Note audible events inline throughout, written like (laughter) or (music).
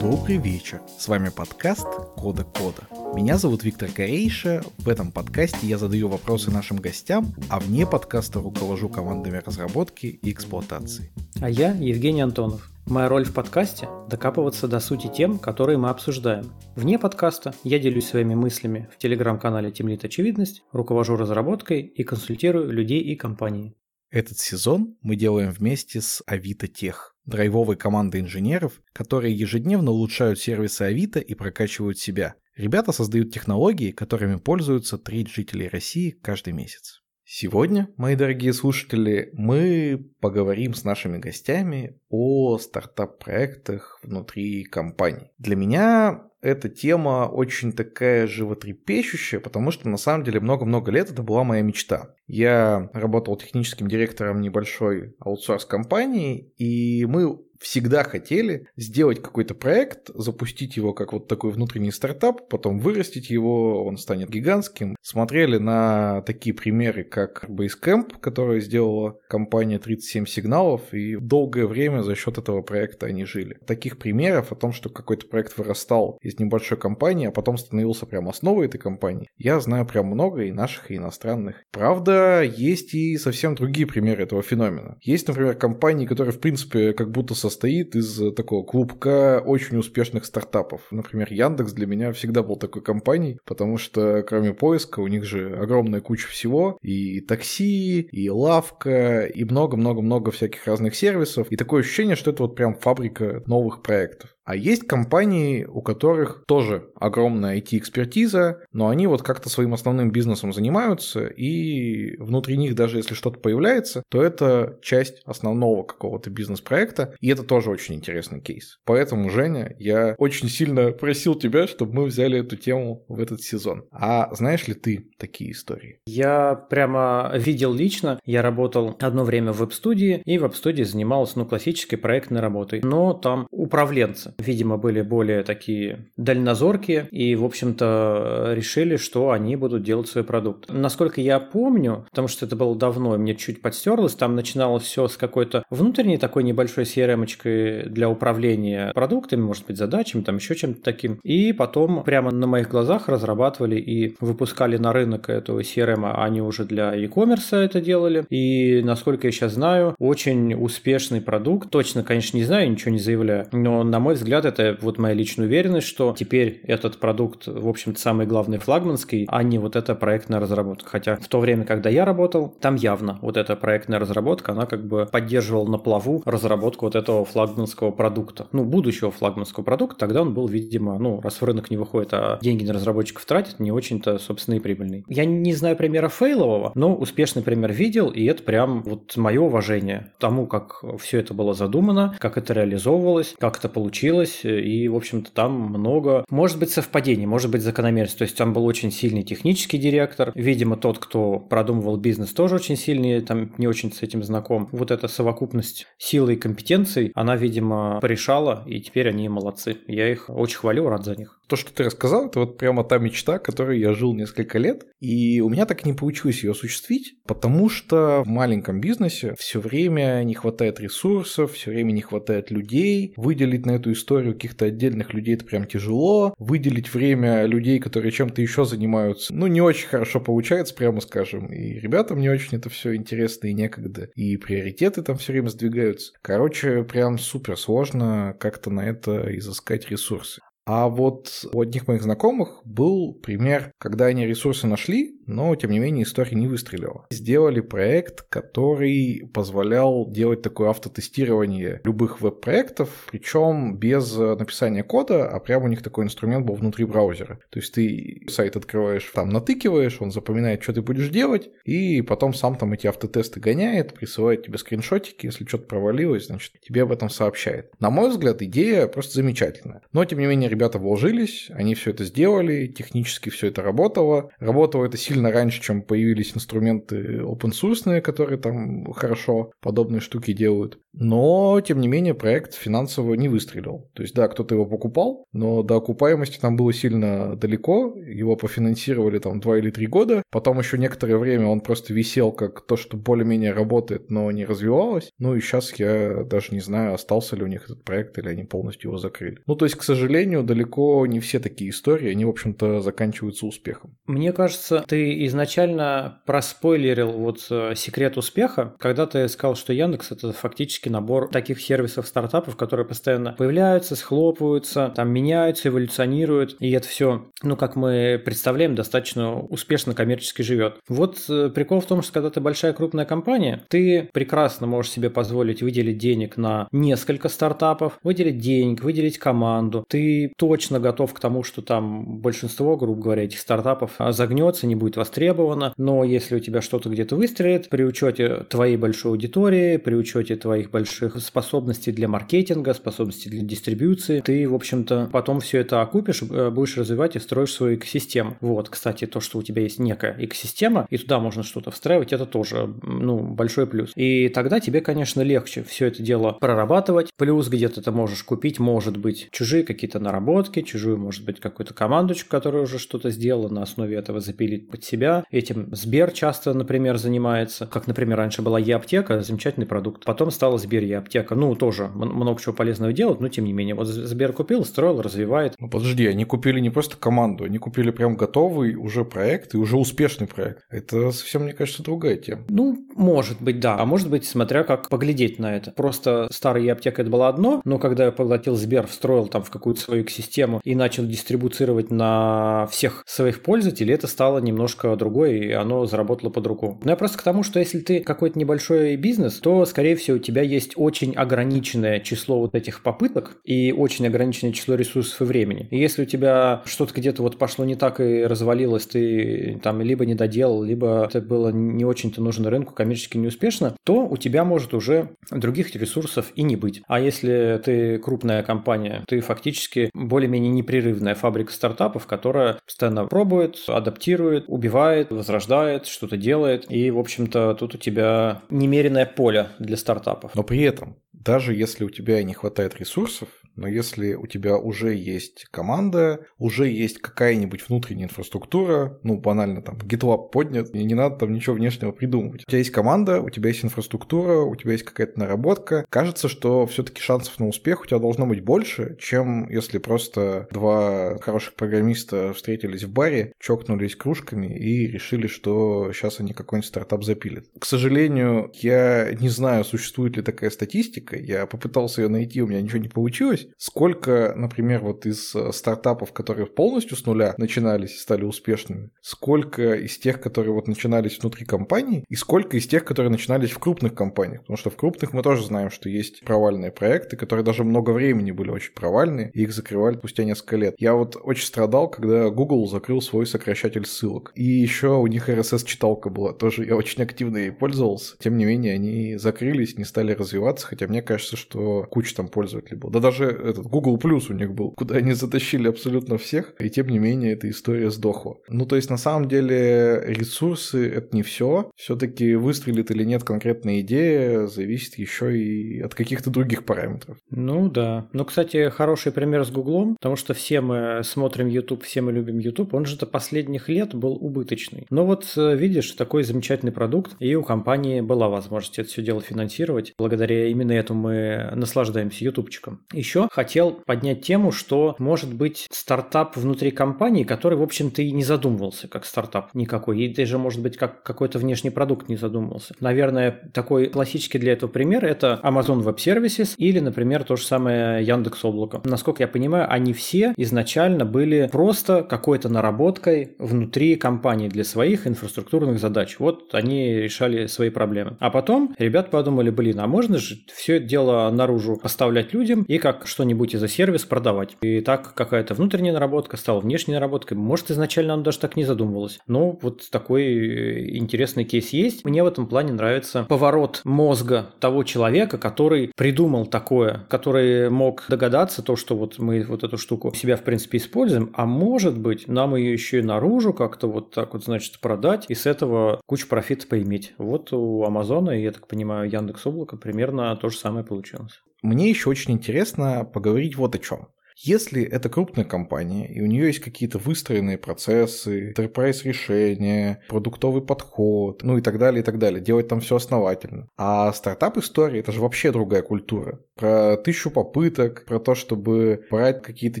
Добрый вечер. С вами подкаст Кода Кода. Меня зовут Виктор Корейша. В этом подкасте я задаю вопросы нашим гостям, а вне подкаста руковожу командами разработки и эксплуатации. А я Евгений Антонов. Моя роль в подкасте – докапываться до сути тем, которые мы обсуждаем. Вне подкаста я делюсь своими мыслями в телеграм-канале Темлит Очевидность, руковожу разработкой и консультирую людей и компании. Этот сезон мы делаем вместе с Авито Тех драйвовой команды инженеров, которые ежедневно улучшают сервисы Авито и прокачивают себя. Ребята создают технологии, которыми пользуются треть жителей России каждый месяц. Сегодня, мои дорогие слушатели, мы поговорим с нашими гостями о стартап-проектах внутри компаний. Для меня эта тема очень такая животрепещущая, потому что на самом деле много-много лет это была моя мечта. Я работал техническим директором небольшой аутсорс-компании, и мы всегда хотели сделать какой-то проект, запустить его как вот такой внутренний стартап, потом вырастить его, он станет гигантским. Смотрели на такие примеры, как Basecamp, который сделала компания 37 сигналов, и долгое время за счет этого проекта они жили. Таких примеров о том, что какой-то проект вырастал из небольшой компании, а потом становился прям основой этой компании, я знаю прям много и наших, и иностранных. Правда, есть и совсем другие примеры этого феномена. Есть, например, компании, которые, в принципе, как будто со состоит из такого клубка очень успешных стартапов. Например, Яндекс для меня всегда был такой компанией, потому что кроме поиска у них же огромная куча всего. И такси, и лавка, и много-много-много всяких разных сервисов. И такое ощущение, что это вот прям фабрика новых проектов. А есть компании, у которых тоже огромная IT-экспертиза, но они вот как-то своим основным бизнесом занимаются, и внутри них даже если что-то появляется, то это часть основного какого-то бизнес-проекта, и это тоже очень интересный кейс. Поэтому, Женя, я очень сильно просил тебя, чтобы мы взяли эту тему в этот сезон. А знаешь ли ты такие истории? Я прямо видел лично, я работал одно время в веб-студии, и в веб-студии занимался, ну, классической проектной работой, но там управленцы видимо, были более такие дальнозоркие и, в общем-то, решили, что они будут делать свой продукт. Насколько я помню, потому что это было давно, и мне чуть подстерлось, там начиналось все с какой-то внутренней такой небольшой crm для управления продуктами, может быть, задачами, там еще чем-то таким. И потом прямо на моих глазах разрабатывали и выпускали на рынок эту CRM, они уже для e-commerce это делали. И, насколько я сейчас знаю, очень успешный продукт. Точно, конечно, не знаю, ничего не заявляю, но, на мой взгляд, это вот моя личная уверенность, что теперь этот продукт, в общем-то, самый главный флагманский, а не вот эта проектная разработка. Хотя в то время, когда я работал, там явно вот эта проектная разработка, она как бы поддерживала на плаву разработку вот этого флагманского продукта. Ну, будущего флагманского продукта, тогда он был, видимо, ну, раз в рынок не выходит, а деньги на разработчиков тратит, не очень-то, собственно, и прибыльный. Я не знаю примера фейлового, но успешный пример видел, и это прям вот мое уважение тому, как все это было задумано, как это реализовывалось, как это получилось, получилось, и, в общем-то, там много, может быть, совпадений, может быть, закономерность. То есть там был очень сильный технический директор, видимо, тот, кто продумывал бизнес, тоже очень сильный, там не очень с этим знаком. Вот эта совокупность силы и компетенций, она, видимо, порешала, и теперь они молодцы. Я их очень хвалю, рад за них. То, что ты рассказал, это вот прямо та мечта, которой я жил несколько лет, и у меня так не получилось ее осуществить, потому что в маленьком бизнесе все время не хватает ресурсов, все время не хватает людей, выделить на эту историю каких-то отдельных людей это прям тяжело, выделить время людей, которые чем-то еще занимаются, ну, не очень хорошо получается, прямо скажем, и ребятам не очень это все интересно и некогда, и приоритеты там все время сдвигаются. Короче, прям супер сложно как-то на это изыскать ресурсы. А вот у одних моих знакомых был пример, когда они ресурсы нашли, но тем не менее история не выстрелила. Сделали проект, который позволял делать такое автотестирование любых веб-проектов, причем без написания кода, а прямо у них такой инструмент был внутри браузера. То есть ты сайт открываешь, там натыкиваешь, он запоминает, что ты будешь делать, и потом сам там эти автотесты гоняет, присылает тебе скриншотики, если что-то провалилось, значит, тебе об этом сообщает. На мой взгляд, идея просто замечательная. Но, тем не менее, ребята вложились, они все это сделали, технически все это работало. Работало это сильно раньше, чем появились инструменты open source, которые там хорошо подобные штуки делают. Но, тем не менее, проект финансово не выстрелил. То есть, да, кто-то его покупал, но до окупаемости там было сильно далеко. Его пофинансировали там 2 или 3 года. Потом еще некоторое время он просто висел как то, что более-менее работает, но не развивалось. Ну и сейчас я даже не знаю, остался ли у них этот проект или они полностью его закрыли. Ну, то есть, к сожалению, далеко не все такие истории, они, в общем-то, заканчиваются успехом. Мне кажется, ты изначально проспойлерил вот э, секрет успеха, когда ты сказал, что Яндекс это фактически набор таких сервисов стартапов, которые постоянно появляются, схлопываются, там меняются, эволюционируют, и это все, ну, как мы представляем, достаточно успешно коммерчески живет. Вот э, прикол в том, что когда ты большая крупная компания, ты прекрасно можешь себе позволить выделить денег на несколько стартапов, выделить денег, выделить команду. Ты точно готов к тому, что там большинство, грубо говоря, этих стартапов загнется, не будет востребовано, но если у тебя что-то где-то выстрелит, при учете твоей большой аудитории, при учете твоих больших способностей для маркетинга, способностей для дистрибьюции, ты, в общем-то, потом все это окупишь, э, будешь развивать и строишь свою экосистему. Вот, кстати, то, что у тебя есть некая экосистема, и туда можно что-то встраивать, это тоже, ну, большой плюс. И тогда тебе, конечно, легче все это дело прорабатывать, плюс где-то ты можешь купить, может быть, чужие какие-то наработки, чужую, может быть, какую-то командочку, которая уже что-то сделала, на основе этого запилить под себя. Этим Сбер часто, например, занимается. Как, например, раньше была e-аптека, замечательный продукт. Потом стала Сбер e-аптека. Ну, тоже много чего полезного делать, но тем не менее. Вот Сбер купил, строил, развивает. Ну, подожди, они купили не просто команду, они купили прям готовый уже проект и уже успешный проект. Это совсем, мне кажется, другая тема. Ну, может быть, да. А может быть, смотря как поглядеть на это. Просто старая e-аптека это было одно, но когда я поглотил Сбер, встроил там в какую-то свою систему и начал дистрибуцировать на всех своих пользователей, это стало немножко другое, и оно заработало под руку. Но я просто к тому, что если ты какой-то небольшой бизнес, то, скорее всего, у тебя есть очень ограниченное число вот этих попыток и очень ограниченное число ресурсов и времени. И если у тебя что-то где-то вот пошло не так и развалилось, ты там либо не доделал, либо это было не очень-то нужно рынку, коммерчески неуспешно, то у тебя может уже других ресурсов и не быть. А если ты крупная компания, ты фактически более-менее непрерывная фабрика стартапов, которая постоянно пробует, адаптирует, убивает, возрождает, что-то делает. И, в общем-то, тут у тебя немеренное поле для стартапов. Но при этом, даже если у тебя не хватает ресурсов, но если у тебя уже есть команда, уже есть какая-нибудь внутренняя инфраструктура, ну, банально там GitLab поднят, и не надо там ничего внешнего придумывать. У тебя есть команда, у тебя есть инфраструктура, у тебя есть какая-то наработка. Кажется, что все-таки шансов на успех у тебя должно быть больше, чем если просто два хороших программиста встретились в баре, чокнулись кружками и решили, что сейчас они какой-нибудь стартап запилят. К сожалению, я не знаю, существует ли такая статистика. Я попытался ее найти, у меня ничего не получилось посмотреть, сколько, например, вот из э, стартапов, которые полностью с нуля начинались и стали успешными, сколько из тех, которые вот начинались внутри компаний, и сколько из тех, которые начинались в крупных компаниях. Потому что в крупных мы тоже знаем, что есть провальные проекты, которые даже много времени были очень провальные, и их закрывали спустя несколько лет. Я вот очень страдал, когда Google закрыл свой сокращатель ссылок. И еще у них RSS-читалка была, тоже я очень активно ей пользовался. Тем не менее, они закрылись, не стали развиваться, хотя мне кажется, что куча там пользователей было. Да даже этот Google Plus у них был, куда они затащили абсолютно всех, и тем не менее эта история сдохла. Ну, то есть, на самом деле, ресурсы — это не все. Все-таки выстрелит или нет конкретная идея, зависит еще и от каких-то других параметров. Ну, да. Ну, кстати, хороший пример с Гуглом, потому что все мы смотрим YouTube, все мы любим YouTube, он же до последних лет был убыточный. Но вот э, видишь, такой замечательный продукт, и у компании была возможность это все дело финансировать. Благодаря именно этому мы наслаждаемся ютубчиком. Еще хотел поднять тему, что может быть стартап внутри компании, который, в общем-то, и не задумывался как стартап никакой, и даже, может быть, как какой-то внешний продукт не задумывался. Наверное, такой классический для этого пример – это Amazon Web Services или, например, то же самое Яндекс Облако. Насколько я понимаю, они все изначально были просто какой-то наработкой внутри компании для своих инфраструктурных задач. Вот они решали свои проблемы. А потом ребят подумали, блин, а можно же все это дело наружу поставлять людям и как что-нибудь из-за сервис продавать. И так какая-то внутренняя наработка стала внешней наработкой. Может, изначально оно даже так не задумывалось. Но вот такой э, интересный кейс есть. Мне в этом плане нравится поворот мозга того человека, который придумал такое, который мог догадаться то, что вот мы вот эту штуку себя, в принципе, используем, а может быть, нам ее еще и наружу как-то вот так вот, значит, продать и с этого кучу профита поиметь. Вот у Амазона, я так понимаю, Яндекс Облака примерно то же самое получилось. Мне еще очень интересно поговорить вот о чем. Если это крупная компания, и у нее есть какие-то выстроенные процессы, enterprise решения, продуктовый подход, ну и так далее, и так далее, делать там все основательно. А стартап-история это же вообще другая культура. Про тысячу попыток, про то, чтобы брать какие-то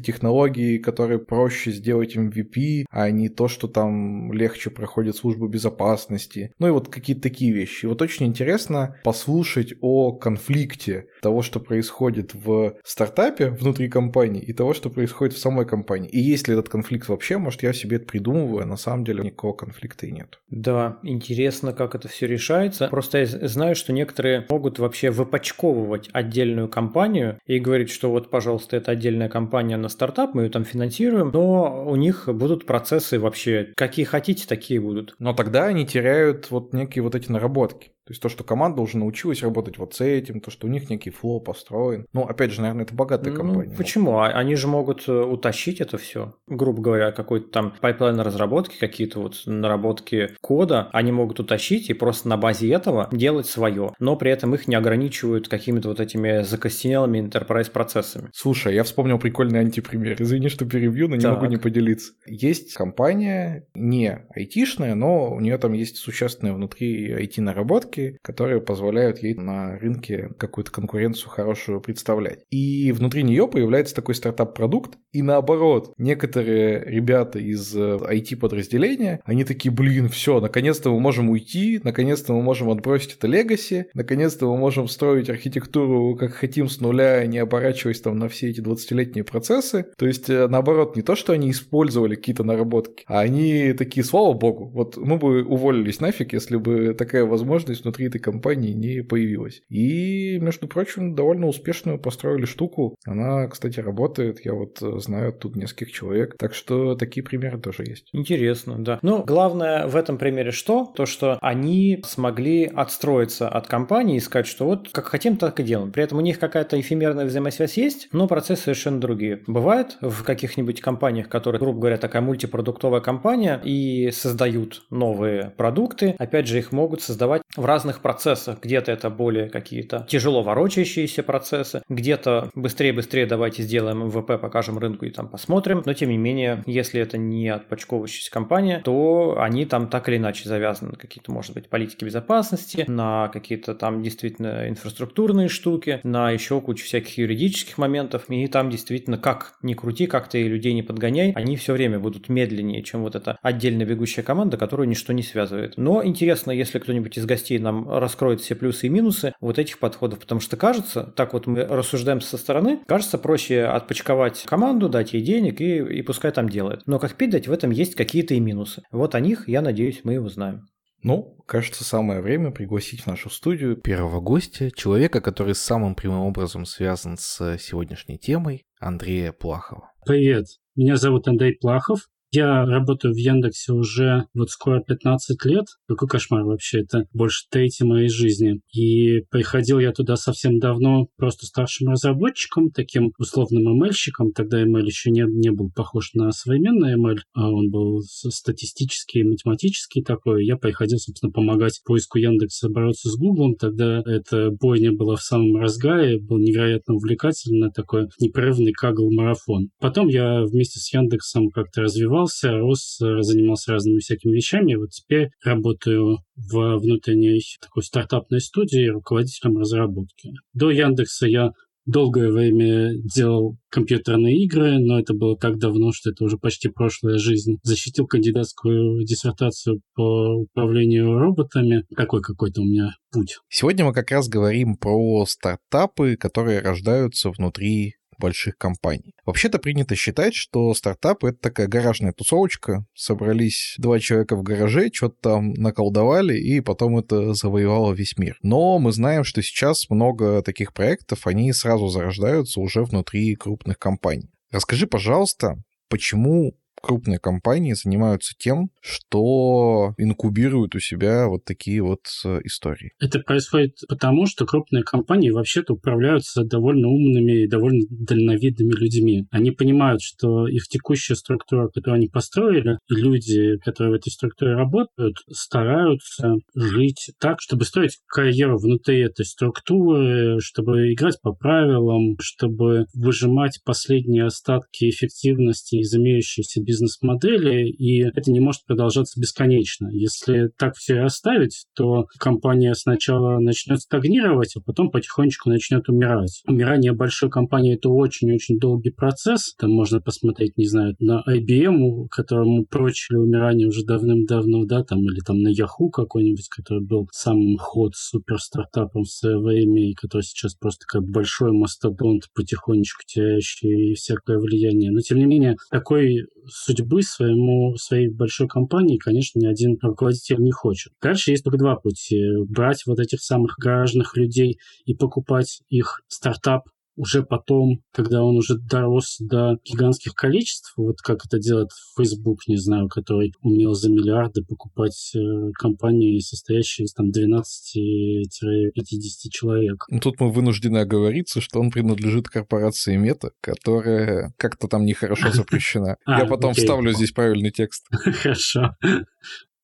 технологии, которые проще сделать MVP, а не то, что там легче проходит службу безопасности. Ну и вот какие-то такие вещи. И вот очень интересно послушать о конфликте того, что происходит в стартапе внутри компании и того, что происходит в самой компании. И есть ли этот конфликт вообще, может, я себе это придумываю, а на самом деле никакого конфликта и нет. Да, интересно, как это все решается. Просто я знаю, что некоторые могут вообще выпочковывать отдельную компанию и говорить, что вот, пожалуйста, это отдельная компания на стартап, мы ее там финансируем, но у них будут процессы вообще, какие хотите, такие будут. Но тогда они теряют вот некие вот эти наработки. То есть то, что команда уже научилась работать вот с этим, то, что у них некий flow построен. Ну, опять же, наверное, это богатая ну, компания. Почему? А они же могут э, утащить это все. Грубо говоря, какой-то там pipeline разработки, какие-то вот наработки кода, они могут утащить и просто на базе этого делать свое. Но при этом их не ограничивают какими-то вот этими закостенелыми enterprise процессами. Слушай, я вспомнил прикольный антипример. Извини, что перебью, но не так. могу не поделиться. Есть компания не айтишная, но у нее там есть существенные внутри IT-наработки, ставки, которые позволяют ей на рынке какую-то конкуренцию хорошую представлять. И внутри нее появляется такой стартап-продукт, и наоборот, некоторые ребята из IT-подразделения, э, они такие, блин, все, наконец-то мы можем уйти, наконец-то мы можем отбросить это легаси, наконец-то мы можем строить архитектуру как хотим с нуля, не оборачиваясь там на все эти 20-летние процессы. То есть, э, наоборот, не то, что они использовали какие-то наработки, а они такие, слава богу, вот мы бы уволились нафиг, если бы такая возможность внутри этой компании не появилась. И, между прочим, довольно успешную построили штуку. Она, кстати, работает. Я вот э, знаю тут нескольких человек. Так что такие примеры тоже есть. Интересно, да. Ну, главное в этом примере что? То, что они смогли отстроиться от компании и сказать, что вот как хотим, так и делаем. При этом у них какая-то эфемерная взаимосвязь есть, но процессы совершенно другие. Бывает в каких-нибудь компаниях, которые, грубо говоря, такая мультипродуктовая компания и создают новые продукты, опять же, их могут создавать в разных процессах. Где-то это более какие-то тяжело ворочающиеся процессы, где-то быстрее-быстрее давайте сделаем МВП, покажем рынку и там посмотрим. Но тем не менее, если это не отпочковывающаяся компания, то они там так или иначе завязаны на какие-то, может быть, политики безопасности, на какие-то там действительно инфраструктурные штуки, на еще кучу всяких юридических моментов. И там действительно, как ни крути, как ты людей не подгоняй, они все время будут медленнее, чем вот эта отдельно бегущая команда, которую ничто не связывает. Но интересно, если кто-нибудь из гостей нам раскроет все плюсы и минусы вот этих подходов, потому что кажется, так вот мы рассуждаем со стороны, кажется проще отпочковать команду, дать ей денег и, и пускай там делает. Но как пить в этом есть какие-то и минусы. Вот о них, я надеюсь, мы и узнаем. Ну, кажется, самое время пригласить в нашу студию первого гостя, человека, который самым прямым образом связан с сегодняшней темой, Андрея Плахова. Привет, меня зовут Андрей Плахов, я работаю в Яндексе уже вот скоро 15 лет. Какой кошмар вообще, это больше трети моей жизни. И приходил я туда совсем давно просто старшим разработчиком, таким условным ML-щиком. Тогда ML еще не, не был похож на современный ML, а он был статистический, математический такой. Я приходил, собственно, помогать поиску Яндекса бороться с Гуглом. Тогда эта бойня была в самом разгаре, был невероятно увлекательно, такой непрерывный кагл-марафон. Потом я вместе с Яндексом как-то развивал развивался, рос, занимался разными всякими вещами. Вот теперь работаю в внутренней такой стартапной студии руководителем разработки. До Яндекса я долгое время делал компьютерные игры, но это было так давно, что это уже почти прошлая жизнь. Защитил кандидатскую диссертацию по управлению роботами. Такой какой-то у меня путь. Сегодня мы как раз говорим про стартапы, которые рождаются внутри больших компаний. Вообще-то принято считать, что стартап — это такая гаражная тусовочка. Собрались два человека в гараже, что-то там наколдовали, и потом это завоевало весь мир. Но мы знаем, что сейчас много таких проектов, они сразу зарождаются уже внутри крупных компаний. Расскажи, пожалуйста, почему крупные компании занимаются тем, что инкубируют у себя вот такие вот э, истории. Это происходит потому, что крупные компании вообще-то управляются довольно умными и довольно дальновидными людьми. Они понимают, что их текущая структура, которую они построили, и люди, которые в этой структуре работают, стараются жить так, чтобы строить карьеру внутри этой структуры, чтобы играть по правилам, чтобы выжимать последние остатки эффективности из имеющейся бизнес-модели, и это не может продолжаться бесконечно. Если так все оставить, то компания сначала начнет стагнировать, а потом потихонечку начнет умирать. Умирание большой компании – это очень-очень долгий процесс. Там можно посмотреть, не знаю, на IBM, которому прочили умирание уже давным-давно, да, там, или там на Yahoo какой-нибудь, который был самым ход супер стартапом в свое время, и который сейчас просто как большой мастодонт, потихонечку теряющий всякое влияние. Но, тем не менее, такой судьбы своему, своей большой компании, конечно, ни один руководитель не хочет. Дальше есть только два пути. Брать вот этих самых гаражных людей и покупать их стартап уже потом, когда он уже дорос до гигантских количеств, вот как это делает Facebook, не знаю, который умел за миллиарды покупать э, компании, состоящие из там 12-50 человек. Ну, тут мы вынуждены оговориться, что он принадлежит корпорации Мета, которая как-то там нехорошо (laughs) запрещена. А, Я потом вставлю здесь правильный текст. (laughs) Хорошо.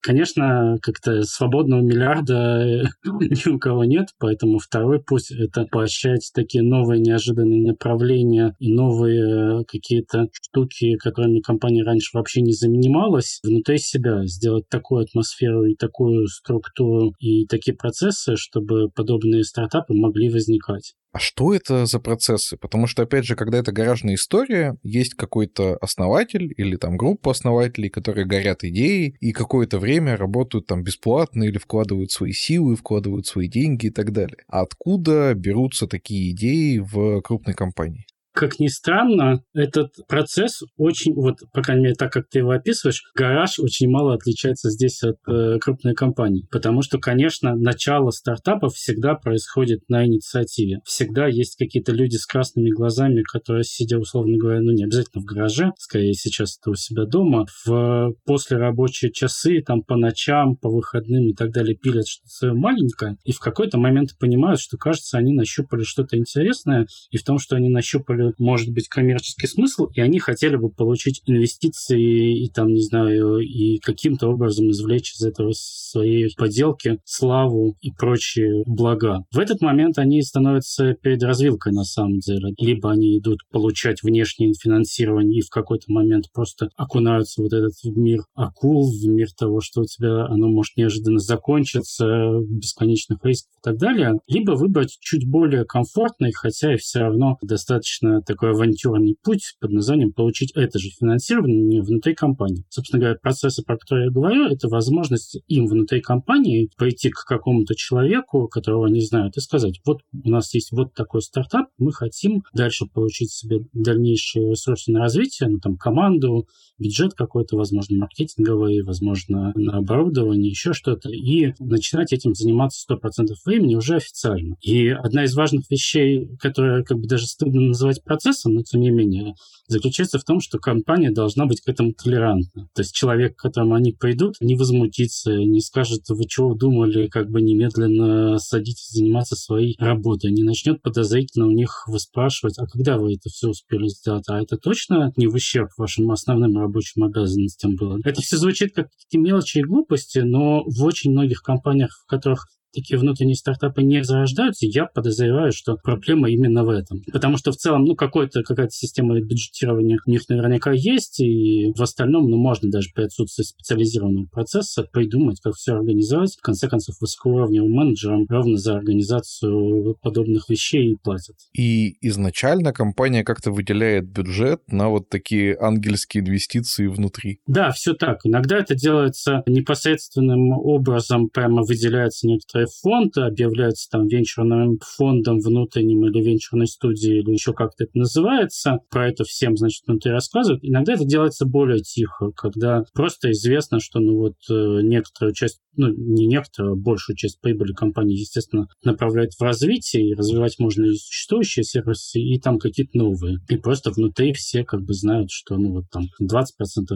Конечно, как-то свободного миллиарда (laughs) ни у кого нет, поэтому второй путь — это поощрять такие новые неожиданные направления и новые какие-то штуки, которыми компания раньше вообще не занималась, внутри себя сделать такую атмосферу и такую структуру и такие процессы, чтобы подобные стартапы могли возникать. А что это за процессы? Потому что, опять же, когда это гаражная история, есть какой-то основатель или там группа основателей, которые горят идеей, и какое-то время работают там бесплатно или вкладывают свои силы, вкладывают свои деньги и так далее. А откуда берутся такие идеи в крупной компании? Как ни странно, этот процесс очень, вот, по крайней мере, так как ты его описываешь, гараж очень мало отличается здесь от э, крупной компании. Потому что, конечно, начало стартапов всегда происходит на инициативе. Всегда есть какие-то люди с красными глазами, которые, сидя, условно говоря, ну, не обязательно в гараже, скорее сейчас это у себя дома, в послерабочие часы, там, по ночам, по выходным и так далее, пилят что-то свое маленькое, и в какой-то момент понимают, что, кажется, они нащупали что-то интересное, и в том, что они нащупали может быть коммерческий смысл, и они хотели бы получить инвестиции и там, не знаю, и каким-то образом извлечь из этого своей поделки славу и прочие блага. В этот момент они становятся перед развилкой на самом деле. Либо они идут получать внешнее финансирование и в какой-то момент просто окунаются в вот этот мир акул, в мир того, что у тебя оно может неожиданно закончиться, бесконечных рисков и так далее. Либо выбрать чуть более комфортный, хотя и все равно достаточно такой авантюрный путь под названием получить это же финансирование внутри компании. Собственно говоря, процессы, про которые я говорю, это возможность им внутри компании пойти к какому-то человеку, которого они знают, и сказать, вот у нас есть вот такой стартап, мы хотим дальше получить себе дальнейшие ресурсы на развитие, ну, там, команду, бюджет какой-то, возможно, маркетинговый, возможно, на оборудование, еще что-то, и начинать этим заниматься 100% времени уже официально. И одна из важных вещей, которая как бы даже стыдно называть процессом, но тем не менее, заключается в том, что компания должна быть к этому толерантна. То есть человек, к которому они придут, не возмутится, не скажет, вы чего думали, как бы немедленно садитесь заниматься своей работой, не начнет подозрительно у них выспрашивать, а когда вы это все успели сделать, а это точно не в ущерб вашим основным рабочим обязанностям было. Это все звучит как какие-то мелочи и глупости, но в очень многих компаниях, в которых такие внутренние стартапы не зарождаются, я подозреваю, что проблема именно в этом. Потому что в целом, ну, какой-то, какая-то система бюджетирования у них наверняка есть, и в остальном, ну, можно даже при отсутствии специализированного процесса придумать, как все организовать. В конце концов, высокоуровневым менеджерам ровно за организацию подобных вещей платят. И изначально компания как-то выделяет бюджет на вот такие ангельские инвестиции внутри. Да, все так. Иногда это делается непосредственным образом, прямо выделяется некоторый некоторый фонд, объявляется там венчурным фондом внутренним или венчурной студией, или еще как-то это называется. Про это всем, значит, внутри рассказывают. Иногда это делается более тихо, когда просто известно, что, ну вот, э, некоторую часть, ну, не некоторую, а большую часть прибыли компании, естественно, направляет в развитие, и развивать можно и существующие сервисы, и там какие-то новые. И просто внутри все как бы знают, что, ну, вот там 20%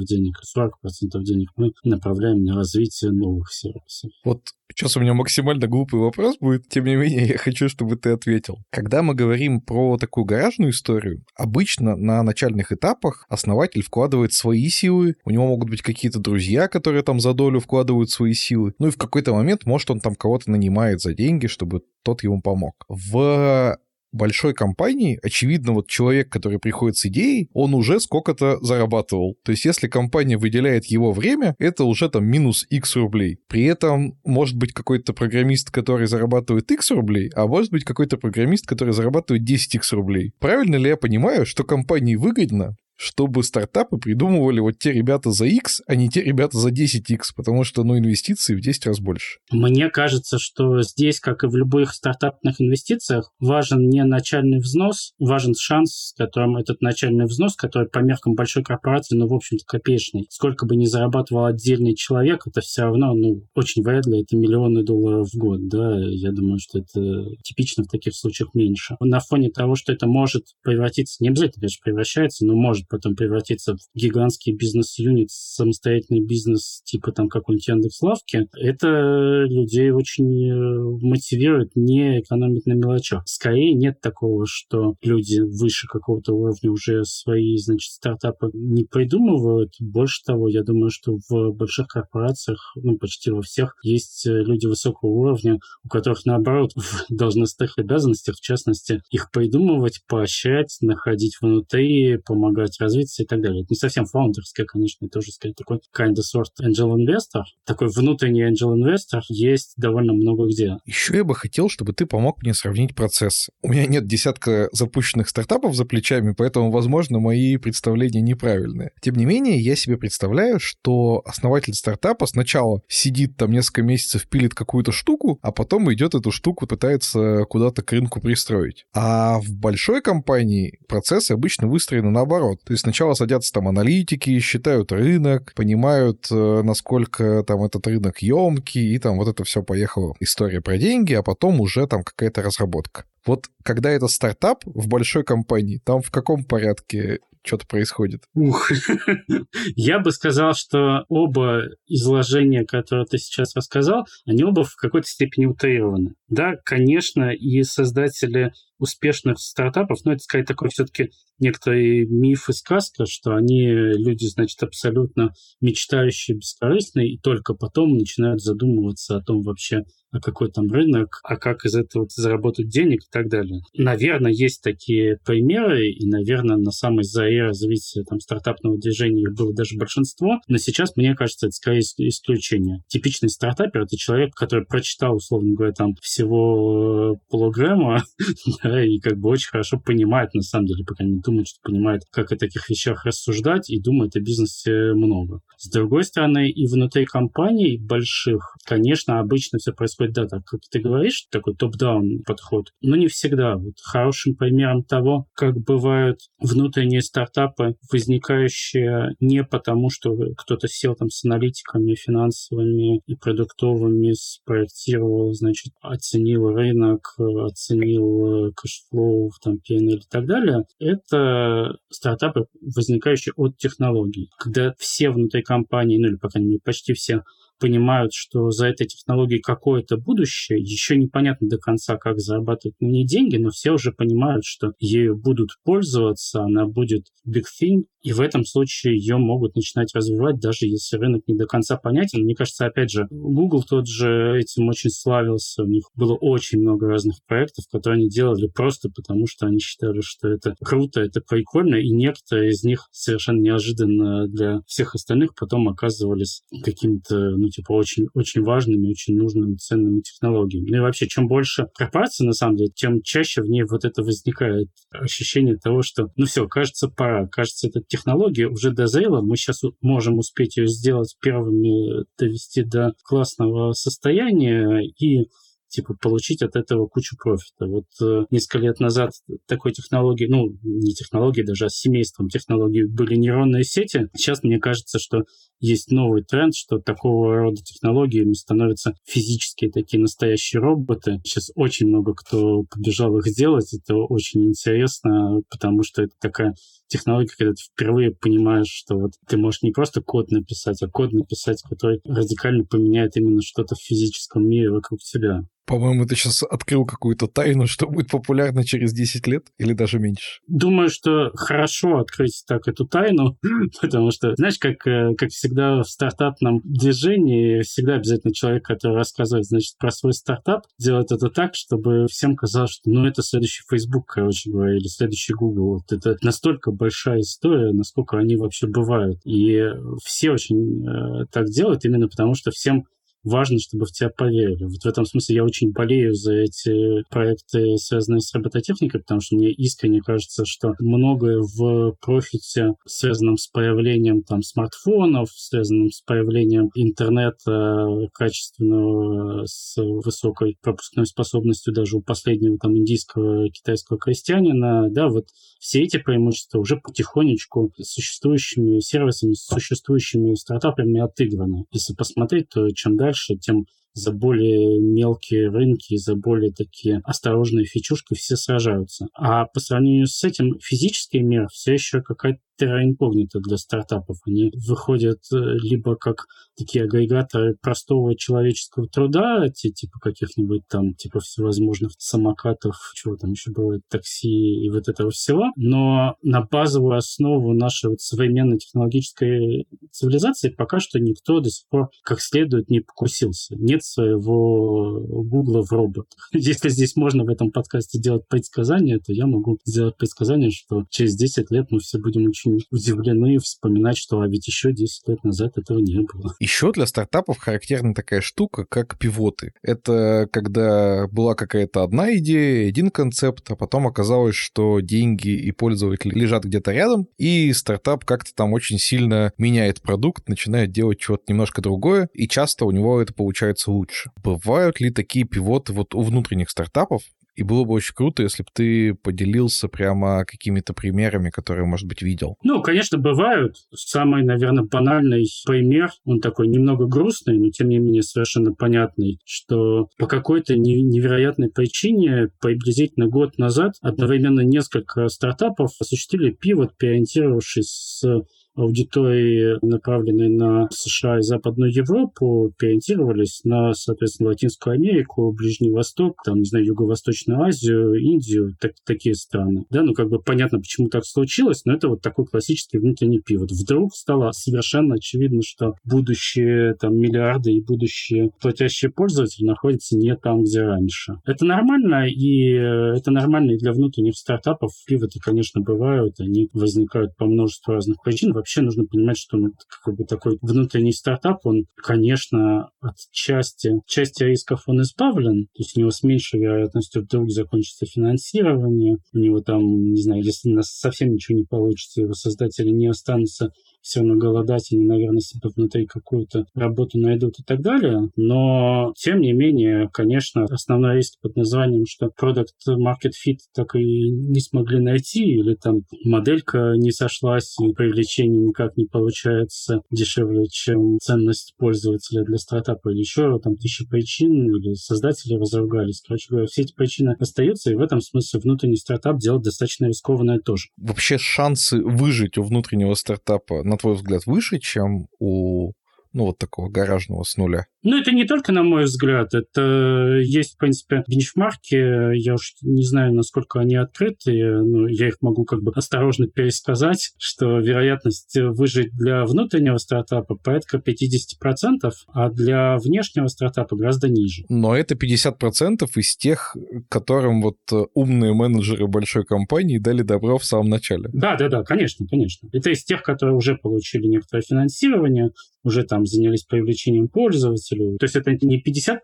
денег, 40% денег мы направляем на развитие новых сервисов. Вот Сейчас у меня максимально глупый вопрос будет, тем не менее, (laughs) я хочу, чтобы ты ответил. Когда мы говорим про такую гаражную историю, обычно на начальных этапах основатель вкладывает свои силы, у него могут быть какие-то друзья, которые там за долю вкладывают свои силы, ну и в какой-то момент, может, он там кого-то нанимает за деньги, чтобы тот ему помог. В большой компании, очевидно, вот человек, который приходит с идеей, он уже сколько-то зарабатывал. То есть если компания выделяет его время, это уже там минус X рублей. При этом может быть какой-то программист, который зарабатывает X рублей, а может быть какой-то программист, который зарабатывает 10X рублей. Правильно ли я понимаю, что компании выгодно чтобы стартапы придумывали вот те ребята за X, а не те ребята за 10X, потому что, ну, инвестиции в 10 раз больше. Мне кажется, что здесь, как и в любых стартапных инвестициях, важен не начальный взнос, важен шанс, которым этот начальный взнос, который по меркам большой корпорации, ну, в общем-то, копеечный. Сколько бы ни зарабатывал отдельный человек, это все равно, ну, очень вряд ли это миллионы долларов в год, да, я думаю, что это типично в таких случаях меньше. На фоне того, что это может превратиться, не обязательно, конечно, превращается, но может потом превратиться в гигантский бизнес-юнит, самостоятельный бизнес типа там какой-нибудь Яндекс.Лавки, это людей очень э, мотивирует не экономить на мелочах. Скорее нет такого, что люди выше какого-то уровня уже свои, значит, стартапы не придумывают. Больше того, я думаю, что в больших корпорациях, ну, почти во всех, есть э, люди высокого уровня, у которых, наоборот, (laughs) в должностных обязанностях, в частности, их придумывать, поощрять, находить внутри, помогать развиться и так далее. Это не совсем фаундерское, конечно, тоже, скорее, такой kind of sort angel investor. Такой внутренний angel investor есть довольно много где. Еще я бы хотел, чтобы ты помог мне сравнить процесс. У меня нет десятка запущенных стартапов за плечами, поэтому, возможно, мои представления неправильные. Тем не менее, я себе представляю, что основатель стартапа сначала сидит там несколько месяцев, пилит какую-то штуку, а потом идет эту штуку, пытается куда-то к рынку пристроить. А в большой компании процессы обычно выстроены наоборот. То есть сначала садятся там аналитики, считают рынок, понимают, э, насколько там этот рынок емкий, и там вот это все поехало история про деньги, а потом уже там какая-то разработка. Вот когда это стартап в большой компании, там в каком порядке что-то происходит? Ух, (laughs) я бы сказал, что оба изложения, которые ты сейчас рассказал, они оба в какой-то степени утрированы. Да, конечно, и создатели успешных стартапов, но это, сказать, такой все-таки некоторый миф и сказка, что они люди, значит, абсолютно мечтающие, бескорыстные, и только потом начинают задумываться о том вообще, а какой там рынок, а как из этого заработать денег и так далее. Наверное, есть такие примеры, и, наверное, на самой заре развития там, стартапного движения их было даже большинство, но сейчас, мне кажется, это скорее исключение. Типичный стартапер — это человек, который прочитал, условно говоря, там всего э, полуграмма, (laughs) да, и как бы очень хорошо понимает, на самом деле, пока не думает, что понимает, как о таких вещах рассуждать, и думает о бизнесе много. С другой стороны, и внутри компаний больших, конечно, обычно все происходит, да, так как ты говоришь, такой top-down подход, но не всегда. Вот хорошим примером того, как бывают внутренние стартапы, возникающие не потому, что кто-то сел там с аналитиками финансовыми и продуктовыми, спроектировал, значит, оценил рынок, оценил э, cash flow, там, P&L и так далее. Это стартапы, возникающие от технологий. Когда все внутри компании, ну или, по крайней мере, почти все понимают, что за этой технологией какое-то будущее. Еще непонятно до конца, как зарабатывать на ней деньги, но все уже понимают, что ею будут пользоваться, она будет big thing, и в этом случае ее могут начинать развивать, даже если рынок не до конца понятен. Мне кажется, опять же, Google тот же этим очень славился. У них было очень много разных проектов, которые они делали просто потому, что они считали, что это круто, это прикольно, и некоторые из них совершенно неожиданно для всех остальных потом оказывались какими-то, ну, типа, очень, очень важными, очень нужными, ценными технологиями. Ну и вообще, чем больше корпораций, на самом деле, тем чаще в ней вот это возникает ощущение того, что, ну все, кажется, пора, кажется, этот технология уже дозрела, мы сейчас можем успеть ее сделать первыми, довести до классного состояния, и типа, получить от этого кучу профита. Вот э, несколько лет назад такой технологии, ну, не технологии даже, а семейством технологий были нейронные сети. Сейчас мне кажется, что есть новый тренд, что такого рода технологиями становятся физические такие настоящие роботы. Сейчас очень много кто побежал их делать. Это очень интересно, потому что это такая технология, когда ты впервые понимаешь, что вот ты можешь не просто код написать, а код написать, который радикально поменяет именно что-то в физическом мире вокруг тебя. По-моему, ты сейчас открыл какую-то тайну, что будет популярно через 10 лет или даже меньше. Думаю, что хорошо открыть так эту тайну, (laughs) потому что, знаешь, как, э, как всегда в стартапном движении, всегда обязательно человек, который рассказывает, значит, про свой стартап, делает это так, чтобы всем казалось, что, ну, это следующий Facebook, короче говоря, или следующий Google. Вот это настолько большая история, насколько они вообще бывают. И все очень э, так делают именно потому, что всем важно, чтобы в тебя поверили. Вот в этом смысле я очень болею за эти проекты, связанные с робототехникой, потому что мне искренне кажется, что многое в профите, связанном с появлением там смартфонов, связанным с появлением интернета качественного, с высокой пропускной способностью даже у последнего там индийского, китайского крестьянина, да, вот все эти преимущества уже потихонечку существующими сервисами, существующими стартапами отыграны. Если посмотреть, то чем дальше дальше, тем за более мелкие рынки, за более такие осторожные фичушки все сражаются. А по сравнению с этим физический мир все еще какая-то терра инкогнита для стартапов. Они выходят э, либо как такие агрегаторы простого человеческого труда, типа каких-нибудь там, типа всевозможных самокатов, чего там еще бывает, такси и вот этого всего, но на базовую основу нашей вот современной технологической цивилизации пока что никто до сих пор как следует не покусился. Нет своего Гугла в роботах. (laughs) Если здесь можно в этом подкасте делать предсказания, то я могу сделать предсказание, что через 10 лет мы все будем очень удивлены вспоминать, что а ведь еще 10 лет назад этого не было. (laughs) Еще для стартапов характерна такая штука, как пивоты. Это когда была какая-то одна идея, один концепт, а потом оказалось, что деньги и пользователи лежат где-то рядом, и стартап как-то там очень сильно меняет продукт, начинает делать что-то немножко другое, и часто у него это получается лучше. Бывают ли такие пивоты вот у внутренних стартапов, и было бы очень круто, если бы ты поделился прямо какими-то примерами, которые, может быть, видел. Ну, конечно, бывают. Самый, наверное, банальный пример, он такой немного грустный, но тем не менее совершенно понятный, что по какой-то невероятной причине приблизительно год назад одновременно несколько стартапов осуществили пивот, переориентировавшись с аудитории, направленной на США и Западную Европу, переориентировались на, соответственно, Латинскую Америку, Ближний Восток, там, не знаю, Юго-Восточную Азию, Индию, так, такие страны. Да, ну, как бы понятно, почему так случилось, но это вот такой классический внутренний пивот. Вдруг стало совершенно очевидно, что будущие там миллиарды и будущие платящие пользователи находятся не там, где раньше. Это нормально, и э, это нормально и для внутренних стартапов. Пивоты, конечно, бывают, они возникают по множеству разных причин вообще нужно понимать, что ну, как бы такой внутренний стартап, он, конечно, от части, части рисков он избавлен, то есть у него с меньшей вероятностью вдруг закончится финансирование, у него там, не знаю, если у нас совсем ничего не получится, его создатели не останутся все равно голодать, они, наверное, себе внутри какую-то работу найдут и так далее. Но, тем не менее, конечно, основной риск под названием, что Product Market Fit так и не смогли найти, или там моделька не сошлась, и привлечение никак не получается дешевле, чем ценность пользователя для стартапа, или еще там тысячи причин, или создатели разругались. Короче говоря, все эти причины остаются, и в этом смысле внутренний стартап делать достаточно рискованное тоже. Вообще шансы выжить у внутреннего стартапа на твой взгляд, выше, чем у ну, вот такого гаражного с нуля? Ну, это не только на мой взгляд, это есть, в принципе, бенчмарки, я уж не знаю, насколько они открыты, но я их могу как бы осторожно пересказать, что вероятность выжить для внутреннего стартапа порядка 50%, а для внешнего стартапа гораздо ниже. Но это 50% из тех, которым вот умные менеджеры большой компании дали добро в самом начале. Да, да, да, конечно, конечно. Это из тех, которые уже получили некоторое финансирование, уже там занялись привлечением пользователей. То есть это не 50%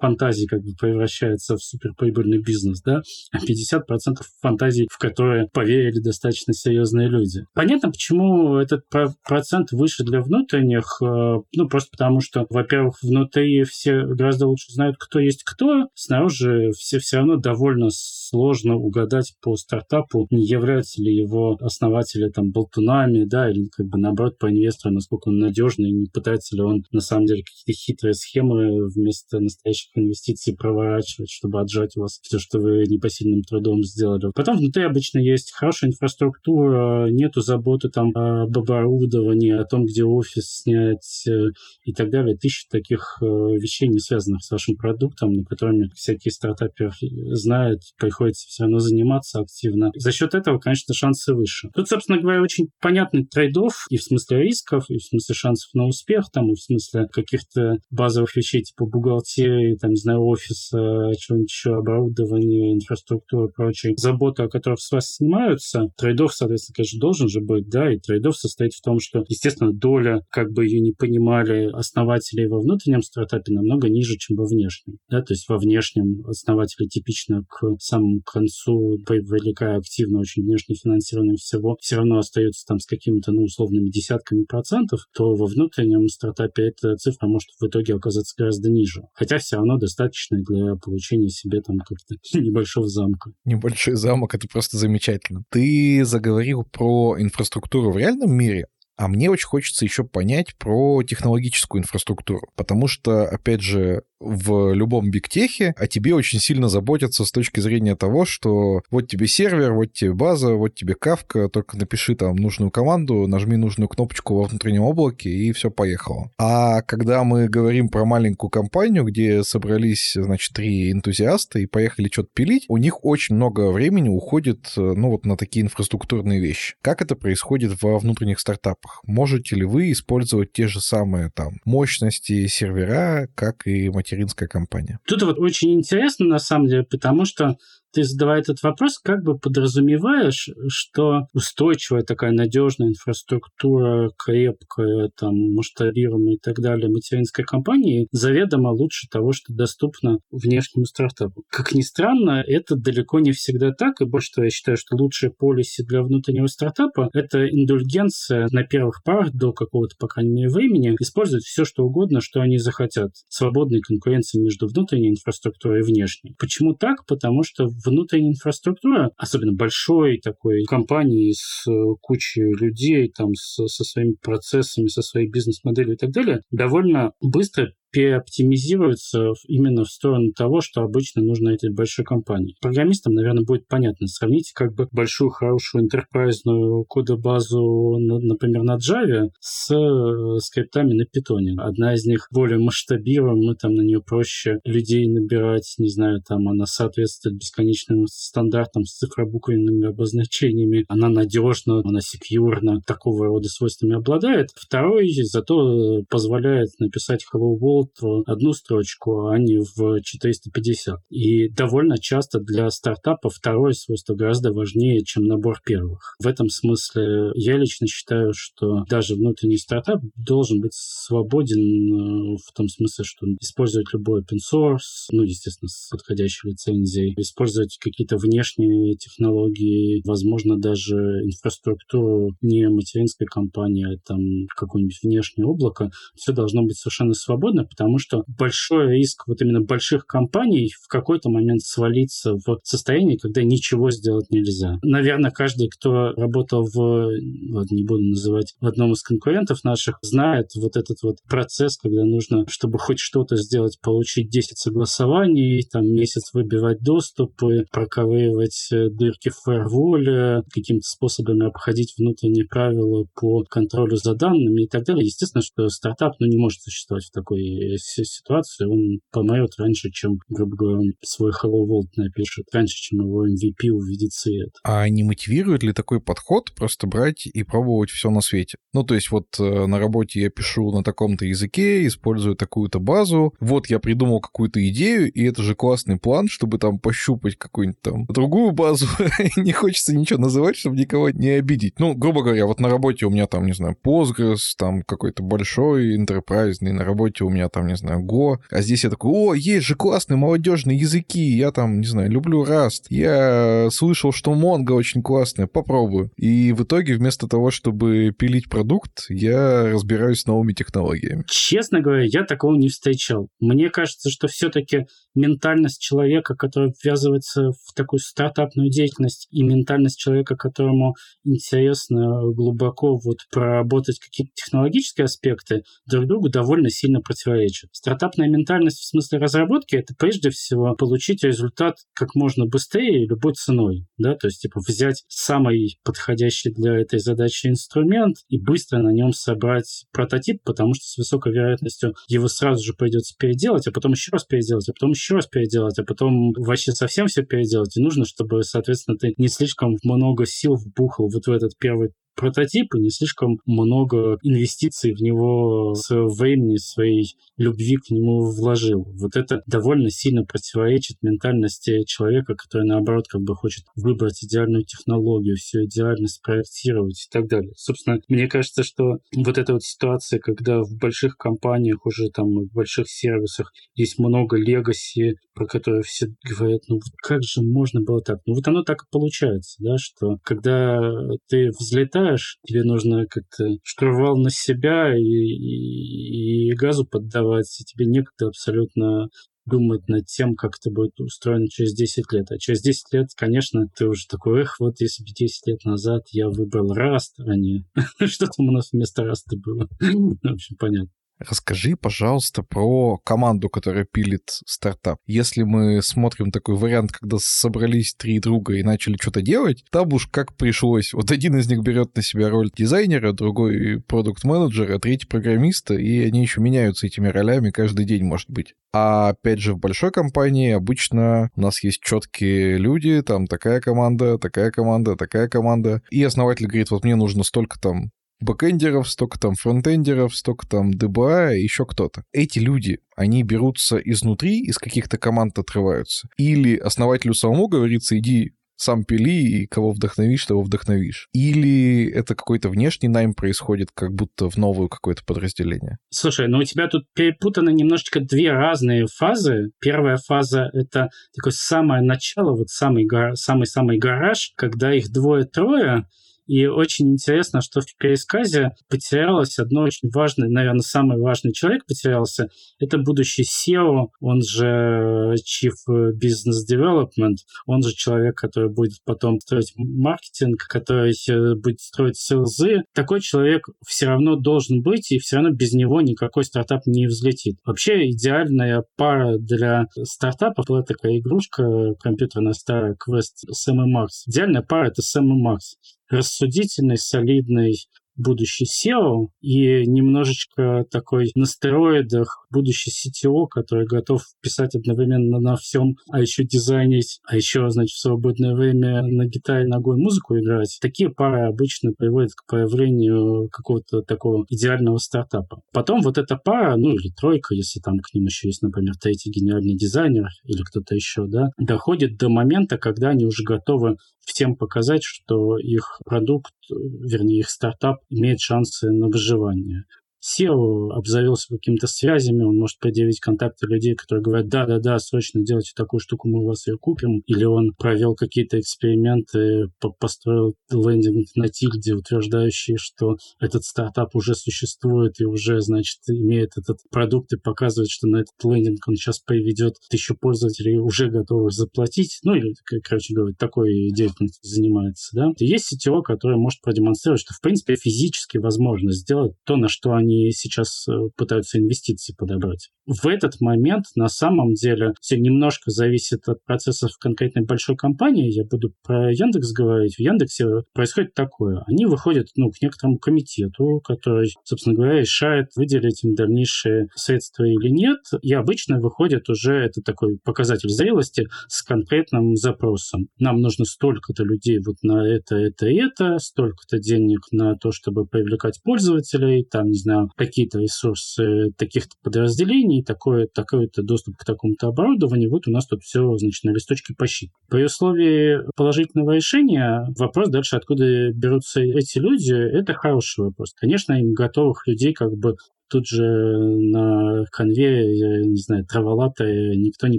фантазии как бы превращается в суперприбыльный бизнес, да, а 50% фантазий, в которые поверили достаточно серьезные люди. Понятно, почему этот процент выше для внутренних, э, ну, просто потому что, во-первых, внутри все гораздо лучше знают, кто есть кто, снаружи все все равно довольно сложно угадать по стартапу, не являются ли его основатели там болтунами, да, или как бы наоборот по инвестору, насколько он надежный, не пытается ли он на самом деле какие-то хитрые схемы вместо настоящих инвестиций проворачивать, чтобы отжать у вас все, что вы непосильным трудом сделали. Потом внутри обычно есть хорошая инфраструктура, нету заботы там об оборудовании, о том, где офис снять э, и так далее. Тысячи таких э, вещей, не связанных с вашим продуктом, но которыми всякие стартаперы знают, приходится все равно заниматься активно. За счет этого, конечно, шансы выше. Тут, собственно говоря, очень понятный трейдов и в смысле рисков, и в смысле шансов на успех, там, в смысле каких-то базовых вещей типа бухгалтерии, там, не знаю, офиса, чего-нибудь еще, оборудования, инфраструктуры и прочее. Забота, о которых с вас снимаются. Трейдов, соответственно, конечно, должен же быть, да, и трейдов состоит в том, что, естественно, доля, как бы ее не понимали основатели во внутреннем стартапе, намного ниже, чем во внешнем. Да, то есть во внешнем основатели типично к самому концу, привлекая активно очень внешне финансирование всего, все равно остаются там с какими-то, ну, условными десятками процентов, то во внутреннем стартапе эта цифра может в итоге оказаться гораздо ниже. Хотя все равно достаточно для получения себе там как-то (laughs) небольшого замка. Небольшой замок — это просто замечательно. Ты заговорил про инфраструктуру в реальном мире, а мне очень хочется еще понять про технологическую инфраструктуру, потому что, опять же, в любом бигтехе о тебе очень сильно заботятся с точки зрения того, что вот тебе сервер, вот тебе база, вот тебе кавка, только напиши там нужную команду, нажми нужную кнопочку во внутреннем облаке, и все поехало. А когда мы говорим про маленькую компанию, где собрались, значит, три энтузиаста и поехали что-то пилить, у них очень много времени уходит, ну, вот на такие инфраструктурные вещи. Как это происходит во внутренних стартапах? Можете ли вы использовать те же самые там мощности сервера, как и материнская компания. Тут вот очень интересно, на самом деле, потому что ты, задавая этот вопрос, как бы подразумеваешь, что устойчивая такая надежная инфраструктура, крепкая, там, масштабируемая и так далее материнской компании заведомо лучше того, что доступно внешнему стартапу. Как ни странно, это далеко не всегда так, и больше того, я считаю, что лучшая полиси для внутреннего стартапа — это индульгенция на первых порах до какого-то, по крайней мере, времени, использовать все, что угодно, что они захотят. Свободной конкуренции между внутренней инфраструктурой и внешней. Почему так? Потому что внутренняя инфраструктура, особенно большой такой компании с э, кучей людей, там, с, со своими процессами, со своей бизнес-моделью и так далее, довольно быстро переоптимизируется именно в сторону того, что обычно нужно этой большой компании. Программистам, наверное, будет понятно. Сравните как бы большую, хорошую интерпрайзную кодобазу, например, на Java с э, скриптами на Python. Одна из них более масштабируемая, там на нее проще людей набирать, не знаю, там она соответствует бесконечным стандартам с цифробуквенными обозначениями, она надежна, она секьюрна, такого рода свойствами обладает. Второй зато позволяет написать Hello World в одну строчку, а не в 450. И довольно часто для стартапа второе свойство гораздо важнее, чем набор первых. В этом смысле я лично считаю, что даже внутренний стартап должен быть свободен э, в том смысле, что он использует любой open source, ну, естественно, с подходящей лицензией, использовать какие-то внешние технологии, возможно, даже инфраструктуру не материнской компании, а там какое-нибудь внешнее облако. Все должно быть совершенно свободно, потому что большой риск вот именно больших компаний в какой-то момент свалиться в состояние, когда ничего сделать нельзя. Наверное, каждый, кто работал в, вот не буду называть, в одном из конкурентов наших, знает вот этот вот процесс, когда нужно, чтобы хоть что-то сделать, получить 10 согласований, там месяц выбивать доступы, проковыривать э, дырки в фаерволе, каким-то способами обходить внутренние правила по контролю за данными и так далее. Естественно, что стартап ну, не может существовать в такой ситуации он помрет раньше, чем, грубо говоря, он свой Hello World напишет, раньше, чем его MVP увидит свет. А не мотивирует ли такой подход просто брать и пробовать все на свете? Ну, то есть вот э, на работе я пишу на таком-то языке, использую такую-то базу, вот я придумал какую-то идею, и это же классный план, чтобы там пощупать какую-нибудь там другую базу. (laughs) не хочется ничего называть, чтобы никого не обидеть. Ну, грубо говоря, вот на работе у меня там, не знаю, Postgres, там какой-то большой, интерпрайзный, на работе у меня меня там, не знаю, Go, а здесь я такой, о, есть же классные молодежные языки, я там, не знаю, люблю Rust, я слышал, что Mongo очень классная, попробую. И в итоге вместо того, чтобы пилить продукт, я разбираюсь с новыми технологиями. Честно говоря, я такого не встречал. Мне кажется, что все-таки ментальность человека, который ввязывается в такую стартапную деятельность, и ментальность человека, которому интересно глубоко вот проработать какие-то технологические аспекты, друг другу довольно сильно противоречат. Стартапная ментальность в смысле разработки — это прежде всего получить результат как можно быстрее любой ценой. Да? То есть, типа, взять самый подходящий для этой задачи инструмент и быстро на нем собрать прототип, потому что с высокой вероятностью его сразу же придется переделать, а потом еще раз переделать, а потом еще раз переделать, а потом вообще совсем все переделать. И нужно, чтобы, соответственно, ты не слишком много сил вбухал вот в этот первый прототип и не слишком много инвестиций в него с времени своей любви к нему вложил. Вот это довольно сильно противоречит ментальности человека, который, наоборот, как бы хочет выбрать идеальную технологию, все идеально спроектировать и так далее. Собственно, мне кажется, что вот эта вот ситуация, когда в больших компаниях, уже там в больших сервисах есть много легаси, про которые все говорят, ну как же можно было так? Ну вот оно так и получается, да, что когда ты взлетаешь летаешь, тебе нужно как-то штурвал на себя и, и, и газу поддавать, и тебе некогда абсолютно думать над тем, как это будет устроено через 10 лет. А через 10 лет, конечно, ты уже такой, эх, вот если бы 10 лет назад я выбрал Rust, а не (laughs) что там у нас вместо Раста было. (laughs) В общем, понятно. Расскажи, пожалуйста, про команду, которая пилит стартап. Если мы смотрим такой вариант, когда собрались три друга и начали что-то делать, там уж как пришлось. Вот один из них берет на себя роль дизайнера, другой продукт-менеджера, третий программиста, и они еще меняются этими ролями каждый день, может быть. А опять же, в большой компании обычно у нас есть четкие люди, там такая команда, такая команда, такая команда. И основатель говорит, вот мне нужно столько там бэкэндеров, столько там фронтендеров, столько там DBA, еще кто-то. Эти люди, они берутся изнутри, из каких-то команд отрываются. Или основателю самому говорится, иди сам пили, и кого вдохновишь, того вдохновишь. Или это какой-то внешний найм происходит, как будто в новое какое-то подразделение? Слушай, ну у тебя тут перепутаны немножечко две разные фазы. Первая фаза — это такое самое начало, вот самый-самый гараж, когда их двое-трое, и очень интересно, что в пересказе потерялось одно очень важное, наверное, самый важный человек потерялся. Это будущий SEO, он же Chief Business Development, он же человек, который будет потом строить маркетинг, который э, будет строить селзы. Такой человек все равно должен быть, и все равно без него никакой стартап не взлетит. Вообще идеальная пара для стартапов была такая игрушка компьютерная старая, Quest Сэм и Марс. Идеальная пара — это Сэм и Марс рассудительный, солидный будущий SEO и немножечко такой на стероидах будущий CTO, который готов писать одновременно на всем, а еще дизайнить, а еще, значит, в свободное время на гитаре ногой музыку играть. Такие пары обычно приводят к появлению какого-то такого идеального стартапа. Потом вот эта пара, ну или тройка, если там к ним еще есть, например, третий гениальный дизайнер или кто-то еще, да, доходит до момента, когда они уже готовы всем показать, что их продукт, вернее, их стартап имеет шансы на выживание. SEO обзавелся какими-то связями, он может предъявить контакты людей, которые говорят, да-да-да, срочно делайте такую штуку, мы у вас ее купим. Или он провел какие-то эксперименты, построил лендинг на тильде, утверждающий, что этот стартап уже существует и уже, значит, имеет этот продукт и показывает, что на этот лендинг он сейчас приведет тысячу пользователей, уже готовых заплатить. Ну, или, короче говоря, такой деятельностью занимается, да. Есть CTO, который может продемонстрировать, что, в принципе, физически возможно сделать то, на что они они сейчас э, пытаются инвестиции подобрать. В этот момент на самом деле все немножко зависит от процессов конкретной большой компании. Я буду про Яндекс говорить. В Яндексе происходит такое. Они выходят ну, к некоторому комитету, который, собственно говоря, решает, выделить им дальнейшие средства или нет. И обычно выходит уже, это такой показатель зрелости, с конкретным запросом. Нам нужно столько-то людей вот на это, это, это, столько-то денег на то, чтобы привлекать пользователей, там, не знаю, какие-то ресурсы таких-то подразделений, такой, такой-то доступ к такому-то оборудованию, вот у нас тут все, значит, на листочке пощи. При условии положительного решения вопрос дальше, откуда берутся эти люди, это хороший вопрос. Конечно, им готовых людей как бы тут же на конвейере, не знаю, траволата никто не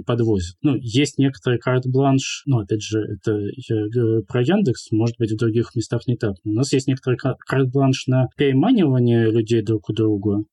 подвозит. Ну, есть некоторые карт-бланш, ну, опять же, это я говорю про Яндекс, может быть, в других местах не так. Но у нас есть некоторый карт-бланш на переманивание людей друг у друга,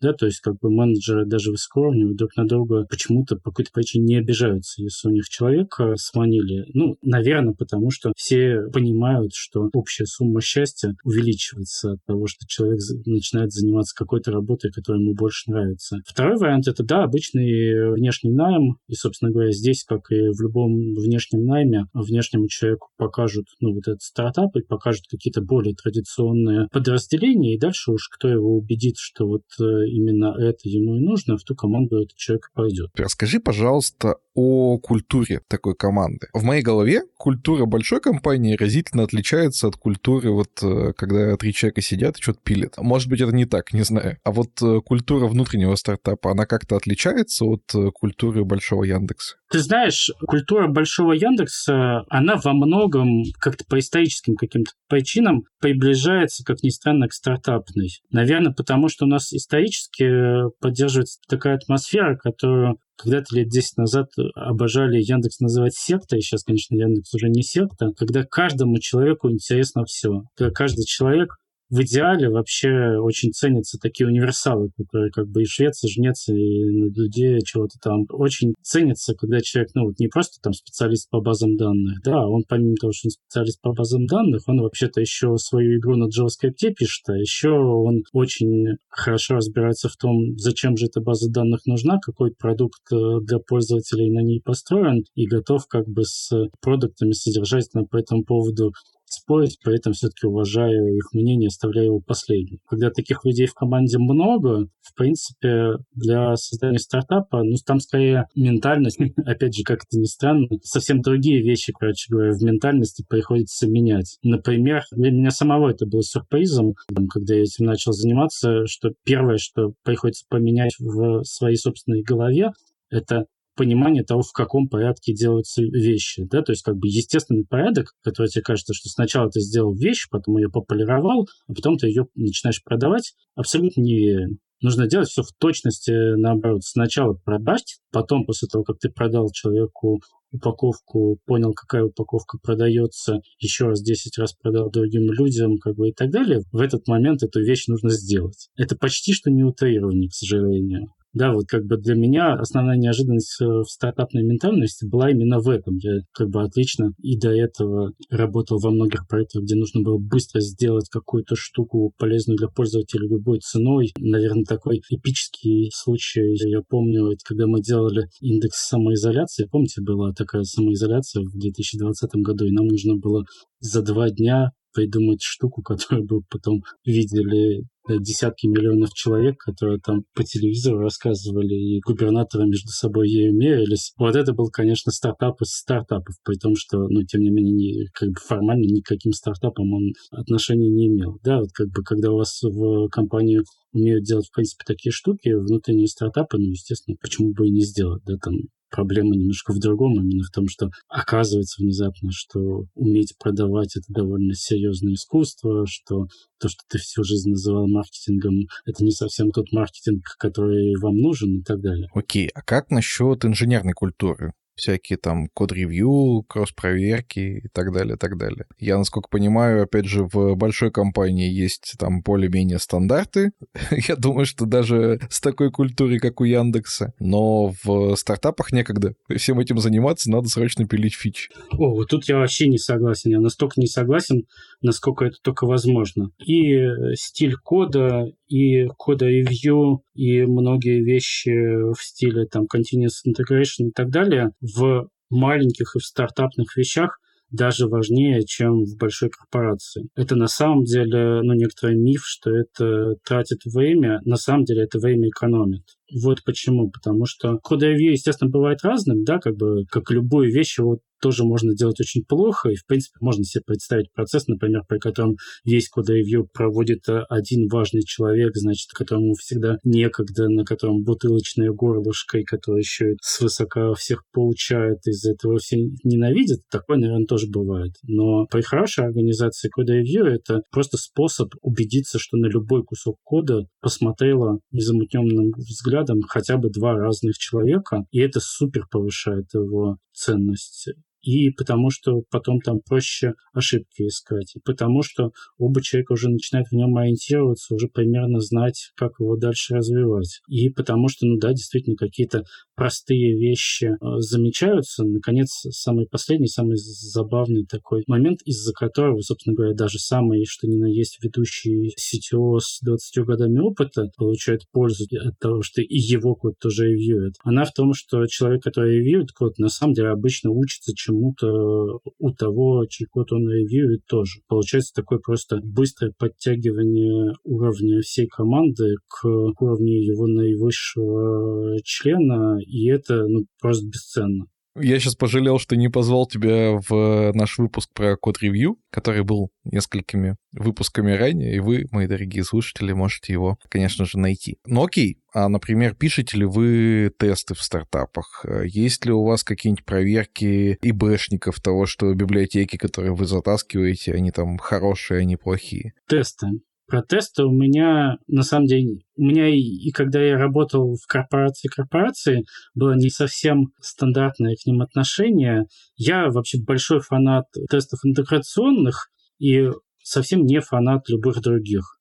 да, то есть как бы менеджеры даже высокоуровневые друг на друга почему-то по какой-то причине не обижаются, если у них человека сманили. Ну, наверное, потому что все понимают, что общая сумма счастья увеличивается от того, что человек начинает заниматься какой-то работой, которая ему больше нравится. Второй вариант это, да, обычный внешний найм, и, собственно говоря, здесь, как и в любом внешнем найме, внешнему человеку покажут, ну, вот этот стартап и покажут какие-то более традиционные подразделения, и дальше уж кто его убедит, что вот э, именно это ему и нужно, в ту команду этот человек пойдет. Расскажи, пожалуйста, о культуре такой команды. В моей голове культура большой компании разительно отличается от культуры, вот э, когда три человека сидят и что-то пилят. Может быть, это не так, не знаю. А вот э, культура внутреннего стартапа, она как-то отличается от э, культуры большого Яндекса? Ты знаешь, культура большого Яндекса, она во многом как-то по историческим каким-то причинам приближается, как ни странно, к стартапной. Наверное, потому что у нас исторически поддерживается такая атмосфера, которую когда-то лет 10 назад обожали Яндекс называть сектой, сейчас, конечно, Яндекс уже не секта, когда каждому человеку интересно все. Когда каждый человек в идеале вообще очень ценятся такие универсалы, которые как бы и швец, и жнец, и на людей чего-то там. Очень ценится, когда человек, ну, вот не просто там специалист по базам данных, да, а он помимо того, что он специалист по базам данных, он вообще-то еще свою игру на JavaScript пишет, а еще он очень хорошо разбирается в том, зачем же эта база данных нужна, какой продукт э, для пользователей на ней построен, и готов как бы с продуктами содержательно по этому поводу спорить, при этом все-таки уважаю их мнение, оставляю его последним. Когда таких людей в команде много, в принципе, для создания стартапа, ну, там скорее ментальность, (laughs) опять же, как это ни странно, совсем другие вещи, короче говоря, в ментальности приходится менять. Например, для меня самого это было сюрпризом, когда я этим начал заниматься, что первое, что приходится поменять в своей собственной голове, это понимание того, в каком порядке делаются вещи. Да? То есть как бы естественный порядок, который тебе кажется, что сначала ты сделал вещь, потом ее пополировал, а потом ты ее начинаешь продавать, абсолютно неверен. Нужно делать все в точности наоборот. Сначала продать, потом после того, как ты продал человеку упаковку, понял, какая упаковка продается, еще раз 10 раз продал другим людям, как бы и так далее, в этот момент эту вещь нужно сделать. Это почти что не утрирование, к сожалению. Да, вот как бы для меня основная неожиданность э, в стартапной ментальности была именно в этом. Я как бы отлично и до этого работал во многих проектах, где нужно было быстро сделать какую-то штуку полезную для пользователя любой ценой. Наверное, такой эпический случай, я помню, когда мы делали индекс самоизоляции. Помните, была такая самоизоляция в 2020 году, и нам нужно было за два дня придумать штуку, (laughs) которую бы потом видели десятки миллионов человек, которые там по телевизору рассказывали, и губернаторы между собой ею мерились. Вот это был, конечно, стартап из стартапов, при том, что, ну, тем не менее, не, как бы формально никаким стартапом он отношения не имел. Да, вот как бы, когда у вас в компанию умеют делать, в принципе, такие штуки, внутренние стартапы, ну, естественно, почему бы и не сделать, да, там проблема немножко в другом, именно в том, что оказывается внезапно, что уметь продавать это довольно серьезное искусство, что то, что ты всю жизнь называл маркетингом, это не совсем тот маркетинг, который вам нужен и так далее. Окей, а как насчет инженерной культуры? Всякие там код-ревью, кросс-проверки и так далее, так далее. Я, насколько понимаю, опять же, в большой компании есть там более-менее стандарты. (laughs) Я думаю, что даже с такой культурой, как у Яндекса. Но в стартапах некогда. Всем этим заниматься, надо срочно пилить фичи. О, вот тут я вообще не согласен. Я настолько не согласен, насколько это только возможно. И стиль кода, и кода ревью, и многие вещи в стиле там continuous integration и так далее в маленьких и в стартапных вещах даже важнее, чем в большой корпорации. Это на самом деле, ну, некоторый миф, что это тратит время. На самом деле это время экономит. Вот почему. Потому что код review, естественно, бывает разным, да, как бы, как любую вещь, его тоже можно делать очень плохо, и, в принципе, можно себе представить процесс, например, при котором весь код-ревью проводит э, один важный человек, значит, которому всегда некогда, на котором бутылочное горлышко, и который еще свысока всех получает, из-за этого все ненавидят. Такое, наверное, тоже бывает. Но при хорошей организации код-ревью это просто способ убедиться, что на любой кусок кода посмотрело незамутненным взглядом хотя бы два разных человека, и это супер повышает его ценность и потому что потом там проще ошибки искать, и потому что оба человека уже начинают в нем ориентироваться, уже примерно знать, как его дальше развивать. И потому что, ну да, действительно, какие-то простые вещи э, замечаются. Наконец, самый последний, самый забавный такой момент, из-за которого, собственно говоря, даже самый, что ни на есть, ведущий CTO с 20 годами опыта получает пользу от того, что и его код тоже ревьюет. Она в том, что человек, который ревьюет код, на самом деле обычно учится чему чему-то у того, чей код он ревьюет тоже. Получается такое просто быстрое подтягивание уровня всей команды к уровню его наивысшего члена, и это ну, просто бесценно. Я сейчас пожалел, что не позвал тебя в наш выпуск про код-ревью, который был несколькими выпусками ранее, и вы, мои дорогие слушатели, можете его, конечно же, найти. Ну окей, а, например, пишете ли вы тесты в стартапах? Есть ли у вас какие-нибудь проверки и бэшников того, что библиотеки, которые вы затаскиваете, они там хорошие, а не плохие? Тесты. Про тесты у меня, на самом деле, у меня и, и когда я работал в корпорации корпорации, было не совсем стандартное к ним отношение. Я вообще большой фанат тестов интеграционных и совсем не фанат любых других.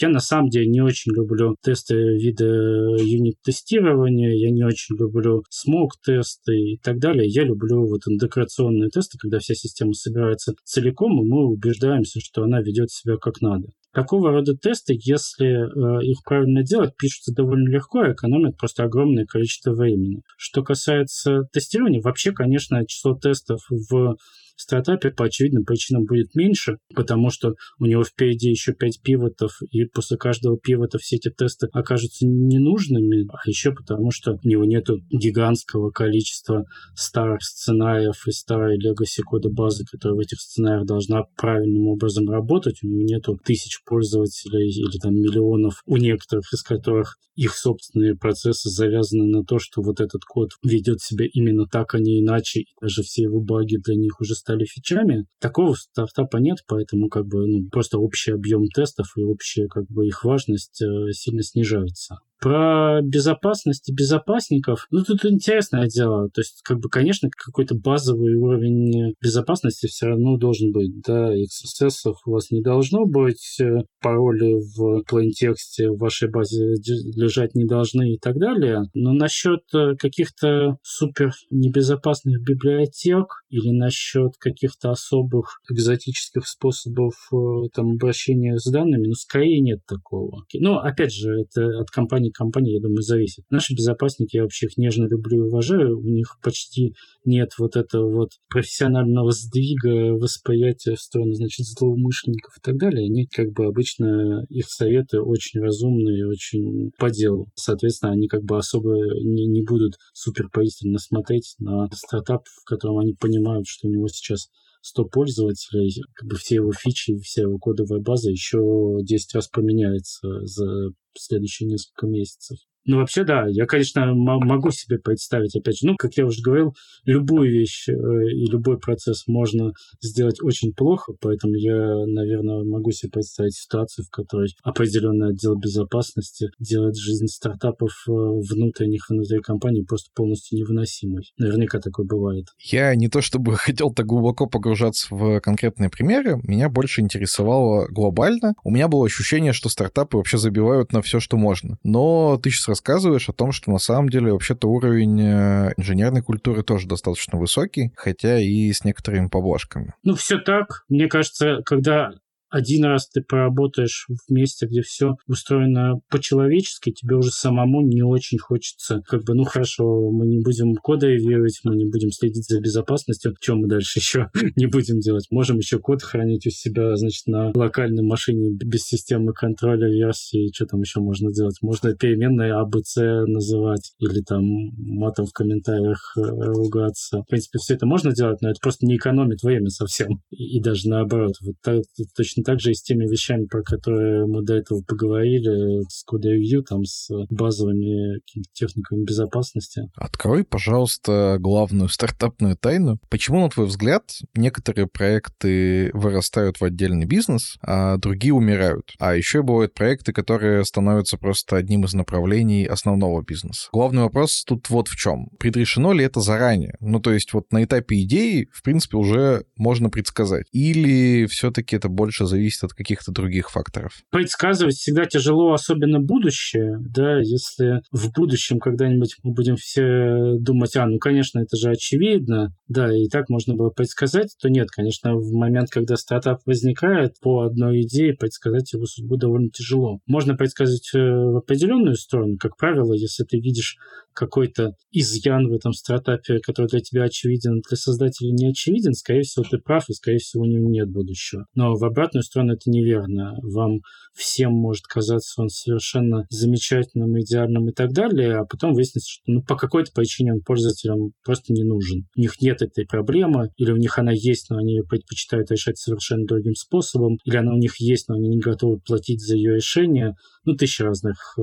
Я на самом деле не очень люблю тесты вида юнит-тестирования, я не очень люблю смог-тесты и так далее. Я люблю вот интеграционные тесты, когда вся система собирается целиком, и мы убеждаемся, что она ведет себя как надо. Такого рода тесты, если э, их правильно делать, пишутся довольно легко и экономят просто огромное количество времени. Что касается тестирования, вообще, конечно, число тестов в стартапе по очевидным причинам будет меньше, потому что у него впереди еще 5 пивотов, и после каждого пивота все эти тесты окажутся ненужными, а еще потому что у него нет гигантского количества старых сценариев и старой legacy кода базы, которая в этих сценариях должна правильным образом работать. У него нету тысяч пользователей или там миллионов, у некоторых из которых их собственные процессы завязаны на то, что вот этот код ведет себя именно так, а не иначе, и даже все его баги для них уже стали фичами. Такого стартапа нет, поэтому как бы ну, просто общий объем тестов и общая как бы их важность э, сильно снижается. Про безопасность и безопасников, ну, тут интересное дело. То есть, как бы, конечно, какой-то базовый уровень безопасности все равно должен быть. Да, XSS у вас не должно быть, э, пароли в плейнтексте в вашей базе лежать не должны и так далее. Но насчет э, каких-то супер небезопасных библиотек или насчет каких-то особых экзотических способов э, там обращения с данными, ну, скорее нет такого. Ну, опять же, это от компании компании к компании, я думаю, зависит. Наши безопасники, я вообще их нежно люблю и уважаю. У них почти нет вот этого вот профессионального сдвига, восприятия в сторону, значит, злоумышленников и так далее. Они как бы обычно, их советы очень разумные, очень по делу. Соответственно, они как бы особо не, не будут супер пристально смотреть на стартап, в котором они понимают, что у него сейчас 100 пользователей, как бы все его фичи, вся его кодовая база еще 10 раз поменяется за следующие несколько месяцев. Ну, вообще, да, я, конечно, могу себе представить, опять же, ну, как я уже говорил, любую вещь э, и любой процесс можно сделать очень плохо, поэтому я, наверное, могу себе представить ситуацию, в которой определенный отдел безопасности делает жизнь стартапов э, внутренних внутри компании просто полностью невыносимой. Наверняка такое бывает. Я не то чтобы (laughs) хотел так глубоко погружаться в конкретные примеры, меня больше интересовало глобально. У меня было ощущение, что стартапы вообще забивают на все, что можно. Но ты сейчас рассказываешь о том, что на самом деле вообще-то уровень э, инженерной культуры тоже достаточно высокий, хотя и с некоторыми поблажками. Ну, все так. Мне кажется, когда один раз ты поработаешь в месте, где все устроено по-человечески, тебе уже самому не очень хочется, как бы, ну хорошо, мы не будем кода верить, мы не будем следить за безопасностью, чем мы дальше еще (laughs) не будем делать? Можем еще код хранить у себя, значит, на локальной машине без системы контроля версии, что там еще можно делать? Можно переменные ABC называть или там матом в комментариях э, ругаться. В принципе, все это можно делать, но это просто не экономит время совсем. И, и даже наоборот. Вот так, точно так же и с теми вещами, про которые мы до этого поговорили, с Code Review, там, с базовыми техниками безопасности. Открой, пожалуйста, главную стартапную тайну. Почему, на твой взгляд, некоторые проекты вырастают в отдельный бизнес, а другие умирают? А еще бывают проекты, которые становятся просто одним из направлений основного бизнеса. Главный вопрос тут вот в чем. Предрешено ли это заранее? Ну, то есть вот на этапе идеи, в принципе, уже можно предсказать. Или все-таки это больше зависит от каких-то других факторов? Предсказывать всегда тяжело, особенно будущее, да, если в будущем когда-нибудь мы будем все думать, а, ну, конечно, это же очевидно, да, и так можно было предсказать, то нет, конечно, в момент, когда стартап возникает, по одной идее предсказать его судьбу довольно тяжело. Можно предсказать э, в определенную сторону, как правило, если ты видишь какой-то изъян в этом стартапе, который для тебя очевиден, для создателя не очевиден, скорее всего, ты прав, и, скорее всего, у него нет будущего. Но в обратную сторону это неверно. Вам всем может казаться он совершенно замечательным, идеальным и так далее, а потом выяснится, что ну, по какой-то причине он пользователям просто не нужен. У них нет этой проблемы, или у них она есть, но они ее предпочитают решать совершенно другим способом, или она у них есть, но они не готовы платить за ее решение. Ну, тысяча разных э,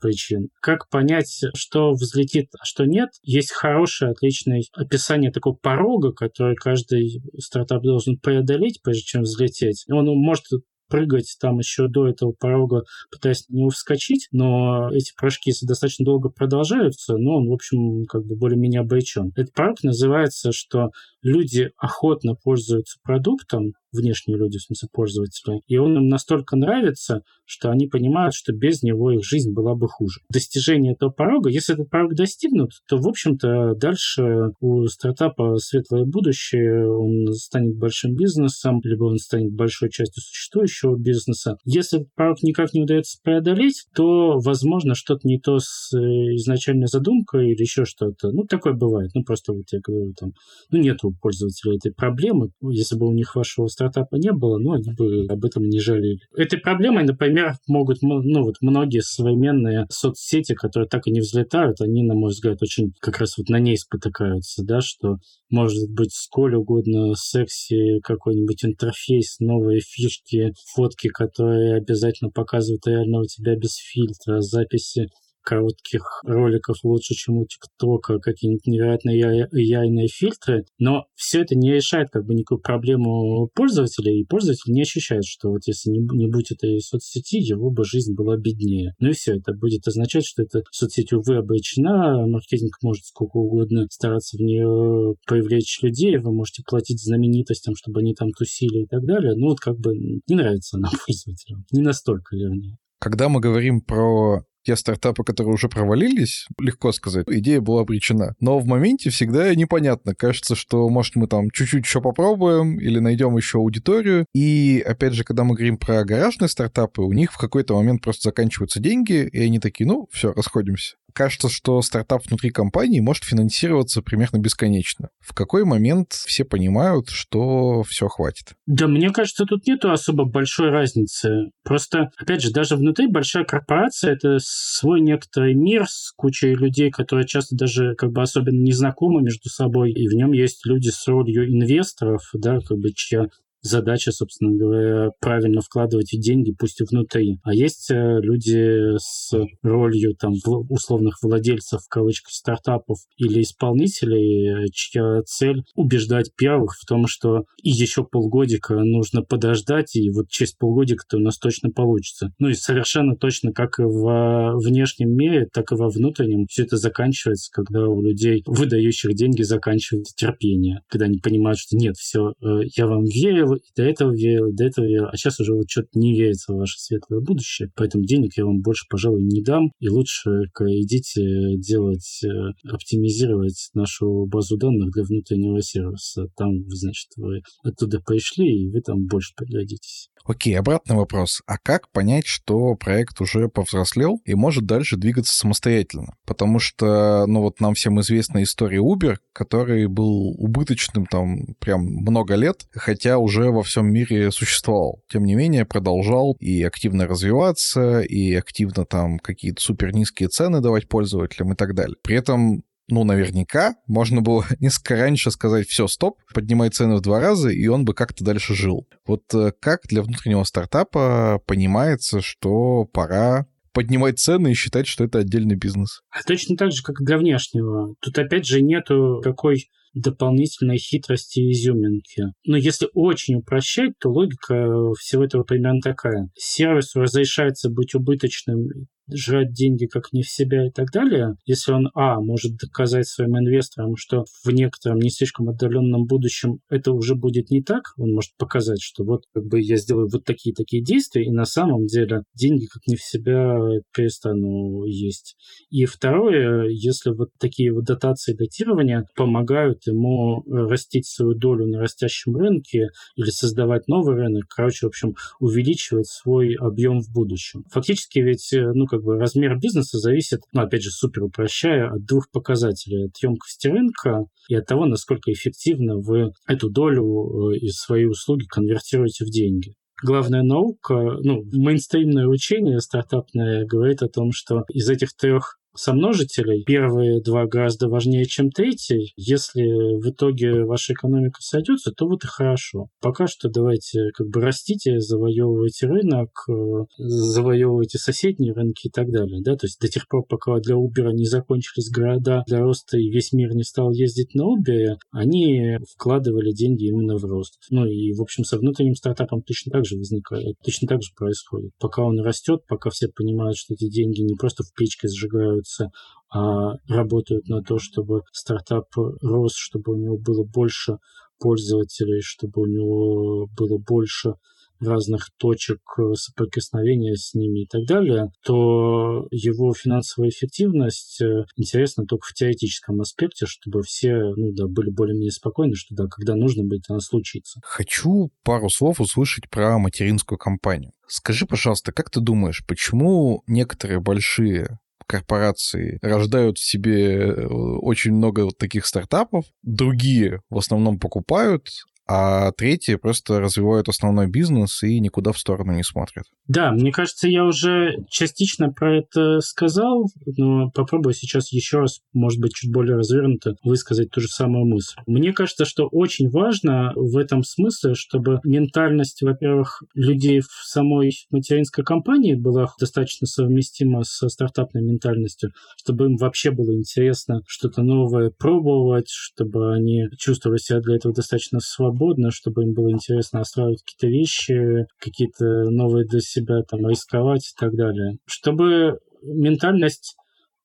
причин. Как понять, что взлетит, а что нет? Есть хорошее, отличное описание такого порога, который каждый стартап должен преодолеть, прежде чем взлететь. Он может прыгать там еще до этого порога, пытаясь на него вскочить, но эти прыжки достаточно долго продолжаются, но он, в общем, как бы более-менее обречен. Этот порог называется, что люди охотно пользуются продуктом, внешние люди, в смысле пользователи, и он им настолько нравится, что они понимают, что без него их жизнь была бы хуже. Достижение этого порога, если этот порог достигнут, то, в общем-то, дальше у стартапа светлое будущее, он станет большим бизнесом, либо он станет большой частью существующего бизнеса. Если порог никак не удается преодолеть, то, возможно, что-то не то с э, изначальной задумкой или еще что-то. Ну, такое бывает. Ну, просто вот я говорю, там, ну, нет у пользователя этой проблемы. Если бы у них вашего стартапа не было, ну, они бы об этом не жалели. Этой проблемой, например, могут, ну, вот многие современные соцсети, которые так и не взлетают, они, на мой взгляд, очень как раз вот на ней спотыкаются, да, что может быть сколь угодно секси какой-нибудь интерфейс, новые фишки, фотки, которые обязательно показывают реального тебя без фильтра, записи коротких роликов лучше, чем у ТикТока, какие-нибудь невероятные яйные фильтры, но все это не решает как бы никакую проблему пользователя, и пользователь не ощущает, что вот если не, не будь этой соцсети, его бы жизнь была беднее. Ну и все, это будет означать, что эта соцсеть, увы, обречена, маркетинг может сколько угодно стараться в нее привлечь людей, вы можете платить знаменитостям, чтобы они там тусили и так далее, ну вот как бы не нравится нам (laughs) пользователям, не настолько, вернее. Когда мы говорим про те стартапы, которые уже провалились, легко сказать, идея была обречена. Но в моменте всегда непонятно. Кажется, что, может, мы там чуть-чуть еще попробуем или найдем еще аудиторию. И, опять же, когда мы говорим про гаражные стартапы, у них в какой-то момент просто заканчиваются деньги, и они такие, ну, все, расходимся кажется, что стартап внутри компании может финансироваться примерно бесконечно. В какой момент все понимают, что все хватит? Да, мне кажется, тут нету особо большой разницы. Просто, опять же, даже внутри большая корпорация — это свой некоторый мир с кучей людей, которые часто даже как бы особенно не знакомы между собой, и в нем есть люди с ролью инвесторов, да, как бы чья задача, собственно говоря, правильно вкладывать деньги, пусть и внутри. А есть э, люди с ролью там условных владельцев, в кавычках, стартапов или исполнителей, чья цель убеждать первых в том, что и еще полгодика нужно подождать, и вот через полгодика-то у нас точно получится. Ну и совершенно точно, как и во внешнем мире, так и во внутреннем, все это заканчивается, когда у людей, выдающих деньги, заканчивается терпение, когда они понимают, что нет, все, э, я вам верил, и до этого верил, и до этого верил, а сейчас уже вот что-то не верится в ваше светлое будущее, поэтому денег я вам больше, пожалуй, не дам, и лучше идите делать, э, оптимизировать нашу базу данных для внутреннего сервиса. Там, значит, вы оттуда пришли, и вы там больше пригодитесь. Окей, обратный вопрос. А как понять, что проект уже повзрослел и может дальше двигаться самостоятельно? Потому что, ну вот нам всем известна история Uber, который был убыточным там прям много лет, хотя уже во всем мире существовал. Тем не менее, продолжал и активно развиваться, и активно там какие-то супер низкие цены давать пользователям и так далее. При этом ну, наверняка можно было (laughs) несколько раньше сказать, все, стоп, поднимай цены в два раза, и он бы как-то дальше жил. Вот э, как для внутреннего стартапа понимается, что пора поднимать цены и считать, что это отдельный бизнес? А точно так же, как для внешнего. Тут опять же нету такой дополнительной хитрости и изюминки. Но если очень упрощать, то логика всего этого примерно такая. Сервису разрешается быть убыточным жрать деньги как не в себя и так далее, если он, а, может доказать своим инвесторам, что в некотором не слишком отдаленном будущем это уже будет не так, он может показать, что вот как бы я сделаю вот такие-такие действия, и на самом деле деньги как не в себя перестану есть. И второе, если вот такие вот дотации датирования помогают ему растить свою долю на растящем рынке или создавать новый рынок, короче, в общем, увеличивать свой объем в будущем. Фактически ведь, ну, как как бы размер бизнеса зависит, ну, опять же, супер упрощая, от двух показателей. От емкости рынка и от того, насколько эффективно вы эту долю э, из своей услуги конвертируете в деньги главная наука, ну, мейнстримное учение стартапное говорит о том, что из этих трех сомножителей. Первые два гораздо важнее, чем третий. Если в итоге ваша экономика сойдется, то вот и хорошо. Пока что давайте как бы растите, завоевывайте рынок, э, завоевывайте соседние рынки и так далее. Да? То есть до тех пор, пока для Uber не закончились города для роста и весь мир не стал ездить на Uber, они вкладывали деньги именно в рост. Ну и, в общем, со внутренним стартапом точно так же возникает, точно так же происходит. Пока он растет, пока все понимают, что эти деньги не просто в печке сжигают развиваются, а работают на то, чтобы стартап рос, чтобы у него было больше пользователей, чтобы у него было больше разных точек соприкосновения с ними и так далее, то его финансовая эффективность э, интересна только в теоретическом аспекте, чтобы все ну, да, были более-менее спокойны, что да, когда нужно будет, она случится. Хочу пару слов услышать про материнскую компанию. Скажи, пожалуйста, как ты думаешь, почему некоторые большие корпорации рождают в себе э, очень много вот таких стартапов, другие в основном покупают, а третьи просто развивают основной бизнес и никуда в сторону не смотрят. Да, мне кажется, я уже частично про это сказал, но попробую сейчас еще раз, может быть, чуть более развернуто высказать ту же самую мысль. Мне кажется, что очень важно в этом смысле, чтобы ментальность, во-первых, людей в самой материнской компании была достаточно совместима со стартапной ментальностью, чтобы им вообще было интересно что-то новое пробовать, чтобы они чувствовали себя для этого достаточно свободно, чтобы им было интересно осваивать какие-то вещи, какие-то новые для себя там рисковать и так далее. Чтобы ментальность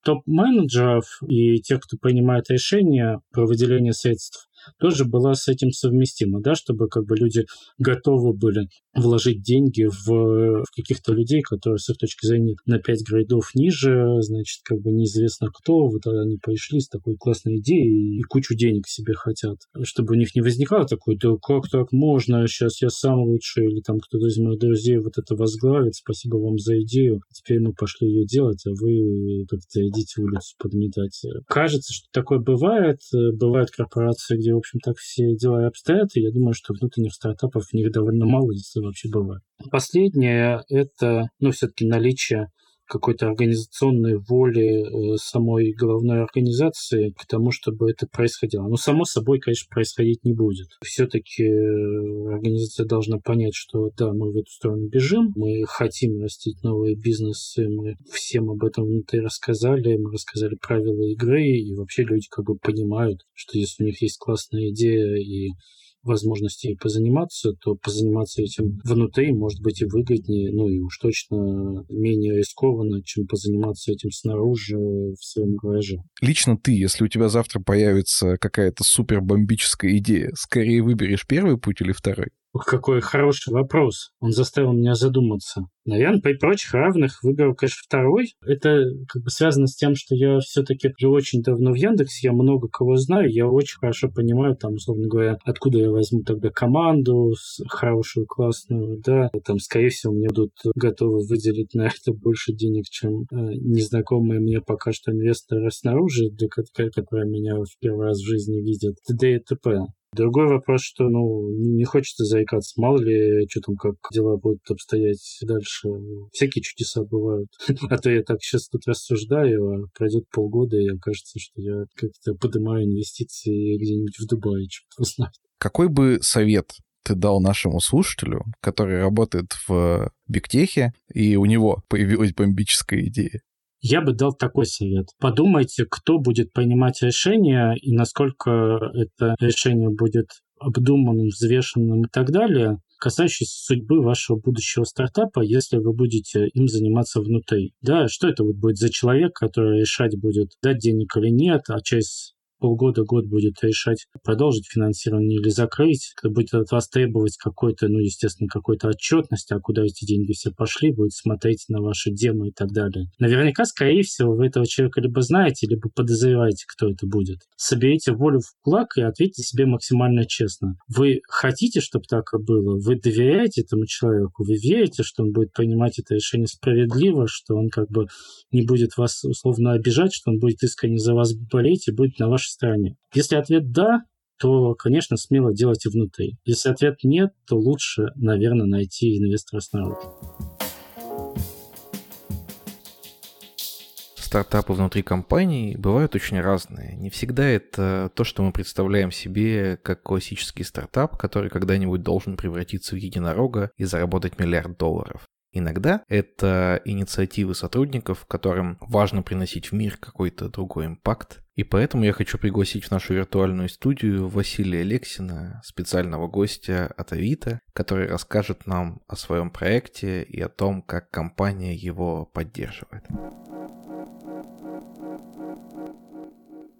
топ-менеджеров и тех, кто принимает решения про выделение средств, тоже была с этим совместима, да, чтобы как бы люди готовы были вложить деньги в, в каких-то людей, которые с их точки зрения на 5 грейдов ниже, значит, как бы неизвестно кто, вот они пришли с такой классной идеей и кучу денег себе хотят, чтобы у них не возникало такой, да как так можно, сейчас я сам лучше, или там кто-то из моих друзей вот это возглавит, спасибо вам за идею, теперь мы пошли ее делать, а вы как-то идите улицу подметать. Кажется, что такое бывает, бывают корпорации, где в общем, так все дела и обстоят, и я думаю, что внутренних стартапов в них довольно мало, если вообще бывает. Последнее – это, ну, все-таки наличие какой-то организационной воли э, самой головной организации к тому, чтобы это происходило. Но само собой, конечно, происходить не будет. Все-таки э, организация должна понять, что да, мы в эту сторону бежим, мы хотим растить новые бизнесы, мы всем об этом внутри рассказали, мы рассказали правила игры, и вообще люди как бы понимают, что если у них есть классная идея и возможностей позаниматься, то позаниматься этим внутри может быть и выгоднее, ну и уж точно менее рискованно, чем позаниматься этим снаружи в своем гараже. Лично ты, если у тебя завтра появится какая-то супер бомбическая идея, скорее выберешь первый путь или второй? Какой хороший вопрос. Он заставил меня задуматься. Наверное, при прочих равных выберу, конечно, второй. Это как бы связано с тем, что я все-таки живу очень давно в Яндексе, я много кого знаю, я очень хорошо понимаю, там, условно говоря, откуда я возьму тогда команду хорошую, классную, да, там, скорее всего, мне будут готовы выделить на это больше денег, чем э, незнакомые мне пока что инвесторы снаружи, для, которые меня в первый раз в жизни видят, т.д. и т.п. Другой вопрос, что, ну, не хочется заикаться. Мало ли, что там, как дела будут обстоять дальше. Всякие чудеса бывают. (laughs) А то я так сейчас тут рассуждаю, а пройдет полгода, и окажется, что я как-то поднимаю инвестиции где-нибудь в Дубае, что-то узнать. Какой бы совет ты дал нашему слушателю, который работает в Бигтехе, и у него появилась бомбическая идея? Я бы дал такой совет. Подумайте, кто будет принимать решение и насколько это решение будет обдуманным, взвешенным и так далее, касающийся судьбы вашего будущего стартапа, если вы будете им заниматься внутри. Да, что это вот будет за человек, который решать будет, дать денег или нет, а через полгода, год будет решать, продолжить финансирование или закрыть, будет от вас требовать какой-то, ну, естественно, какой-то отчетности, а куда эти деньги все пошли, будет смотреть на ваши демо и так далее. Наверняка, скорее всего, вы этого человека либо знаете, либо подозреваете, кто это будет. Соберите волю в кулак и ответьте себе максимально честно. Вы хотите, чтобы так и было? Вы доверяете этому человеку? Вы верите, что он будет принимать это решение справедливо, что он как бы не будет вас условно обижать, что он будет искренне за вас болеть и будет на вашей стороне. Если ответ «да», то, конечно, смело делайте внутри. Если ответ нет, то лучше, наверное, найти инвестора снаружи. Стартапы внутри компании бывают очень разные. Не всегда это то, что мы представляем себе как классический стартап, который когда-нибудь должен превратиться в единорога и заработать миллиард долларов. Иногда это инициативы сотрудников, которым важно приносить в мир какой-то другой импакт. И поэтому я хочу пригласить в нашу виртуальную студию Василия Лексина, специального гостя от Авито, который расскажет нам о своем проекте и о том, как компания его поддерживает.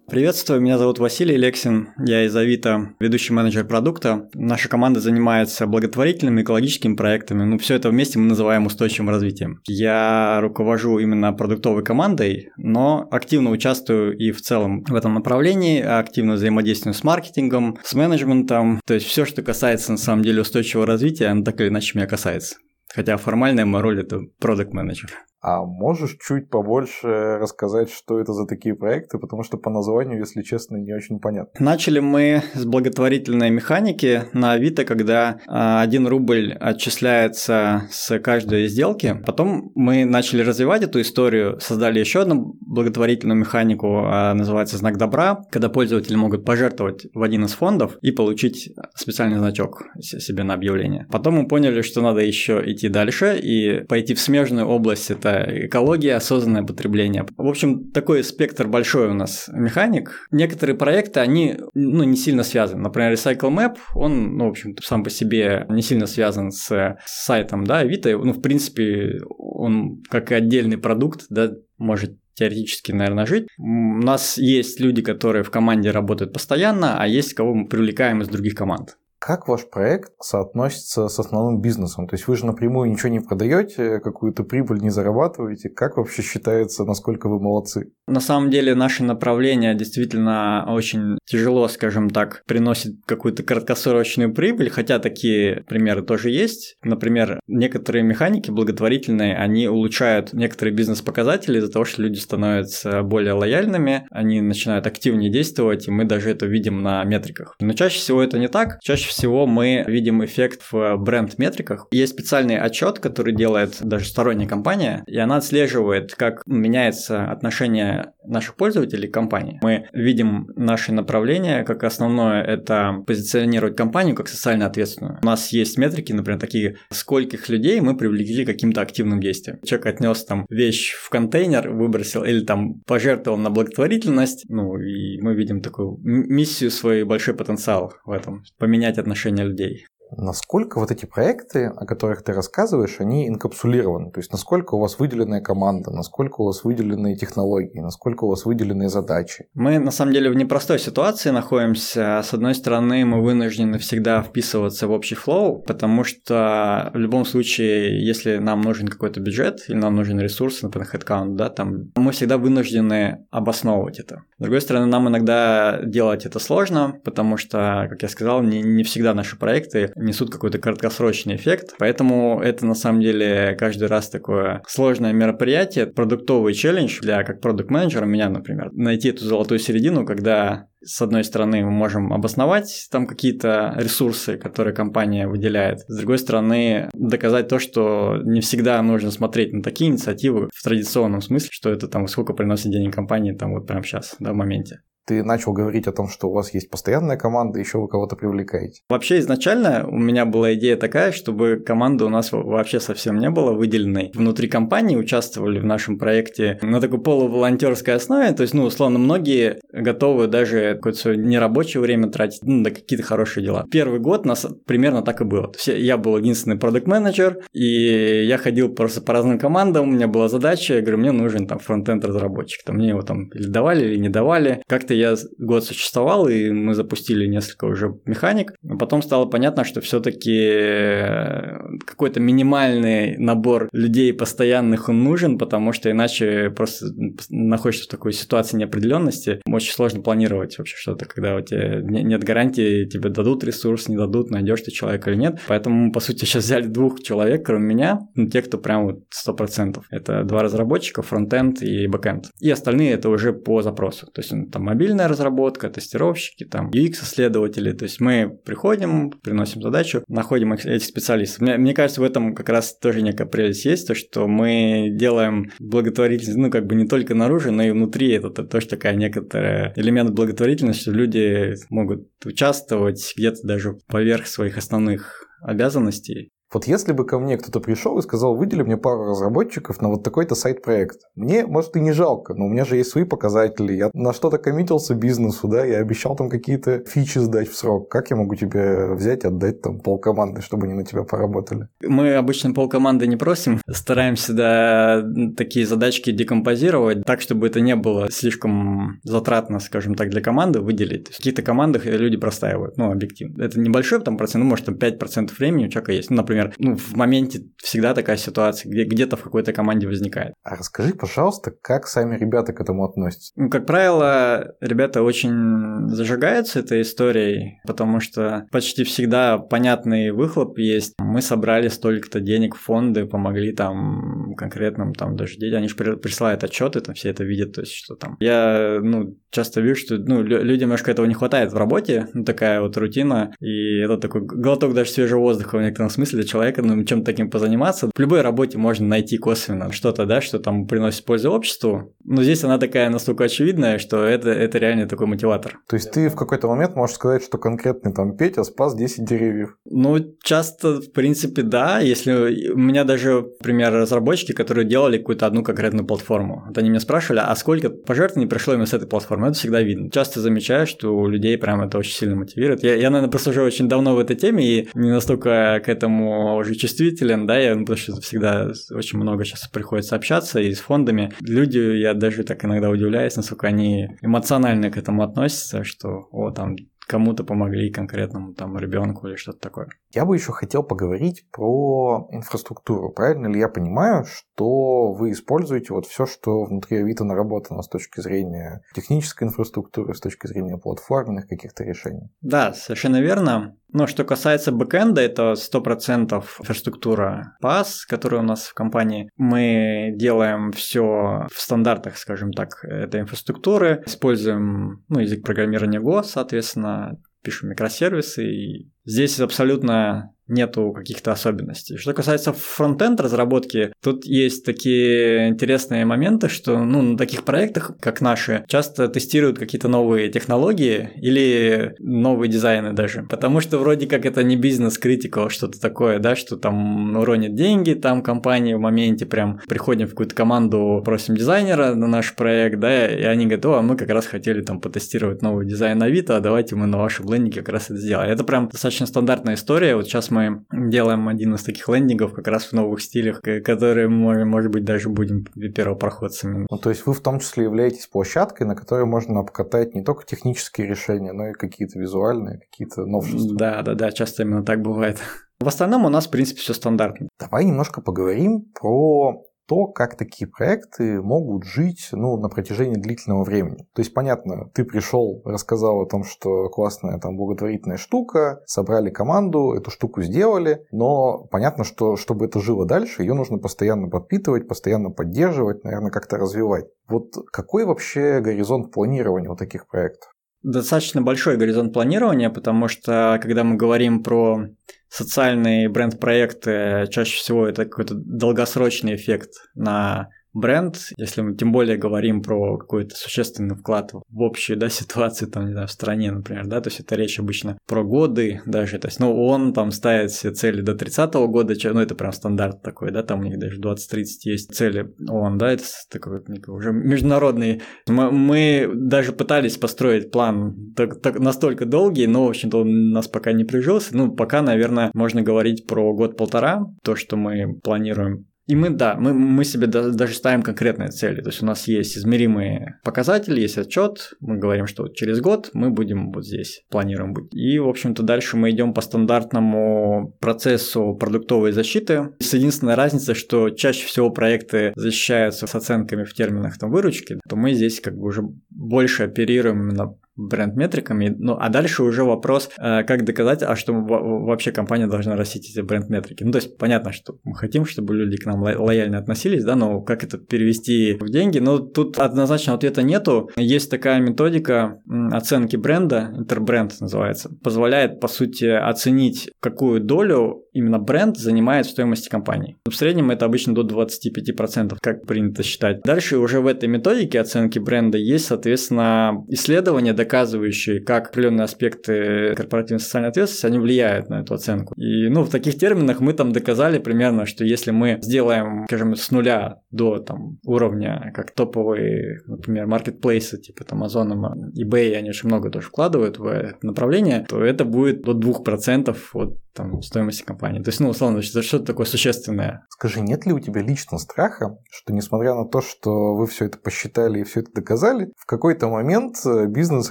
Приветствую, меня зовут Василий Лексин, я из Авито, ведущий менеджер продукта. Наша команда занимается благотворительными экологическими проектами, ну все это вместе мы называем устойчивым развитием. Я руковожу именно продуктовой командой, но активно участвую и в целом в этом направлении, активно взаимодействую с маркетингом, с менеджментом, то есть все, что касается на самом деле устойчивого развития, оно так или иначе меня касается. Хотя формальная моя роль это продукт менеджер а можешь чуть побольше рассказать, что это за такие проекты, потому что по названию, если честно, не очень понятно. Начали мы с благотворительной механики на Авито, когда 1 рубль отчисляется с каждой сделки. Потом мы начали развивать эту историю, создали еще одну благотворительную механику, а, называется «Знак добра», когда пользователи могут пожертвовать в один из фондов и получить специальный значок себе на объявление. Потом мы поняли, что надо еще идти дальше и пойти в смежную область, это экология, осознанное потребление. В общем, такой спектр большой у нас механик. Некоторые проекты, они ну, не сильно связаны. Например, Recycle Map, он, ну, в общем сам по себе не сильно связан с, сайтом, да, Авито. Ну, в принципе, он как и отдельный продукт, да, может теоретически, наверное, жить. У нас есть люди, которые в команде работают постоянно, а есть кого мы привлекаем из других команд. Как ваш проект соотносится с основным бизнесом? То есть вы же напрямую ничего не продаете, какую-то прибыль не зарабатываете. Как вообще считается, насколько вы молодцы? На самом деле наше направление действительно очень тяжело, скажем так, приносит какую-то краткосрочную прибыль, хотя такие примеры тоже есть. Например, некоторые механики благотворительные, они улучшают некоторые бизнес-показатели из-за того, что люди становятся более лояльными, они начинают активнее действовать, и мы даже это видим на метриках. Но чаще всего это не так. Чаще всего мы видим эффект в бренд-метриках. Есть специальный отчет, который делает даже сторонняя компания, и она отслеживает, как меняется отношение наших пользователей к компании. Мы видим наши направления, как основное это позиционировать компанию как социально ответственную. У нас есть метрики, например, такие, скольких людей мы привлекли каким-то активным действием. Человек отнес там вещь в контейнер, выбросил или там пожертвовал на благотворительность, ну и мы видим такую миссию, свой большой потенциал в этом, поменять отношения людей. Насколько вот эти проекты, о которых ты рассказываешь, они инкапсулированы? То есть насколько у вас выделенная команда, насколько у вас выделенные технологии, насколько у вас выделенные задачи? Мы на самом деле в непростой ситуации находимся. С одной стороны, мы вынуждены всегда вписываться в общий флоу, потому что в любом случае, если нам нужен какой-то бюджет или нам нужен ресурс, например, headcount, да, там, мы всегда вынуждены обосновывать это. С другой стороны, нам иногда делать это сложно, потому что, как я сказал, не, не всегда наши проекты несут какой-то краткосрочный эффект, поэтому это на самом деле каждый раз такое сложное мероприятие, продуктовый челлендж для как продукт-менеджера, меня, например, найти эту золотую середину, когда с одной стороны, мы можем обосновать там какие-то ресурсы, которые компания выделяет. С другой стороны, доказать то, что не всегда нужно смотреть на такие инициативы в традиционном смысле, что это там сколько приносит денег компании там вот прямо сейчас, да, в моменте. Ты начал говорить о том, что у вас есть постоянная команда, еще вы кого-то привлекаете. Вообще изначально у меня была идея такая, чтобы команда у нас вообще совсем не было выделенной. Внутри компании участвовали в нашем проекте на такой полуволонтерской основе, то есть, ну, условно, многие готовы даже какое-то свое нерабочее время тратить ну, на какие-то хорошие дела. Первый год нас примерно так и было. То есть я был единственный продукт менеджер и я ходил просто по разным командам, у меня была задача, я говорю, мне нужен там фронтенд разработчик, там мне его там или давали, или не давали. Как-то как я год существовал, и мы запустили несколько уже механик. А потом стало понятно, что все-таки э, какой-то минимальный набор людей постоянных он нужен, потому что иначе просто находишься в такой ситуации неопределенности. Очень сложно планировать вообще что-то, когда у тебя нет гарантии, тебе дадут ресурс, не дадут, найдешь ты человека или нет. Поэтому по сути, сейчас взяли двух человек, кроме меня, ну, те, кто прям вот 100%. Это два разработчика, фронтенд и бэкенд. И остальные это уже по запросу. То есть там мобильный мобильная разработка, тестировщики, там UX-исследователи. То есть мы приходим, приносим задачу, находим этих специалистов. Мне, мне кажется, в этом как раз тоже некая прелесть есть, то, что мы делаем благотворительность, ну, как бы не только наружу, но и внутри. Это, это тоже такая некоторая элемент благотворительности, что люди могут участвовать где-то даже поверх своих основных обязанностей. Вот если бы ко мне кто-то пришел и сказал, выдели мне пару разработчиков на вот такой-то сайт-проект. Мне, может, и не жалко, но у меня же есть свои показатели. Я на что-то коммитился бизнесу, да, я обещал там какие-то фичи сдать в срок. Как я могу тебе взять, отдать там полкоманды, чтобы они на тебя поработали? Мы обычно полкоманды не просим. Стараемся, да, такие задачки декомпозировать так, чтобы это не было слишком затратно, скажем так, для команды выделить. В каких-то командах люди простаивают, ну, объективно. Это небольшой там процент, ну, может, там 5% времени у человека есть. Ну, например, например, ну, в моменте всегда такая ситуация, где где-то в какой-то команде возникает. А расскажи, пожалуйста, как сами ребята к этому относятся? Ну, как правило, ребята очень зажигаются этой историей, потому что почти всегда понятный выхлоп есть. Мы собрали столько-то денег в фонды, помогли там конкретным там даже детям, они же присылают отчеты, там все это видят, то есть что там. Я, ну, часто вижу, что ну, людям немножко этого не хватает в работе, ну, такая вот рутина, и это такой глоток даже свежего воздуха в некотором смысле человека, ну, чем-то таким позаниматься. В любой работе можно найти косвенно что-то, да, что там приносит пользу обществу. Но здесь она такая настолько очевидная, что это, это реально такой мотиватор. То есть ты в какой-то момент можешь сказать, что конкретный там Петя спас 10 деревьев? Ну, часто, в принципе, да. Если у меня даже, например, разработчики, которые делали какую-то одну конкретную платформу. Вот они меня спрашивали, а сколько пожертвований пришло именно с этой платформы? Это всегда видно. Часто замечаю, что у людей прям это очень сильно мотивирует. Я, я наверное, просто уже очень давно в этой теме и не настолько к этому уже чувствителен, да, я, потому что всегда очень много сейчас приходится общаться и с фондами. Люди, я даже так иногда удивляюсь, насколько они эмоционально к этому относятся, что, о, там, кому-то помогли конкретному там ребенку или что-то такое. Я бы еще хотел поговорить про инфраструктуру. Правильно ли я понимаю, что вы используете вот все, что внутри Авито наработано с точки зрения технической инфраструктуры, с точки зрения платформенных каких-то решений? Да, совершенно верно. Но что касается бэкэнда, это 100% инфраструктура PaaS, которая у нас в компании. Мы делаем все в стандартах, скажем так, этой инфраструктуры. Используем ну, язык программирования Go, соответственно, пишем микросервисы. И здесь абсолютно нету каких-то особенностей. Что касается фронтенд разработки, тут есть такие интересные моменты, что ну, на таких проектах, как наши, часто тестируют какие-то новые технологии или новые дизайны даже. Потому что вроде как это не бизнес-критикал, что-то такое, да, что там уронит деньги, там компания в моменте прям приходим в какую-то команду, просим дизайнера на наш проект, да, и они говорят, о, а мы как раз хотели там потестировать новый дизайн Авито, а давайте мы на вашем лендинге как раз это сделаем. Это прям достаточно стандартная история. Вот сейчас мы делаем один из таких лендингов как раз в новых стилях, которые мы, может быть, даже будем первопроходцами. Ну, то есть вы в том числе являетесь площадкой, на которой можно обкатать не только технические решения, но и какие-то визуальные, какие-то новшества. Да, да, да, часто именно так бывает. В остальном у нас, в принципе, все стандартно. Давай немножко поговорим про то, как такие проекты могут жить ну, на протяжении длительного времени. То есть, понятно, ты пришел, рассказал о том, что классная там благотворительная штука, собрали команду, эту штуку сделали, но понятно, что чтобы это жило дальше, ее нужно постоянно подпитывать, постоянно поддерживать, наверное, как-то развивать. Вот какой вообще горизонт планирования у таких проектов? Достаточно большой горизонт планирования, потому что когда мы говорим про социальные бренд-проекты, чаще всего это какой-то долгосрочный эффект на бренд, если мы тем более говорим про какой-то существенный вклад в общую да, (laughs) ситуацию там, не знаю, в стране, например, да, то есть это речь обычно про годы даже, то есть, ну, он там ставит все цели до 30-го года, ну, это прям стандарт такой, да, там у них даже 20-30 есть цели, он, да, это такой уже международный. Мы, мы даже пытались построить план так, так, настолько долгий, но, в общем-то, он нас пока не прижился, ну, пока, наверное, можно говорить про год-полтора, то, что мы планируем и мы, да, мы, мы себе даже ставим конкретные цели. То есть у нас есть измеримые показатели, есть отчет. Мы говорим, что через год мы будем вот здесь, планируем быть. И, в общем-то, дальше мы идем по стандартному процессу продуктовой защиты. С единственной разницей, что чаще всего проекты защищаются с оценками в терминах там, выручки, то мы здесь как бы уже больше оперируем именно бренд-метриками. Ну, а дальше уже вопрос, э, как доказать, а что вообще компания должна растить эти бренд-метрики. Ну, то есть, понятно, что мы хотим, чтобы люди к нам лояльно относились, да, но как это перевести в деньги? Ну, тут однозначно ответа нету. Есть такая методика оценки бренда, интербренд называется, позволяет, по сути, оценить, какую долю именно бренд занимает в стоимости компании. В среднем это обычно до 25%, как принято считать. Дальше уже в этой методике оценки бренда есть, соответственно, исследования, доказывающие, как определенные аспекты корпоративной социальной ответственности, они влияют на эту оценку. И, ну, в таких терминах мы там доказали примерно, что если мы сделаем, скажем, с нуля до там уровня, как топовые, например, маркетплейсы, типа там Amazon, eBay, они очень много тоже вкладывают в это направление, то это будет до 2% от там, стоимости компании. То есть, ну, условно, это что-то такое существенное. Скажи, нет ли у тебя лично страха, что несмотря на то, что вы все это посчитали и все это доказали, в какой-то момент э, бизнес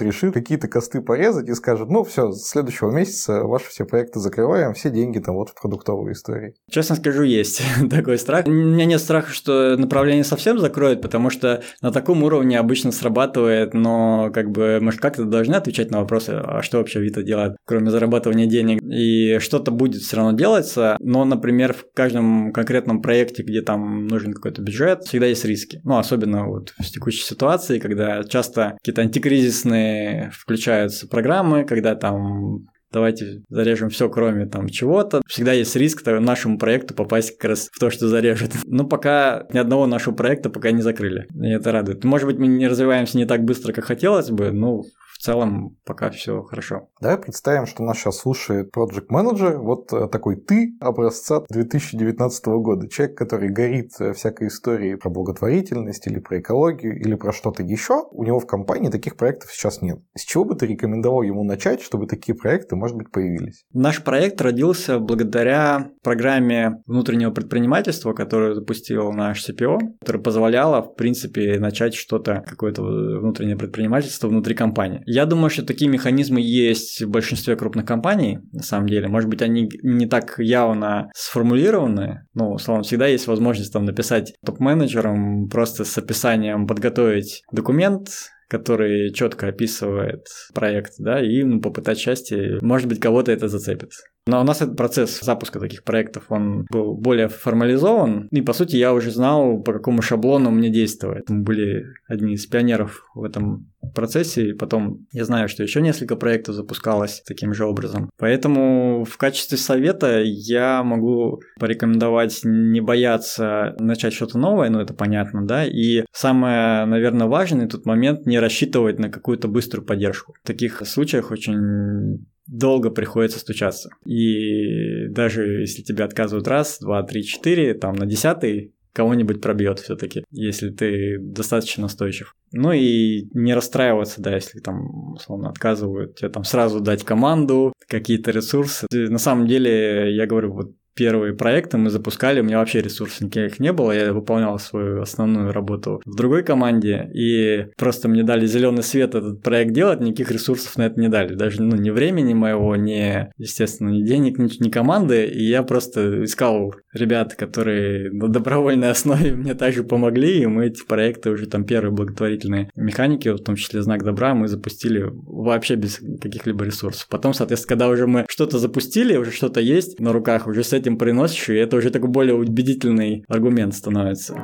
решит какие-то косты порезать и скажет, ну, все, с следующего месяца ваши все проекты закрываем, все деньги там вот в продуктовой истории. Честно скажу, есть (laughs) такой страх. У меня нет страха, что направление совсем закроет, потому что на таком уровне обычно срабатывает, но как бы мы же как-то должны отвечать на вопросы, а что вообще Вита делает, кроме зарабатывания денег, и что что-то будет все равно делаться, но, например, в каждом конкретном проекте, где там нужен какой-то бюджет, всегда есть риски. Ну, особенно вот в текущей ситуации, когда часто какие-то антикризисные включаются программы, когда там давайте зарежем все, кроме там чего-то. Всегда есть риск нашему проекту попасть как раз в то, что зарежет. (laughs) Но пока ни одного нашего проекта пока не закрыли. И это радует. Может быть, мы не развиваемся не так быстро, как хотелось бы, но целом пока все хорошо. Давай представим, что нас сейчас слушает Project Manager, вот э, такой ты образца 2019 года. Человек, который горит э, всякой историей про благотворительность или про экологию или про что-то еще. У него в компании таких проектов сейчас нет. С чего бы ты рекомендовал ему начать, чтобы такие проекты, может быть, появились? Наш проект родился благодаря программе внутреннего предпринимательства, которую запустил наш CPO, которая позволяла, в принципе, начать что-то, какое-то внутреннее предпринимательство внутри компании. Я думаю, что такие механизмы есть в большинстве крупных компаний, на самом деле. Может быть, они не так явно сформулированы, но, условно, всегда есть возможность там написать топ-менеджерам просто с описанием подготовить документ, который четко описывает проект, да, и ну, попытать счастье. Может быть, кого-то это зацепит. Но у нас этот процесс запуска таких проектов, он был более формализован. И, по сути, я уже знал, по какому шаблону мне действовать. Мы были одни из пионеров в этом процессе, и потом я знаю, что еще несколько проектов запускалось таким же образом. Поэтому в качестве совета я могу порекомендовать не бояться начать что-то новое, ну это понятно, да, и самое, наверное, важный тут момент не рассчитывать на какую-то быструю поддержку. В таких случаях очень долго приходится стучаться. И даже если тебе отказывают раз, два, три, четыре, там на десятый кого-нибудь пробьет все-таки, если ты достаточно настойчив. Ну и не расстраиваться, да, если там, условно, отказывают тебе там сразу дать команду, какие-то ресурсы. На самом деле, я говорю, вот первые проекты мы запускали, у меня вообще ресурсов никаких не было, я выполнял свою основную работу в другой команде, и просто мне дали зеленый свет этот проект делать, никаких ресурсов на это не дали, даже ну, ни времени моего, ни, естественно, ни денег, ни, ни команды, и я просто искал ребят, которые на добровольной основе (laughs) мне также помогли, и мы эти проекты уже там первые благотворительные механики, в том числе знак добра, мы запустили вообще без каких-либо ресурсов. Потом, соответственно, когда уже мы что-то запустили, уже что-то есть на руках, уже с этим приносишь, и это уже такой более убедительный аргумент становится.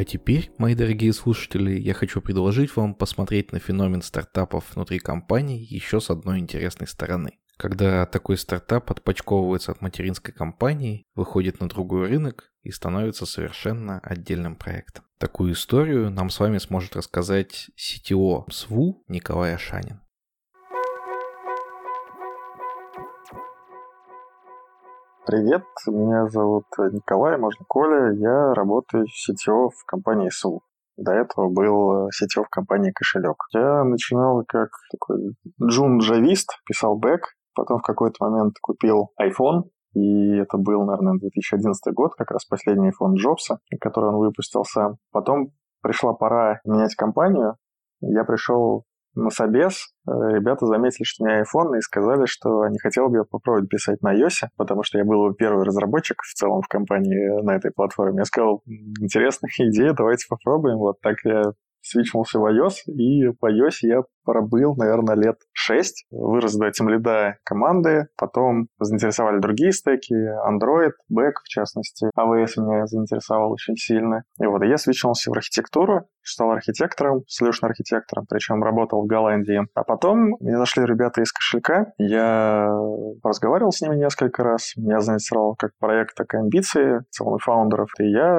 А теперь, мои дорогие слушатели, я хочу предложить вам посмотреть на феномен стартапов внутри компании еще с одной интересной стороны. Когда такой стартап отпочковывается от материнской компании, выходит на другой рынок и становится совершенно отдельным проектом. Такую историю нам с вами сможет рассказать CTO СВУ Николай Ашанин. Привет, меня зовут Николай, можно Коля, я работаю CTO в компании СУ. До этого был CTO в компании Кошелек. Я начинал как такой джун-джавист, писал бэк, потом в какой-то момент купил iPhone, и это был, наверное, 2011 год, как раз последний iPhone Джобса, который он выпустил сам. Потом пришла пора менять компанию, я пришел на собес э, ребята заметили, что у меня iPhone, и сказали, что они хотели бы попробовать писать на iOS, потому что я был первый разработчик в целом в компании на этой платформе. Я сказал, интересная (laughs) идея, давайте попробуем. Вот так я свичнулся в iOS, и по iOS я пробыл, наверное, лет 6. Вырос до лида команды, потом заинтересовали другие стеки, Android, Back в частности. AWS меня заинтересовал очень сильно. И вот я свечился в архитектуру, стал архитектором, solution архитектором, причем работал в Голландии. А потом меня нашли ребята из кошелька, я разговаривал с ними несколько раз, меня заинтересовал как проект, так и амбиции целых фаундеров, и я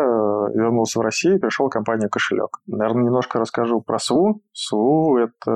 вернулся в Россию и пришел в компанию «Кошелек». Наверное, немножко расскажу про СУ. СУ — это,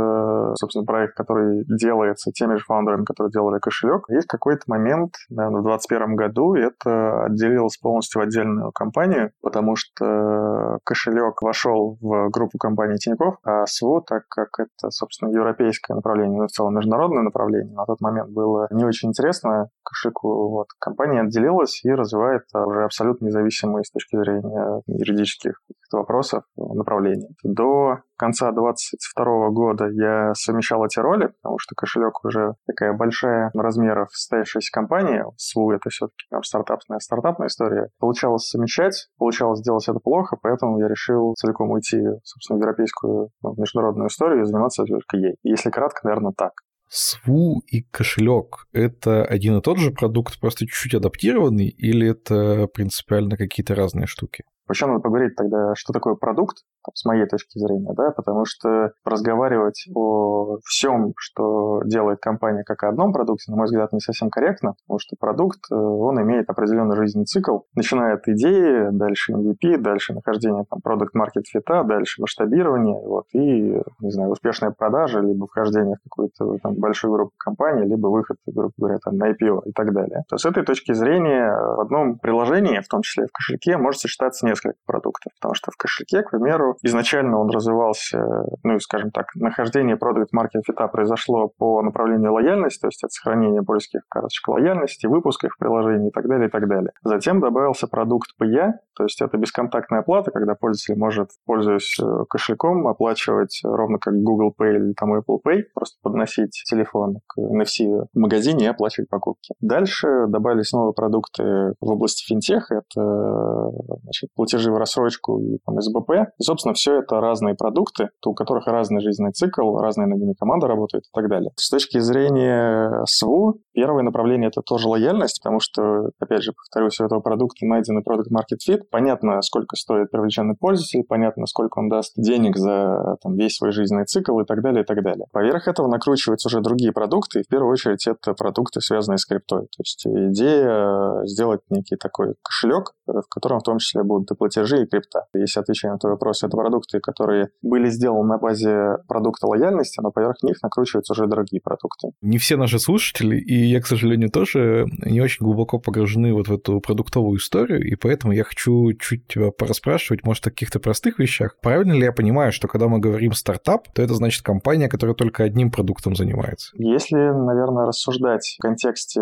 собственно, проект, который делается теми же фаундерами, которые делали кошелек. Есть какой-то момент, наверное, в 2021 году, это отделилось полностью в отдельную компанию, потому что кошелек вошел в группу компаний Тинькофф, а СВО, так как это, собственно, европейское направление, ну, в целом международное направление, на тот момент было не очень интересно кошельку. Вот. Компания отделилась и развивает уже абсолютно независимые с точки зрения юридических вопросов направления. До конца 2022 года я совмещал эти роли, потому что кошелек уже такая большая размеров состоявшаяся компания. СВУ это все-таки там стартапная стартапная история. Получалось совмещать, получалось сделать это плохо, поэтому я решил целиком уйти, собственно, в европейскую ну, международную историю и заниматься только ей. Если кратко, наверное, так. СВУ и кошелек — это один и тот же продукт, просто чуть-чуть адаптированный, или это принципиально какие-то разные штуки? Вообще надо поговорить тогда, что такое продукт, с моей точки зрения, да, потому что разговаривать о всем, что делает компания как о одном продукте, на мой взгляд, не совсем корректно, потому что продукт, э, он имеет определенный жизненный цикл, начиная от идеи, дальше MVP, дальше нахождение там продукт market fit, дальше масштабирование, вот, и, не знаю, успешная продажа, либо вхождение в какую-то там большую группу компаний, либо выход, грубо говоря, там на IPO и так далее. То с этой точки зрения в одном приложении, в том числе в кошельке, может сочетаться несколько продуктов, потому что в кошельке, к примеру, изначально он развивался, ну, скажем так, нахождение продукт market fit произошло по направлению лояльности, то есть это сохранение польских карточек лояльности, выпуск их приложений и так далее, и так далее. Затем добавился продукт PIA, то есть это бесконтактная оплата, когда пользователь может, пользуясь э, кошельком, оплачивать ровно как Google Pay или там Apple Pay, просто подносить телефон к NFC в магазине и оплачивать покупки. Дальше добавились новые продукты в области финтеха, это значит, платежи в рассрочку и там, СБП. И, собственно, все это разные продукты, у которых разный жизненный цикл, разные над ними команда работает и так далее. С точки зрения СВУ, первое направление — это тоже лояльность, потому что, опять же, повторюсь, у этого продукта найденный продукт market fit. Понятно, сколько стоит привлеченный пользователь, понятно, сколько он даст денег за там, весь свой жизненный цикл и так далее, и так далее. Поверх этого накручиваются уже другие продукты, и в первую очередь это продукты, связанные с криптой. То есть идея сделать некий такой кошелек, в котором в том числе будут платежи, и крипта. Если отвечая на твой вопрос, это продукты, которые были сделаны на базе продукта лояльности, но поверх них накручиваются уже другие продукты. Не все наши слушатели, и я, к сожалению, тоже не очень глубоко погружены вот в эту продуктовую историю, и поэтому я хочу чуть тебя пораспрашивать, может, о каких-то простых вещах. Правильно ли я понимаю, что когда мы говорим стартап, то это значит компания, которая только одним продуктом занимается? Если, наверное, рассуждать в контексте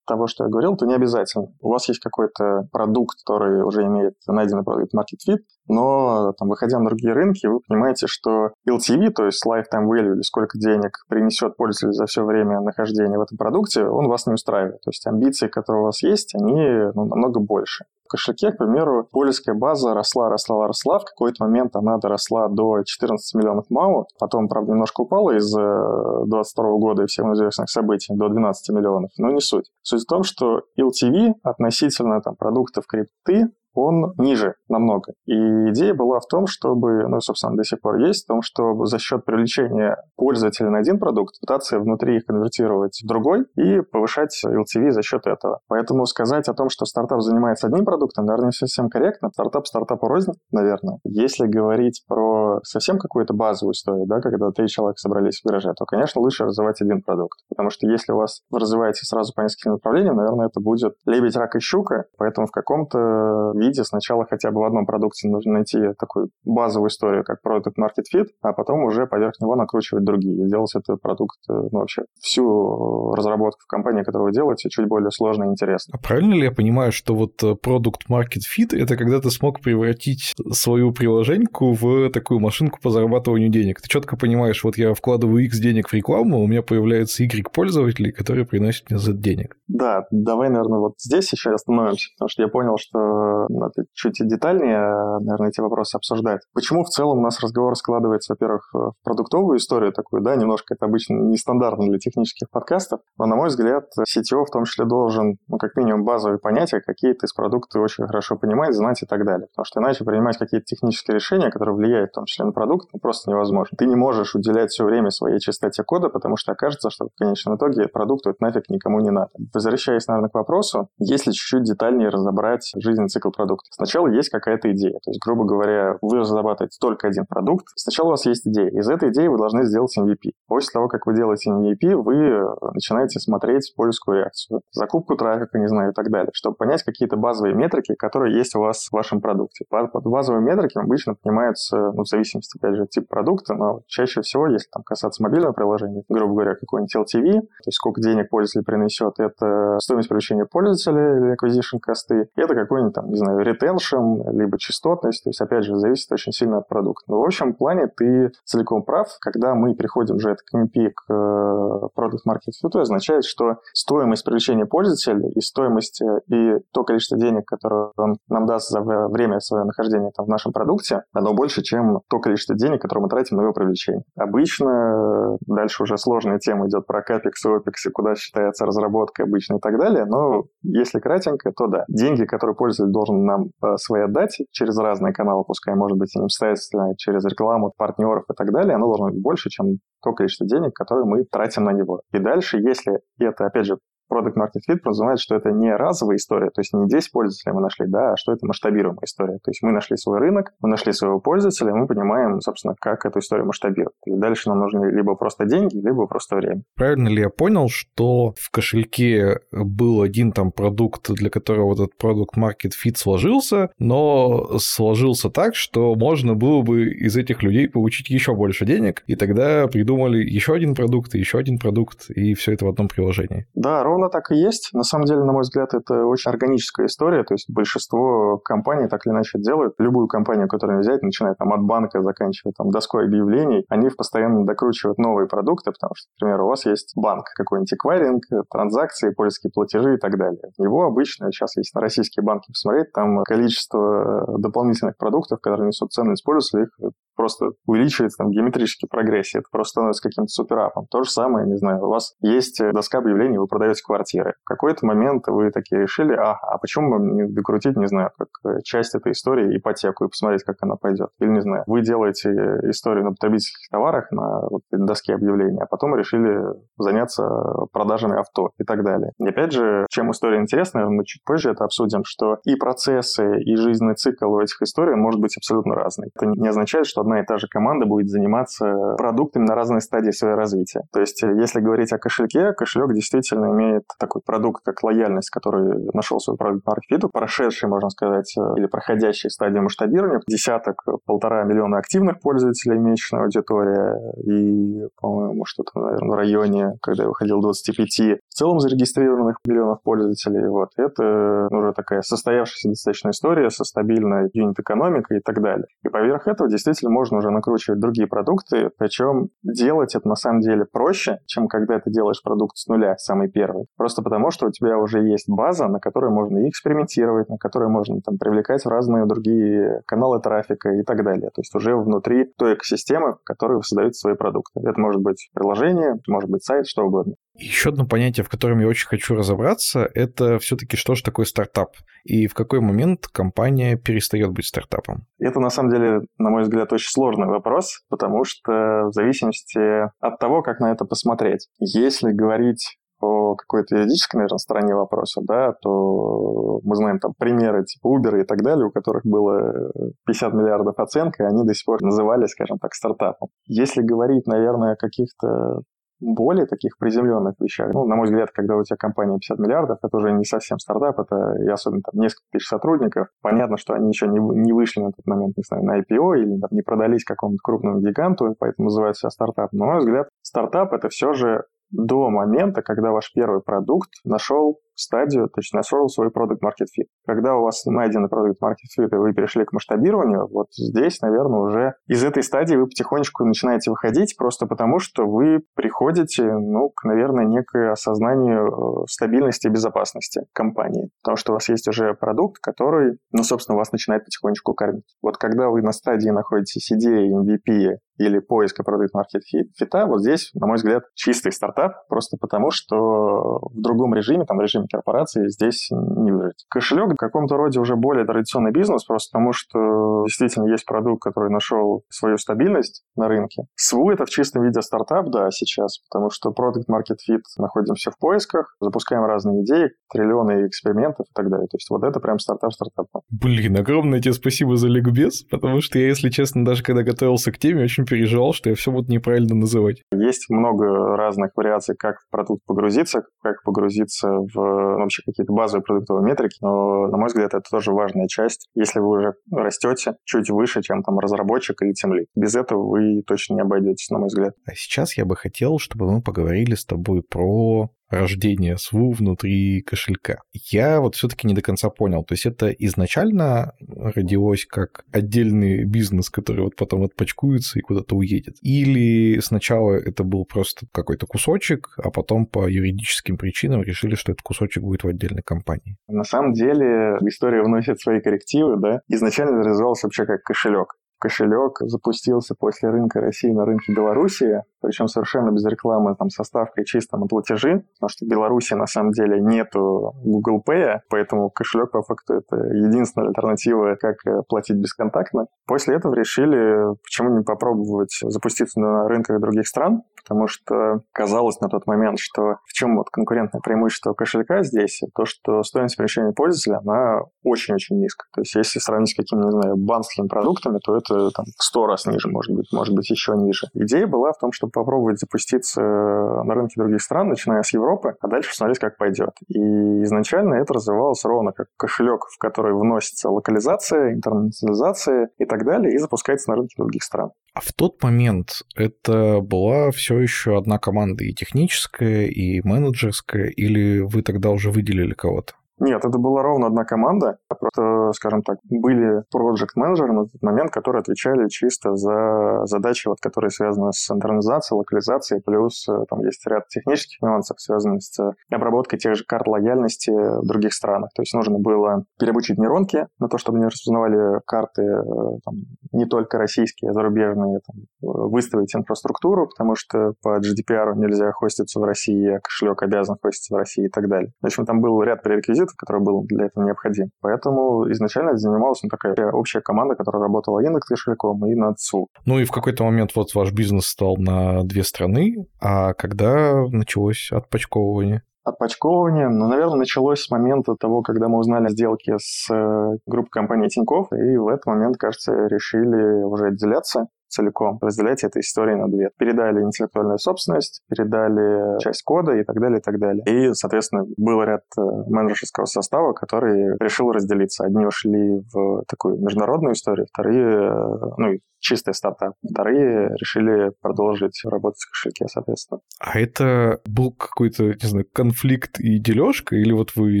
того, что я говорил, то не обязательно. У вас есть какой-то продукт, который уже имеет найденный продукт market fit, но там, выходя на другие рынки, вы понимаете, что LTV, то есть lifetime value, или сколько денег принесет пользователь за все время нахождения в этом продукте, он вас не устраивает. То есть амбиции, которые у вас есть, они ну, намного больше. Кошельке, к примеру, польская база росла, росла, росла. В какой-то момент она доросла до 14 миллионов МАУ. Потом, правда, немножко упала из 22 э, года и всем известных событий до 12 миллионов. Но не суть. Суть в том, что LTV относительно там, продуктов крипты он ниже намного. И идея была в том, чтобы, ну, собственно, до сих пор есть, в том, чтобы за счет привлечения пользователя на один продукт пытаться внутри их конвертировать в другой и повышать LTV за счет этого. Поэтому сказать о том, что стартап занимается одним продуктом, наверное, не совсем корректно. Стартап стартапу рознь, наверное. Если говорить про совсем какую-то базовую историю, да, когда три человека собрались в гараже, то, конечно, лучше развивать один продукт. Потому что если у вас вы развиваете сразу по нескольким направлениям, наверное, это будет лебедь, рак и щука. Поэтому в каком-то виде сначала хотя бы в одном продукте нужно найти такую базовую историю, как Product Market Fit, а потом уже поверх него накручивать другие. И делать этот продукт, э, ну, вообще, всю разработку в компании, которую вы делаете, чуть более сложно и интересно. А правильно ли я понимаю, что вот э, Product Market Fit — это когда ты смог превратить свою приложеньку в такую машинку по зарабатыванию денег? Ты четко понимаешь, вот я вкладываю X денег в рекламу, у меня появляется Y пользователей, которые приносят мне Z денег. Да, давай, наверное, вот здесь еще остановимся, потому что я понял, что надо чуть детальнее, наверное, эти вопросы обсуждать. Почему в целом у нас разговор складывается, во-первых, в продуктовую историю такую, да, немножко это обычно нестандартно для технических подкастов, но, на мой взгляд, CTO в том числе должен, ну, как минимум, базовые понятия какие-то из продукта очень хорошо понимать, знать и так далее. Потому что иначе принимать какие-то технические решения, которые влияют в том числе на продукт, ну, просто невозможно. Ты не можешь уделять все время своей чистоте кода, потому что окажется, что в конечном итоге продукту это нафиг никому не надо. Возвращаясь, наверное, к вопросу, если чуть-чуть детальнее разобрать жизненный цикл продукта. Сначала есть какая-то идея. То есть, грубо говоря, вы разрабатываете только один продукт. Сначала у вас есть идея. Из этой идеи вы должны сделать MVP. После того, как вы делаете MVP, вы начинаете смотреть польскую реакцию. Закупку трафика, не знаю, и так далее, чтобы понять какие-то базовые метрики, которые есть у вас в вашем продукте. Под базовыми метриками обычно понимаются, ну, в зависимости, опять же, от типа продукта, но чаще всего, если там касаться мобильного приложения, грубо говоря, какой-нибудь LTV, то есть сколько денег пользователь принесет, это стоимость привлечения пользователя или acquisition косты, это какой-нибудь там, не знаю, retention, либо частотность, то есть, опять же, зависит очень сильно от продукта. Но в общем плане ты целиком прав, когда мы приходим уже к MVP, к э, Product Market Fit, означает, что стоимость привлечения пользователя и стоимость э, и то количество денег, которое он нам даст за время своего нахождения там, в нашем продукте, оно больше, чем то количество денег, которое мы тратим на его привлечение. Обычно э, дальше уже сложная тема идет про капекс и и куда считается разработка обычно и так далее, но если кратенько, то да. Деньги, которые пользователь должен нам свои отдать через разные каналы, пускай, может быть, непосредственно через рекламу, партнеров и так далее, оно должно быть больше, чем то количество денег, которое мы тратим на него. И дальше, если это, опять же, Product Market Fit подразумевает, что это не разовая история, то есть не 10 пользователей мы нашли, да, а что это масштабируемая история. То есть мы нашли свой рынок, мы нашли своего пользователя, мы понимаем, собственно, как эту историю масштабировать. И дальше нам нужны либо просто деньги, либо просто время. Правильно ли я понял, что в кошельке был один там продукт, для которого этот Product Market Fit сложился, но сложился так, что можно было бы из этих людей получить еще больше денег, и тогда придумали еще один продукт, еще один продукт, и все это в одном приложении? Да, ровно Безусловно, так и есть. На самом деле, на мой взгляд, это очень органическая история. То есть большинство компаний так или иначе делают. Любую компанию, которую взять, начиная там от банка, заканчивая там доской объявлений, они постоянно докручивают новые продукты, потому что, например, у вас есть банк, какой-нибудь эквайринг, транзакции, польские платежи и так далее. Его обычно, сейчас есть на российские банки посмотреть, там количество дополнительных продуктов, которые несут ценность пользователя, их просто увеличивается там геометрический прогрессии. Это просто становится каким-то суперапом. То же самое, не знаю, у вас есть доска объявлений, вы продаете квартиры. В какой-то момент вы такие решили, ага, а почему бы не докрутить, не знаю, как э, часть этой истории ипотеку и посмотреть, как она пойдет. Или, не знаю, вы делаете историю на потребительских товарах на вот, доске объявлений, а потом решили заняться продажами авто и так далее. И опять же, чем история интересна, наверное, мы чуть позже это обсудим, что и процессы, и жизненный цикл у этих историй может быть абсолютно разный. Это не означает, что одна и та же команда будет заниматься продуктами на разной стадии своего развития. То есть, э, если говорить о кошельке, кошелек действительно имеет такой продукт, как лояльность, который нашел свой продукт маркету, прошедший, можно сказать, э, или проходящий стадию масштабирования, десяток, полтора миллиона активных пользователей, месячная аудитория, и, по-моему, что-то, наверное, в районе, когда я выходил 25, в целом зарегистрированных миллионов пользователей. Вот. Это уже такая состоявшаяся достаточно история со стабильной юнит-экономикой и так далее. И поверх этого действительно можно уже накручивать другие продукты, причем делать это на самом деле проще, чем когда ты делаешь продукт с нуля, самый первый. Просто потому, что у тебя уже есть база, на которой можно и экспериментировать, на которой можно там привлекать в разные другие каналы трафика и так далее. То есть уже внутри той экосистемы, в которой вы создаете свои продукты. Это может быть приложение, может быть сайт, что угодно. Еще одно понятие, в котором я очень хочу разобраться, это все-таки что же такое стартап и в какой момент компания перестает быть стартапом. Это на самом деле, на мой взгляд, очень сложный вопрос, потому что в зависимости от того, как на это посмотреть. Если говорить по какой-то юридической, наверное, стороне вопроса, да, то мы знаем там примеры типа Uber и так далее, у которых было 50 миллиардов оценка, и они до сих пор назывались, скажем так, стартапом. Если говорить, наверное, о каких-то более таких приземленных вещах. Ну, на мой взгляд, когда у тебя компания 50 миллиардов, это уже не совсем стартап, это и особенно там несколько тысяч сотрудников. Понятно, что они еще не, не вышли на тот момент, не знаю, на IPO или там, не продались какому-то крупному гиганту, поэтому называют себя стартап. Но, на мой взгляд, стартап это все же до момента, когда ваш первый продукт нашел стадию, то есть нашел свой продукт market fit. Когда у вас найден продукт market fit, и вы перешли к масштабированию, вот здесь, наверное, уже из этой стадии вы потихонечку начинаете выходить, просто потому что вы приходите, ну, к, наверное, некое осознанию э, стабильности и безопасности компании. Потому что у вас есть уже продукт, который, ну, собственно, вас начинает потихонечку кормить. Вот когда вы на стадии находитесь идеей, MVP или поиска продукт market fit, вот здесь, на мой взгляд, чистый стартап, просто потому что в другом режиме, там, режиме корпорации здесь не выжить. Кошелек в каком-то роде уже более традиционный бизнес, просто потому что действительно есть продукт, который нашел свою стабильность на рынке. СВУ — это в чистом виде стартап, да, сейчас, потому что Product Market Fit находимся в поисках, запускаем разные идеи, триллионы экспериментов и так далее. То есть вот это прям стартап стартапа. Блин, огромное тебе спасибо за ликбез, потому что я, если честно, даже когда готовился к теме, очень переживал, что я все буду неправильно называть. Есть много разных вариаций, как в продукт погрузиться, как погрузиться в ну, вообще какие-то базовые продуктовые метрики, но, на мой взгляд, это тоже важная часть, если вы уже растете чуть выше, чем там разработчик или темлит. Без этого вы точно не обойдетесь, на мой взгляд. А сейчас я бы хотел, чтобы мы поговорили с тобой про рождение СВУ внутри кошелька. Я вот все-таки не до конца понял. То есть это изначально родилось как отдельный бизнес, который вот потом отпочкуется и куда-то уедет? Или сначала это был просто какой-то кусочек, а потом по юридическим причинам решили, что этот кусочек будет в отдельной компании? На самом деле история вносит свои коррективы, да. Изначально развивался вообще как кошелек кошелек запустился после рынка России на рынке Белоруссии, причем совершенно без рекламы, там, со ставкой чисто на платежи, потому что в Беларуси на самом деле нету Google Pay, поэтому кошелек по факту это единственная альтернатива, как э, платить бесконтактно. После этого решили, почему не попробовать запуститься на рынках других стран, потому что казалось на тот момент, что в чем вот конкурентное преимущество кошелька здесь, то, что стоимость помещения пользователя, она очень-очень низкая. То есть если сравнить с какими, не знаю, банковскими продуктами, то это там в 100 раз ниже, может быть, может быть, еще ниже. Идея была в том, чтобы попробовать запуститься на рынке других стран, начиная с Европы, а дальше посмотреть, как пойдет. И изначально это развивалось ровно как кошелек, в который вносится локализация, интернационализация и так далее, и запускается на рынке других стран. А в тот момент это была все еще одна команда и техническая, и менеджерская, или вы тогда уже выделили кого-то? Нет, это была ровно одна команда. Просто, скажем так, были проект менеджеры на тот момент, которые отвечали чисто за задачи, вот, которые связаны с интернизацией, локализацией, плюс э, там есть ряд технических нюансов, связанных с обработкой тех же карт лояльности в других странах. То есть нужно было переобучить нейронки на то, чтобы они распознавали карты э, там, не только российские, а зарубежные, там, выставить инфраструктуру, потому что по GDPR нельзя хоститься в России, а кошелек обязан хоститься в России и так далее. В общем, там был ряд пререквизитов, который был для этого необходим. Поэтому изначально занималась ну, такая общая команда, которая работала и над кошельком, и над СУ. Ну и в какой-то момент вот ваш бизнес стал на две страны, а когда началось отпочковывание? Отпочковывание, ну, наверное, началось с момента того, когда мы узнали сделки с э, группой компании Тинькофф, и в этот момент, кажется, решили уже отделяться целиком, разделять этой истории на две. Передали интеллектуальную собственность, передали часть кода и так далее, и так далее. И, соответственно, был ряд э, менеджерского состава, который решил разделиться. Одни ушли в такую международную историю, вторые, э, ну, чистый стартап. Вторые решили продолжить работать в кошельке, соответственно. А это был какой-то, не знаю, конфликт и дележка, или вот вы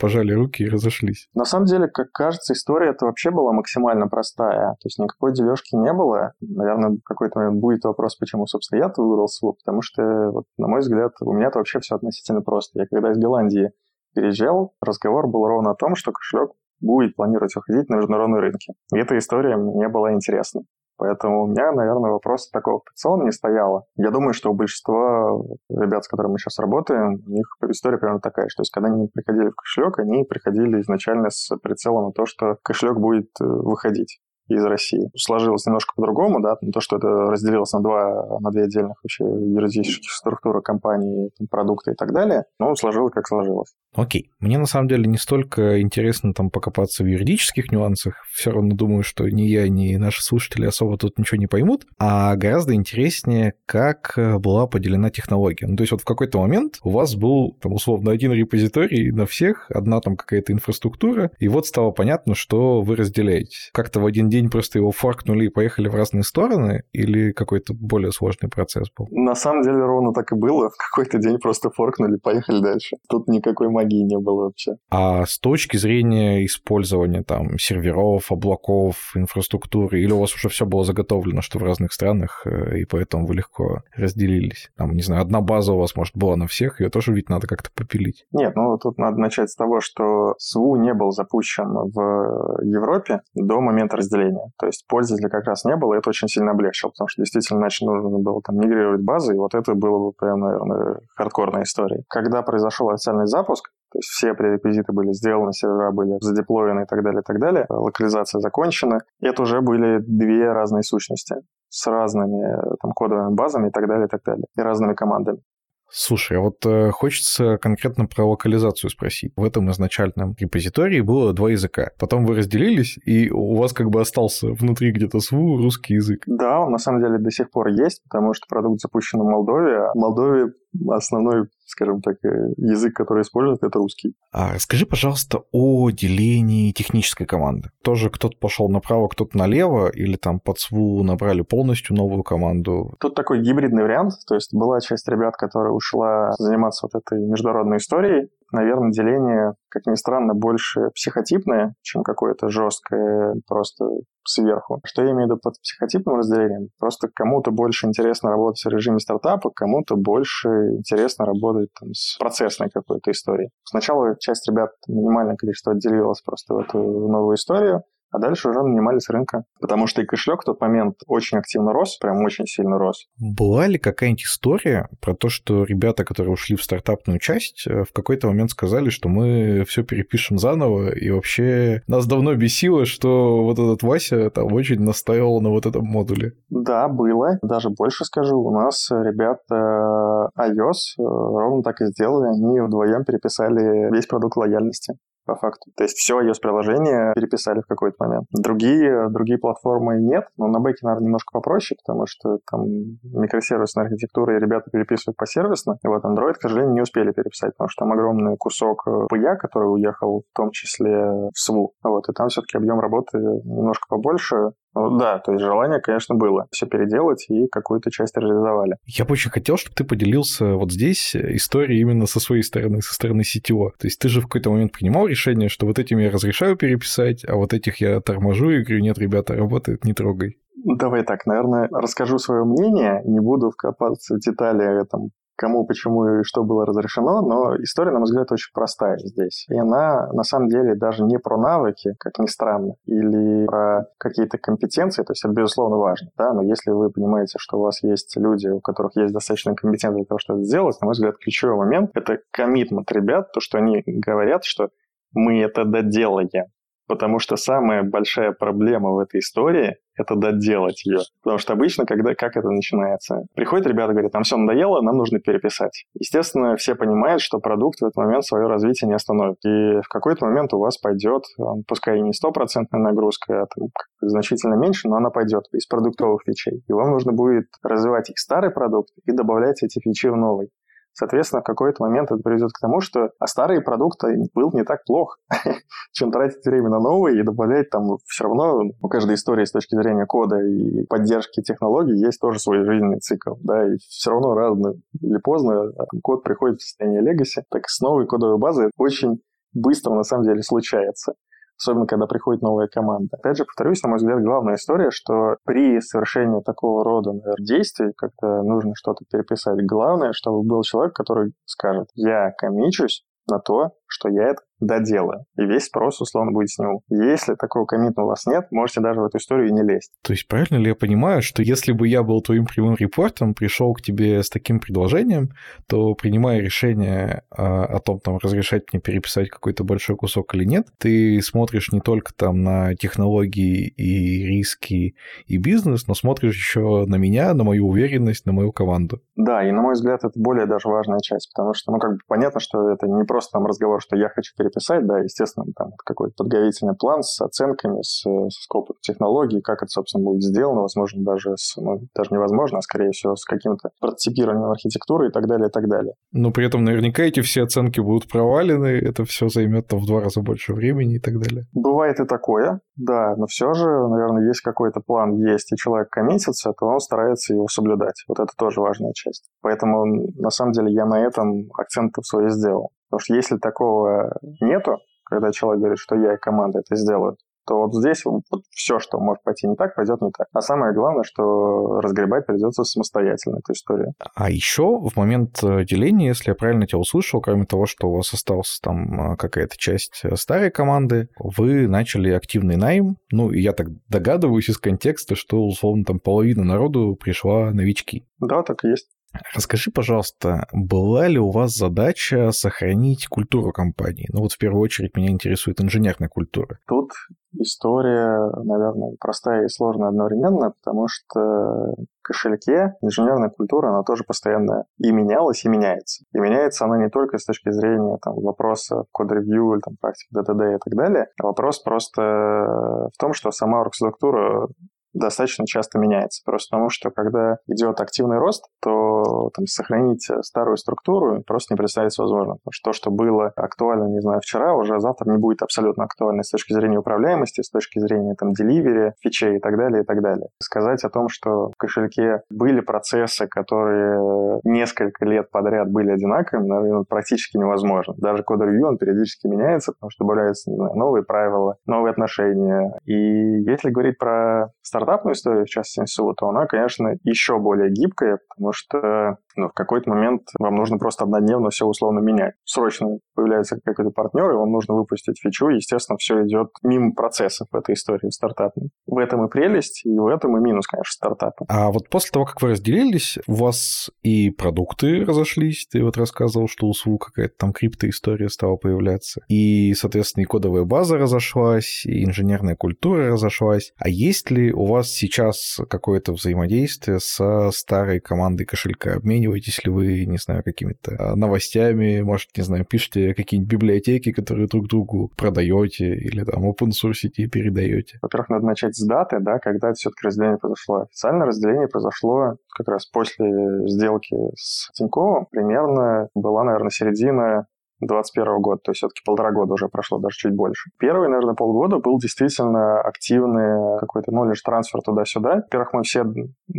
пожали руки и разошлись? На самом деле, как кажется, история это вообще была максимально простая. То есть никакой дележки не было. Наверное, в какой-то момент будет вопрос, почему, собственно, я выбрал СВУ, потому что, вот, на мой взгляд, у меня это вообще все относительно просто. Я когда из Голландии переезжал, разговор был ровно о том, что кошелек будет планировать выходить на международные рынки. И эта история мне была интересна. Поэтому у меня, наверное, вопроса такого в не стояло. Я думаю, что у большинства ребят, с которыми мы сейчас работаем, у них история примерно такая, что то есть, когда они приходили в кошелек, они приходили изначально с прицелом на то, что кошелек будет э, выходить из России. Сложилось немножко по-другому, да, то, что это разделилось на, два, на две отдельных вообще юридических структуры компании, там, продукты и так далее, но сложилось как сложилось. Окей. Мне на самом деле не столько интересно там покопаться в юридических нюансах, все равно думаю, что ни я, ни наши слушатели особо тут ничего не поймут, а гораздо интереснее, как э, была поделена технология. Ну, то есть вот в какой-то момент у вас был, там, условно, один репозиторий на всех, одна там какая-то инфраструктура, и вот стало понятно, что вы разделяете. Как-то в один день просто его форкнули и поехали в разные стороны, или какой-то более сложный процесс был? На самом деле ровно так и было. В какой-то день просто форкнули, поехали дальше. Тут никакой магии не было вообще. А с точки зрения использования там серверов, облаков, инфраструктуры, или у вас уже все было заготовлено, что в разных странах, э, и поэтому вы легко разделились? Там, не знаю, одна база у вас, может, была на всех, ее тоже ведь надо как-то попилить. Нет, ну тут надо начать с того, что СВУ не был запущен в Европе до момента разделения управления. То есть пользователя как раз не было, и это очень сильно облегчило, потому что действительно иначе нужно было там мигрировать базы, и вот это было бы прям, наверное, хардкорная история. Когда произошел официальный запуск, то есть все пререквизиты были сделаны, сервера были задеплоены и так далее, и так далее. Локализация закончена. Это уже были две разные сущности с разными там, кодовыми базами и так далее, и так далее, и разными командами. Слушай, а вот э, хочется конкретно про локализацию спросить. В этом изначальном репозитории было два языка. Потом вы разделились, и у вас как бы остался внутри где-то СВУ русский язык. Да, он на самом деле до сих пор есть, потому что продукт запущен в Молдове. В Молдове основной, скажем так, э, язык, который используют, это русский. А расскажи, пожалуйста, о делении технической команды. Тоже кто-то пошел направо, кто-то налево, или там под СВУ набрали полностью новую команду? Тут такой гибридный вариант, то есть была часть ребят, которая ушла заниматься вот этой международной историей, наверное, деление, как ни странно, больше психотипное, чем какое-то жесткое просто сверху. Что я имею в виду под психотипным разделением? Просто кому-то больше интересно работать в режиме стартапа, кому-то больше интересно работать там, с процессной какой-то историей. Сначала часть ребят, минимальное количество отделилось просто в эту новую историю, а дальше уже нанимались рынка. Потому что и кошелек в тот момент очень активно рос, прям очень сильно рос. Была ли какая-нибудь история про то, что ребята, которые ушли в стартапную часть, э, в какой-то момент сказали, что мы все перепишем заново, и вообще нас давно бесило, что вот этот Вася там очень настаивал на вот этом модуле? Да, было. Даже больше скажу, у нас ребята iOS э, ровно так и сделали. Они вдвоем переписали весь продукт лояльности. По факту. То есть все iOS-приложение переписали в какой-то момент. Другие, другие платформы нет, но на бэке, наверное, немножко попроще, потому что там микросервисная архитектура, и ребята переписывают посервисно. И вот Android, к сожалению, не успели переписать, потому что там огромный кусок PIA, который уехал в том числе в СВУ. Вот, и там все-таки объем работы немножко побольше. Ну, да, то есть желание, конечно, было все переделать и какую-то часть реализовали. Я бы очень хотел, чтобы ты поделился вот здесь историей именно со своей стороны, со стороны CTO. То есть ты же в какой-то момент принимал решение, что вот этим я разрешаю переписать, а вот этих я торможу и говорю, нет, ребята, работает, не трогай. Давай так, наверное, расскажу свое мнение, не буду вкопаться в детали там, кому, почему и что было разрешено, но история, на мой взгляд, очень простая здесь. И она, на самом деле, даже не про навыки, как ни странно, или про какие-то компетенции, то есть это, безусловно, важно, да, но если вы понимаете, что у вас есть люди, у которых есть достаточно компетенции для того, чтобы это сделать, на мой взгляд, ключевой момент — это коммитмент ребят, то, что они говорят, что мы это доделаем. Потому что самая большая проблема в этой истории – это доделать ее. Потому что обычно, когда, как это начинается? Приходят ребята, говорят, нам все надоело, нам нужно переписать. Естественно, все понимают, что продукт в этот момент свое развитие не остановит. И в какой-то момент у вас пойдет, пускай не стопроцентная нагрузка, а там, значительно меньше, но она пойдет из продуктовых фичей. И вам нужно будет развивать их старый продукт и добавлять эти фичи в новый. Соответственно, в какой-то момент это приведет к тому, что а старый продукт был не так плох, (laughs) чем тратить время на новый и добавлять там все равно у каждой истории с точки зрения кода и поддержки технологий есть тоже свой жизненный цикл, да, и все равно рано или поздно а код приходит в состояние legacy, так с новой кодовой базой очень быстро на самом деле случается особенно когда приходит новая команда. Опять же, повторюсь, на мой взгляд, главная история, что при совершении такого рода наверное, действий, когда нужно что-то переписать, главное, чтобы был человек, который скажет, я комичусь на то, что я это доделаю. И весь спрос, условно, будет с него. Если такого коммита у вас нет, можете даже в эту историю не лезть. То есть правильно ли я понимаю, что если бы я был твоим прямым репортом, пришел к тебе с таким предложением, то принимая решение о, о том, там, разрешать мне переписать какой-то большой кусок или нет, ты смотришь не только там на технологии и риски и бизнес, но смотришь еще на меня, на мою уверенность, на мою команду. Да, и на мой взгляд, это более даже важная часть, потому что, ну, как бы понятно, что это не просто там разговор, что я хочу переписать, да, естественно, там какой-то подготовительный план с оценками, с, с скопом технологий, как это, собственно, будет сделано, возможно, даже с, ну, даже невозможно, а скорее всего с каким-то прототипированием архитектуры и так далее, и так далее. Но при этом наверняка эти все оценки будут провалены, это все займет там в два раза больше времени и так далее. Бывает и такое, да, но все же, наверное, есть какой-то план, есть, и человек коммитится, то он старается его соблюдать. Вот это тоже важная часть. Поэтому, на самом деле, я на этом акцент свой сделал. Потому что если такого нету, когда человек говорит, что я и команда это сделают, то вот здесь вот все, что может пойти не так, пойдет не так. А самое главное, что разгребать придется самостоятельно эту историю. А еще в момент э, деления, если я правильно тебя услышал, кроме того, что у вас осталась там э, какая-то часть э, старой команды, вы начали активный найм. Ну, и я так догадываюсь из контекста, что, условно, там половина народу пришла новички. Да, так и есть. Расскажи, пожалуйста, была ли у вас задача сохранить культуру компании? Ну вот в первую очередь меня интересует инженерная культура. Тут история, наверное, простая и сложная одновременно, потому что в кошельке инженерная культура, она тоже постоянно и менялась, и меняется. И меняется она не только с точки зрения там, вопроса код-ревью, там, практики ДТД и так далее, а вопрос просто в том, что сама оргструктура достаточно часто меняется. Просто потому, что когда идет активный рост, то там, сохранить старую структуру просто не представляется возможным. Потому что то, что было актуально, не знаю, вчера, уже завтра не будет абсолютно актуально с точки зрения управляемости, с точки зрения там деливери, фичей и так далее, и так далее. Сказать о том, что в кошельке были процессы, которые несколько лет подряд были одинаковыми, наверное, практически невозможно. Даже код-ревью, он периодически меняется, потому что добавляются, не знаю, новые правила, новые отношения. И если говорить про старт стартапную историю, в частности СУ, то она, конечно, еще более гибкая, потому что ну, в какой-то момент вам нужно просто однодневно все условно менять. Срочно появляется какой-то партнер, и вам нужно выпустить фичу, естественно, все идет мимо процессов в этой истории стартапной. В этом и прелесть, и в этом и минус, конечно, стартапа. А вот после того, как вы разделились, у вас и продукты разошлись, ты вот рассказывал, что у СУ какая-то там криптоистория стала появляться, и, соответственно, и кодовая база разошлась, и инженерная культура разошлась. А есть ли у вас сейчас какое-то взаимодействие со старой командой кошелька? Обмениваетесь обмениваетесь ли вы, не знаю, какими-то а, новостями, может, не знаю, пишете какие-нибудь библиотеки, которые друг другу продаете или там open source и передаете? Во-первых, надо начать с даты, да, когда все-таки разделение произошло. Официальное разделение произошло как раз после сделки с Тиньковым. Примерно была, наверное, середина 2021 года, то есть все-таки полтора года уже прошло, даже чуть больше. Первые, наверное, полгода был действительно активный какой-то knowledge трансфер туда-сюда. Во-первых, мы все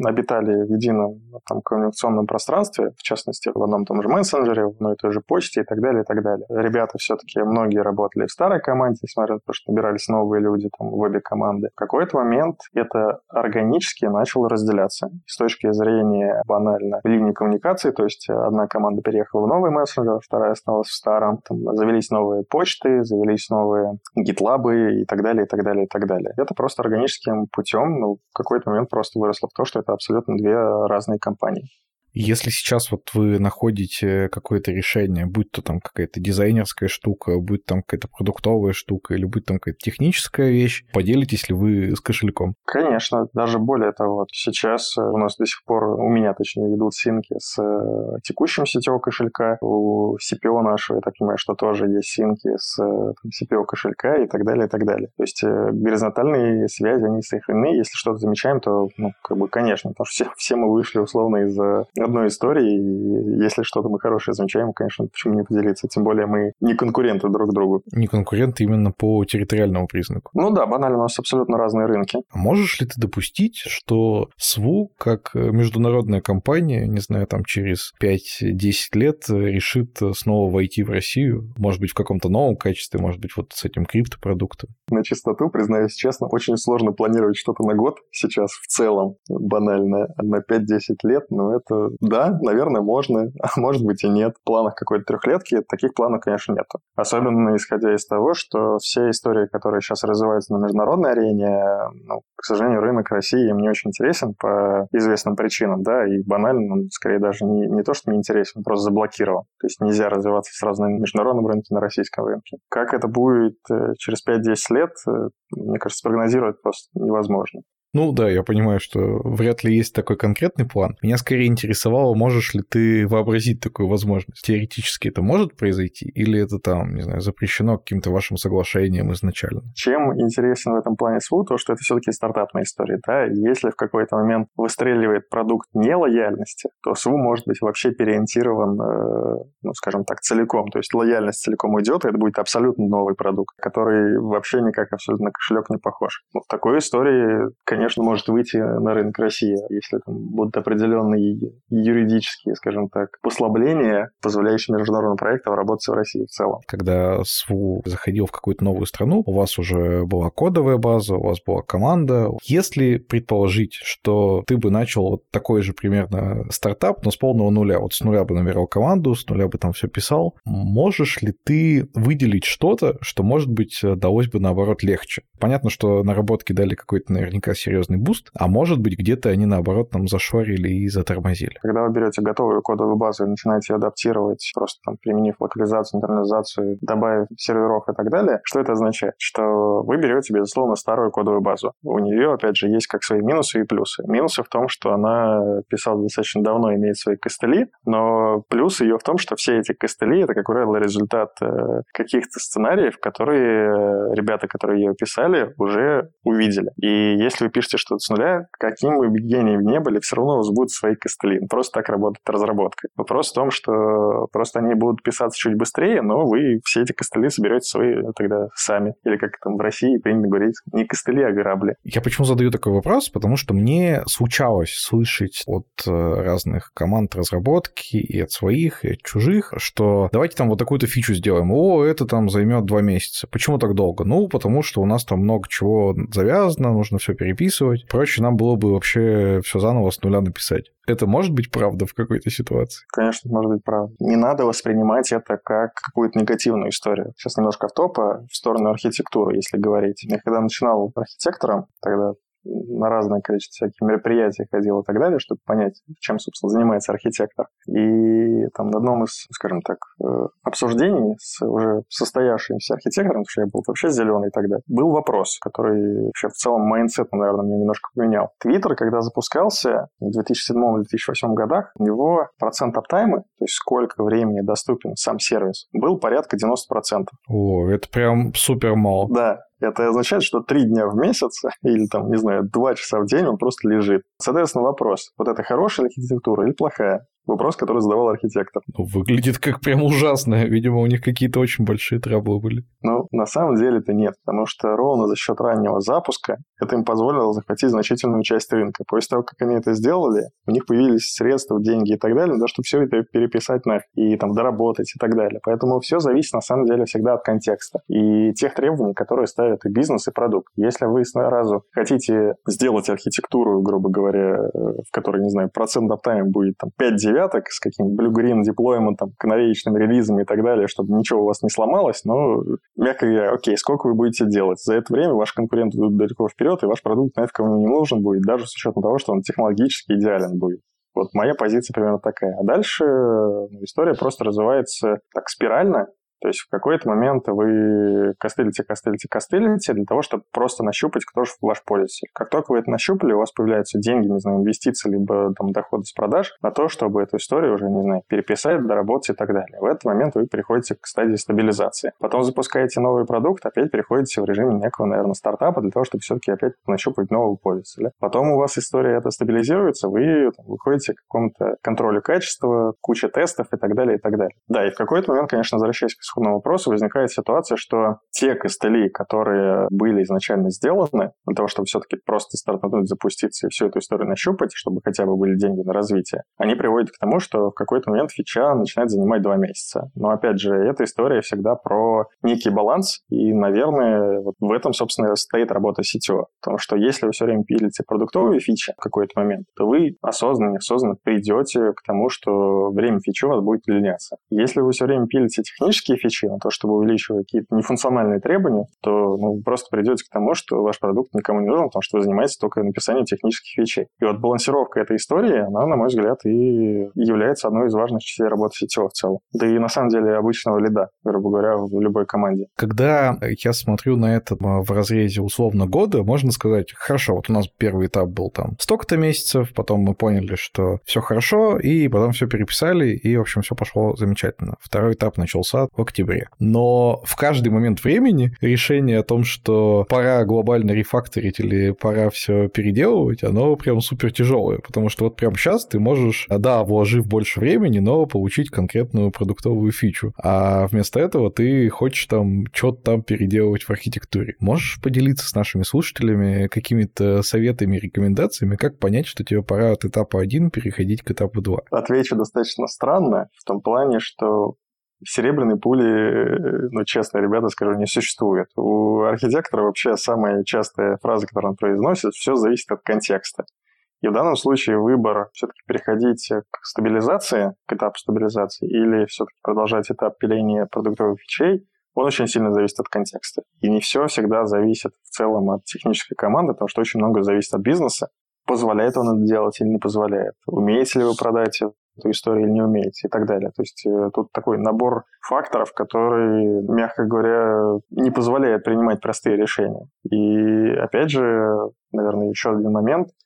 обитали в едином там, коммуникационном пространстве, в частности, в одном том же мессенджере, в одной и той же почте и так далее, и так далее. Ребята все-таки, многие работали в старой команде, несмотря на то, что набирались новые люди там, в обе команды. В какой-то момент это органически начало разделяться. С точки зрения банально линии коммуникации, то есть одна команда переехала в новый мессенджер, вторая осталась в старом. Там завелись новые почты, завелись новые гитлабы и так далее, и так далее, и так далее. Это просто органическим путем ну, в какой-то момент просто выросло в то, что это абсолютно две разные компании. Если сейчас вот вы находите какое-то решение, будь то там какая-то дизайнерская штука, будь там какая-то продуктовая штука или будь там какая-то техническая вещь, поделитесь ли вы с кошельком? Конечно, даже более того, сейчас у нас до сих пор, у меня точнее, идут синки с э, текущим сетевого кошелька, у CPO нашего, я так понимаю, что тоже есть синки с там, CPO кошелька и так далее, и так далее. То есть э, горизонтальные связи, они сохранены. Если что-то замечаем, то, ну, как бы, конечно, потому что все, все мы вышли условно из одной истории, и если что-то мы хорошее замечаем, конечно, почему не поделиться? Тем более мы не конкуренты друг другу. Не конкуренты именно по территориальному признаку. Ну да, банально, у нас абсолютно разные рынки. А можешь ли ты допустить, что СВУ, как международная компания, не знаю, там через 5-10 лет решит снова войти в Россию, может быть, в каком-то новом качестве, может быть, вот с этим криптопродуктом? На чистоту, признаюсь честно, очень сложно планировать что-то на год сейчас в целом, банально, на 5-10 лет, но это да, наверное, можно, (laughs) а может быть и нет. В планах какой-то трехлетки таких планов, конечно, нет. Особенно исходя из того, что все истории, которые сейчас развиваются на международной арене, ну, к сожалению, рынок России им не очень интересен по известным причинам, да, и банально, ну, скорее даже не, не то, что не интересен, просто заблокирован. То есть нельзя развиваться сразу на международном рынке, на российском рынке. Как это будет э, через 5-10 лет, э, мне кажется, спрогнозировать просто невозможно. Ну да, я понимаю, что вряд ли есть такой конкретный план. Меня скорее интересовало, можешь ли ты вообразить такую возможность. Теоретически это может произойти? Или это там, не знаю, запрещено каким-то вашим соглашением изначально? Чем интересен в этом плане СВУ, то, что это все-таки стартапная история. Да? Если в какой-то момент выстреливает продукт нелояльности, то СВУ может быть вообще переориентирован, э, ну, скажем так, целиком. То есть лояльность целиком уйдет, и это будет абсолютно новый продукт, который вообще никак абсолютно на кошелек не похож. Ну, в такой истории, конечно, конечно, может выйти на рынок России, если там будут определенные юридические, скажем так, послабления, позволяющие международным проектам работать в России в целом. Когда СВУ заходил в какую-то новую страну, у вас уже была кодовая база, у вас была команда. Если предположить, что ты бы начал вот такой же примерно стартап, но с полного нуля, вот с нуля бы набирал команду, с нуля бы там все писал, можешь ли ты выделить что-то, что, может быть, далось бы наоборот легче? Понятно, что наработки дали какой-то наверняка серьезный серьезный boost, а может быть, где-то они, наоборот, нам зашорили и затормозили. Когда вы берете готовую кодовую базу и начинаете ее адаптировать, просто там, применив локализацию, интернализацию, добавив серверов и так далее, что это означает? Что вы берете, безусловно, старую кодовую базу. У нее, опять же, есть как свои минусы и плюсы. Минусы в том, что она писала достаточно давно, имеет свои костыли, но плюс ее в том, что все эти костыли — это, как правило, результат э, каких-то сценариев, которые э, ребята, которые ее писали, уже увидели. И если вы пишете что-то с нуля, каким бы гением не были, все равно у вас будут свои костыли. Просто так работает разработка. Вопрос в том, что просто они будут писаться чуть быстрее, но вы все эти костыли соберете свои тогда сами. Или как там в России принято говорить, не костыли, а грабли. Я почему задаю такой вопрос? Потому что мне случалось слышать от э, разных команд разработки и от своих, и от чужих, что давайте там вот такую-то фичу сделаем. О, это там займет два месяца. Почему так долго? Ну, потому что у нас там много чего завязано, нужно все переписывать переписывать. Проще нам было бы вообще все заново с нуля написать. Это может быть правда в какой-то ситуации? Конечно, может быть правда. Не надо воспринимать это как какую-то негативную историю. Сейчас немножко в топа в сторону архитектуры, если говорить. Я когда начинал архитектором, тогда на разное количество всяких мероприятий ходил и так далее, чтобы понять, чем, собственно, занимается архитектор. И там на одном из, скажем так, э, обсуждений с уже состоявшимся архитектором, потому что я был вообще зеленый тогда, был вопрос, который вообще в целом mindset, наверное, меня немножко поменял. Twitter, когда запускался в 2007-2008 годах, у него процент uptime а, то есть сколько времени доступен сам сервис, был порядка 90%. О, это прям супер мало. Да, это означает, что три дня в месяц или там, не знаю, два часа в день он просто лежит. Соответственно, вопрос, вот это хорошая архитектура или плохая? Вопрос, который задавал архитектор. Ну, выглядит как прям ужасно. Видимо, у них какие-то очень большие траблы были. Ну, на самом деле это нет, потому что ровно за счет раннего запуска это им позволило захватить значительную часть рынка. После того, как они это сделали, у них появились средства, деньги и так далее, да, чтобы все это переписать на и там доработать и так далее. Поэтому все зависит на самом деле всегда от контекста и тех требований, которые ставят и бизнес, и продукт. Если вы сразу хотите сделать архитектуру, грубо говоря, э, в которой, не знаю, процент аптайм будет там 5 девяток с каким-то blue-green деплойментом, канареечными релизами и так далее, чтобы ничего у вас не сломалось, но, мягко говоря, окей, сколько вы будете делать? За это время ваш конкурент идут далеко вперед, и ваш продукт на это кому не нужен будет, даже с учетом того, что он технологически идеален будет. Вот моя позиция примерно такая. А дальше ну, история просто развивается так спирально, то есть в какой-то момент вы костылите, костылите, костылите для того, чтобы просто нащупать, кто же ваш пользователь. Как только вы это нащупали, у вас появляются деньги, не знаю, инвестиции, либо там доходы с продаж на то, чтобы эту историю уже, не знаю, переписать, доработать и так далее. В этот момент вы переходите к стадии стабилизации. Потом запускаете новый продукт, опять переходите в режиме некого, наверное, стартапа для того, чтобы все-таки опять нащупать нового пользователя. Потом у вас история эта стабилизируется, вы там, выходите к какому-то контролю качества, куча тестов и так далее, и так далее. Да, и в какой-то момент, конечно, возвращаясь к исходному вопросу, возникает ситуация, что те костыли, которые были изначально сделаны для того, чтобы все-таки просто стартануть, запуститься и всю эту историю нащупать, чтобы хотя бы были деньги на развитие, они приводят к тому, что в какой-то момент фича начинает занимать два месяца. Но опять же, эта история всегда про некий баланс, и, наверное, вот в этом, собственно, стоит работа сетевого. Потому что если вы все время пилите продуктовые фичи в какой-то момент, то вы осознанно, неосознанно придете к тому, что время фичи у вас будет удлиняться. Если вы все время пилите технические фичи, на то, чтобы увеличивать какие-то нефункциональные требования, то ну, просто придете к тому, что ваш продукт никому не нужен, потому что вы занимаетесь только написанием технических вещей. И вот балансировка этой истории, она, на мой взгляд, и является одной из важных частей работы сетевого в целом. Да и на самом деле обычного лида, грубо говоря, в любой команде. Когда я смотрю на это в разрезе условно года, можно сказать, хорошо, вот у нас первый этап был там столько-то месяцев, потом мы поняли, что все хорошо, и потом все переписали, и, в общем, все пошло замечательно. Второй этап начался октябре. Но в каждый момент времени решение о том, что пора глобально рефакторить или пора все переделывать, оно прям супер тяжелое, потому что вот прямо сейчас ты можешь, да, вложив больше времени, но получить конкретную продуктовую фичу. А вместо этого ты хочешь там что-то там переделывать в архитектуре. Можешь поделиться с нашими слушателями какими-то советами, рекомендациями, как понять, что тебе пора от этапа 1 переходить к этапу 2? Отвечу достаточно странно, в том плане, что серебряной пули, ну, честно, ребята, скажу, не существует. У архитектора вообще самая частая фраза, которую он произносит, все зависит от контекста. И в данном случае выбор все-таки переходить к стабилизации, к этапу стабилизации, или все-таки продолжать этап пиления продуктовых фичей, он очень сильно зависит от контекста. И не все всегда зависит в целом от технической команды, потому что очень много зависит от бизнеса. Позволяет он это делать или не позволяет? Умеете ли вы продать эту историю или не умеете и так далее. То есть э, тут такой набор факторов, который, мягко говоря, не позволяет принимать простые решения. И опять же, наверное, еще один момент –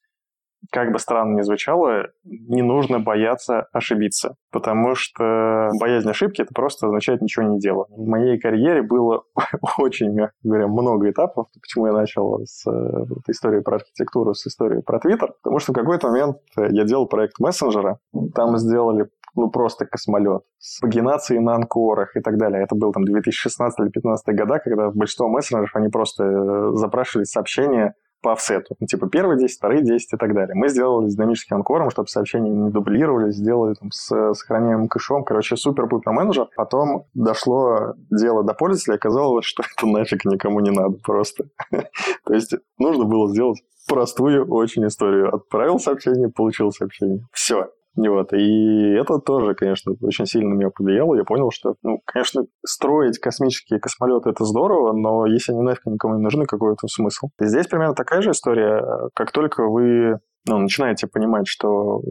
как бы странно ни звучало, не нужно бояться ошибиться, потому что боязнь ошибки это просто означает ничего не делать. В моей карьере было (laughs) очень, мягко говоря, много этапов, почему я начал с э, истории про архитектуру, с истории про Твиттер, потому что в какой-то момент я делал проект мессенджера, там сделали ну, просто космолет. С пагинацией на анкорах и так далее. Это был там 2016 или 2015 года, когда большинство мессенджеров, они просто э, запрашивали сообщения по офсету. Ну, типа первые 10, вторые 10 и так далее. Мы сделали с динамическим анкором, чтобы сообщения не дублировались, сделали там с сохраняемым кэшом. Короче, супер-пупер менеджер. Потом дошло дело до пользователя, оказалось, что (laughs) это нафиг никому не надо просто. (laughs) То есть нужно было сделать простую очень историю. Отправил сообщение, получил сообщение. Все. Вот. И это тоже, конечно, очень сильно на меня повлияло. Я понял, что, ну, конечно, строить космические космолеты – это здорово, но если они нафиг никому не нужны, какой это смысл? И здесь примерно такая же история. Как только вы ну, начинаете понимать, что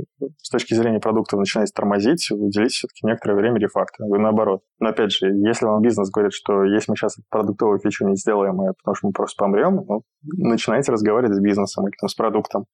с точки зрения продукта вы начинаете тормозить, уделите все-таки некоторое время рефакту. Вы наоборот. Но опять же, если вам бизнес говорит, что если мы сейчас продуктовую фичу не сделаем, а потому что мы просто помрем, ну, начинайте разговаривать с бизнесом или там, с продуктом.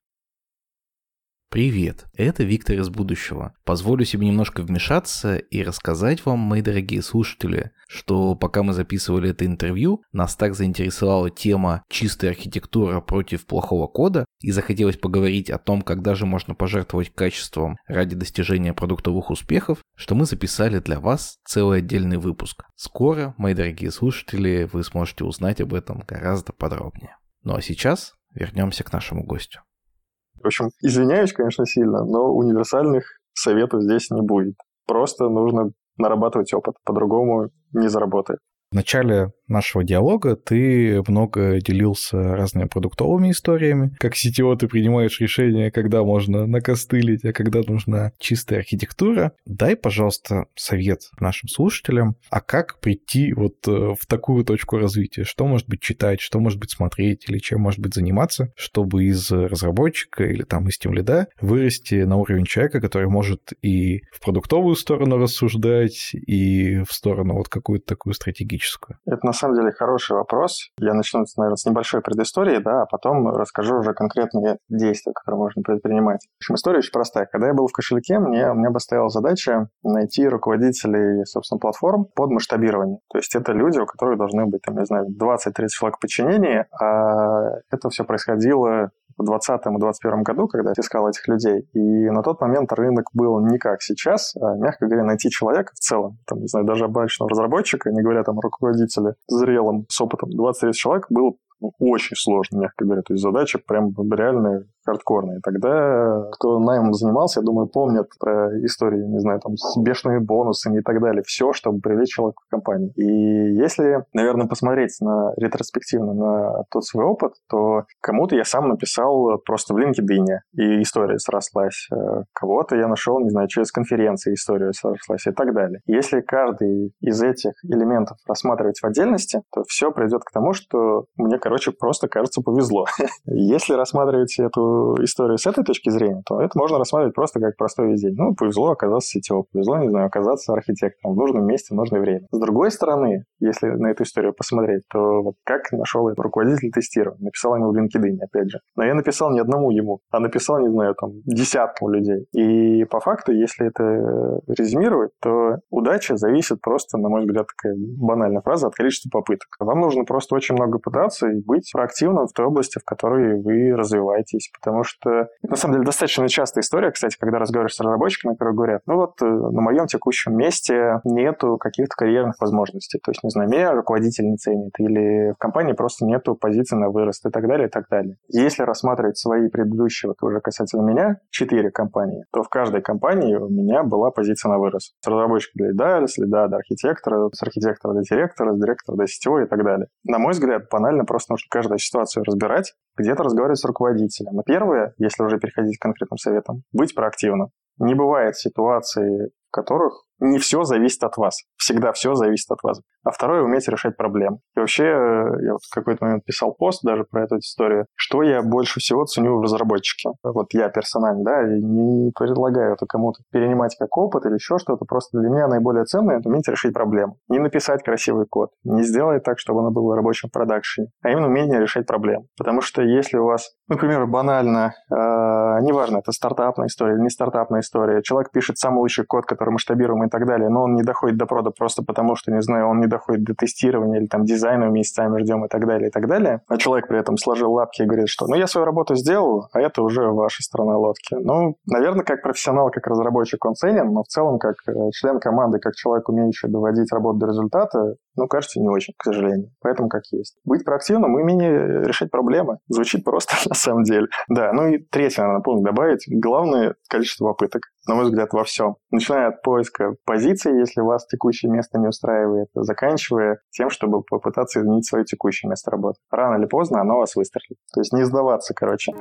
Привет, это Виктор из будущего. Позволю себе немножко вмешаться и рассказать вам, мои дорогие слушатели, что пока мы записывали это интервью, нас так заинтересовала тема чистая архитектура против плохого кода, и захотелось поговорить о том, как даже можно пожертвовать качеством ради достижения продуктовых успехов, что мы записали для вас целый отдельный выпуск. Скоро, мои дорогие слушатели, вы сможете узнать об этом гораздо подробнее. Ну а сейчас вернемся к нашему гостю. В общем, извиняюсь, конечно, сильно, но универсальных советов здесь не будет. Просто нужно нарабатывать опыт, по-другому не заработает. В начале нашего диалога ты много делился разными продуктовыми историями. Как CTO ты принимаешь решение, когда можно накостылить, а когда нужна чистая архитектура. Дай, пожалуйста, совет нашим слушателям, а как прийти вот э, в такую точку развития? Что может быть читать, что может быть смотреть или чем может быть заниматься, чтобы из разработчика или там из тимлида вырасти на уровень человека, который может и в продуктовую сторону рассуждать, и в сторону вот какую-то такую стратегическую? Это на самом деле хороший вопрос. Я начну, наверное, с небольшой предыстории, да, а потом расскажу уже конкретные действия, которые можно предпринимать. В общем, история очень простая. Когда я был в кошельке, мне, у меня бы стояла задача найти руководителей, собственно, платформ под масштабирование. То есть это люди, у которых должны быть, там, не знаю, 20-30 человек в подчинении, а это все происходило в 2020-2021 году, когда я искал этих людей. И на тот момент рынок был не как сейчас. А, мягко говоря, найти человека в целом, там, не знаю, даже обычного разработчика, не говоря там руководителя зрелым, с опытом 20-30 человек, был очень сложно, мягко говоря. То есть задача прям реальная хардкорные. Тогда кто наймом занимался, я думаю, помнят про истории, не знаю, там, с бешеными бонусами и так далее. Все, чтобы привлечь человека в компанию. И если, наверное, посмотреть на ретроспективно на тот свой опыт, то кому-то я сам написал просто в LinkedIn, и история срослась. Э, кого-то я нашел, не знаю, через конференции история срослась и так далее. Если каждый из этих элементов рассматривать в отдельности, то все придет к тому, что мне, короче, просто, кажется, повезло. (laughs) Если рассматривать эту историю с этой точки зрения, то это можно рассматривать просто как простой везение. Ну, повезло оказаться сетевым, повезло, не знаю, оказаться архитектором в нужном месте, в нужное время. С другой стороны, если на эту историю посмотреть, то вот как нашел руководитель тестирования? Написал ему в LinkedIn, опять же. Но я написал не одному ему, а написал, не знаю, там, десяткам людей. И по факту, если это резюмировать, то удача зависит просто, на мой взгляд, такая банальная фраза, от количества попыток. Вам нужно просто очень много пытаться и быть проактивным в той области, в которой вы развиваетесь, потому что, на самом деле, достаточно частая история, кстати, когда разговариваешь с разработчиками, которые говорят, ну вот э, на моем текущем месте нету каких-то карьерных возможностей, то есть, не знаю, меня руководитель не ценит, или в компании просто нету позиции на вырост и так далее, и так далее. Если рассматривать свои предыдущие, вот уже касательно меня, четыре компании, то в каждой компании у меня была позиция на вырост. С разработчика для лида, с лида до архитектора, с архитектора до директора, с директора до сетевой и так далее. На мой взгляд, банально просто нужно каждую ситуацию разбирать, где-то разговаривать с руководителем. Но первое, если уже переходить к конкретным советам, быть проактивным. Не бывает ситуации, в которых не все зависит от вас. Всегда все зависит от вас. А второе, уметь решать проблемы. И вообще, я вот в какой-то момент писал пост даже про эту историю, что я больше всего ценю в разработчике. Вот я персонально, да, и не предлагаю это кому-то перенимать как опыт или еще что-то. Просто для меня наиболее ценное – это уметь решить проблему. Не написать красивый код, не сделать так, чтобы оно было в рабочем продакшене, а именно умение решать проблемы. Потому что если у вас, например, банально, э, неважно, это стартапная история или не стартапная история, человек пишет самый лучший код, который масштабируемый так далее, но он не доходит до прода просто потому, что, не знаю, он не доходит до тестирования или там дизайна месяцами ждем и так далее, и так далее. А человек при этом сложил лапки и говорит, что ну я свою работу сделал, а это уже ваша сторона лодки. Ну, наверное, как профессионал, как разработчик он ценен, но в целом как э, член команды, как человек, умеющий доводить работу до результата, ну, кажется, не очень, к сожалению. Поэтому как есть. Быть проактивным и умение решать проблемы. Звучит просто (laughs) на самом деле. Да, ну и третий, наверное, пункт добавить. Главное количество попыток, на мой взгляд, во всем. Начиная от поиска позиции, если вас текущее место не устраивает, заканчивая тем, чтобы попытаться изменить свое текущее место работы. Рано или поздно оно вас выстрелит. То есть не сдаваться, короче.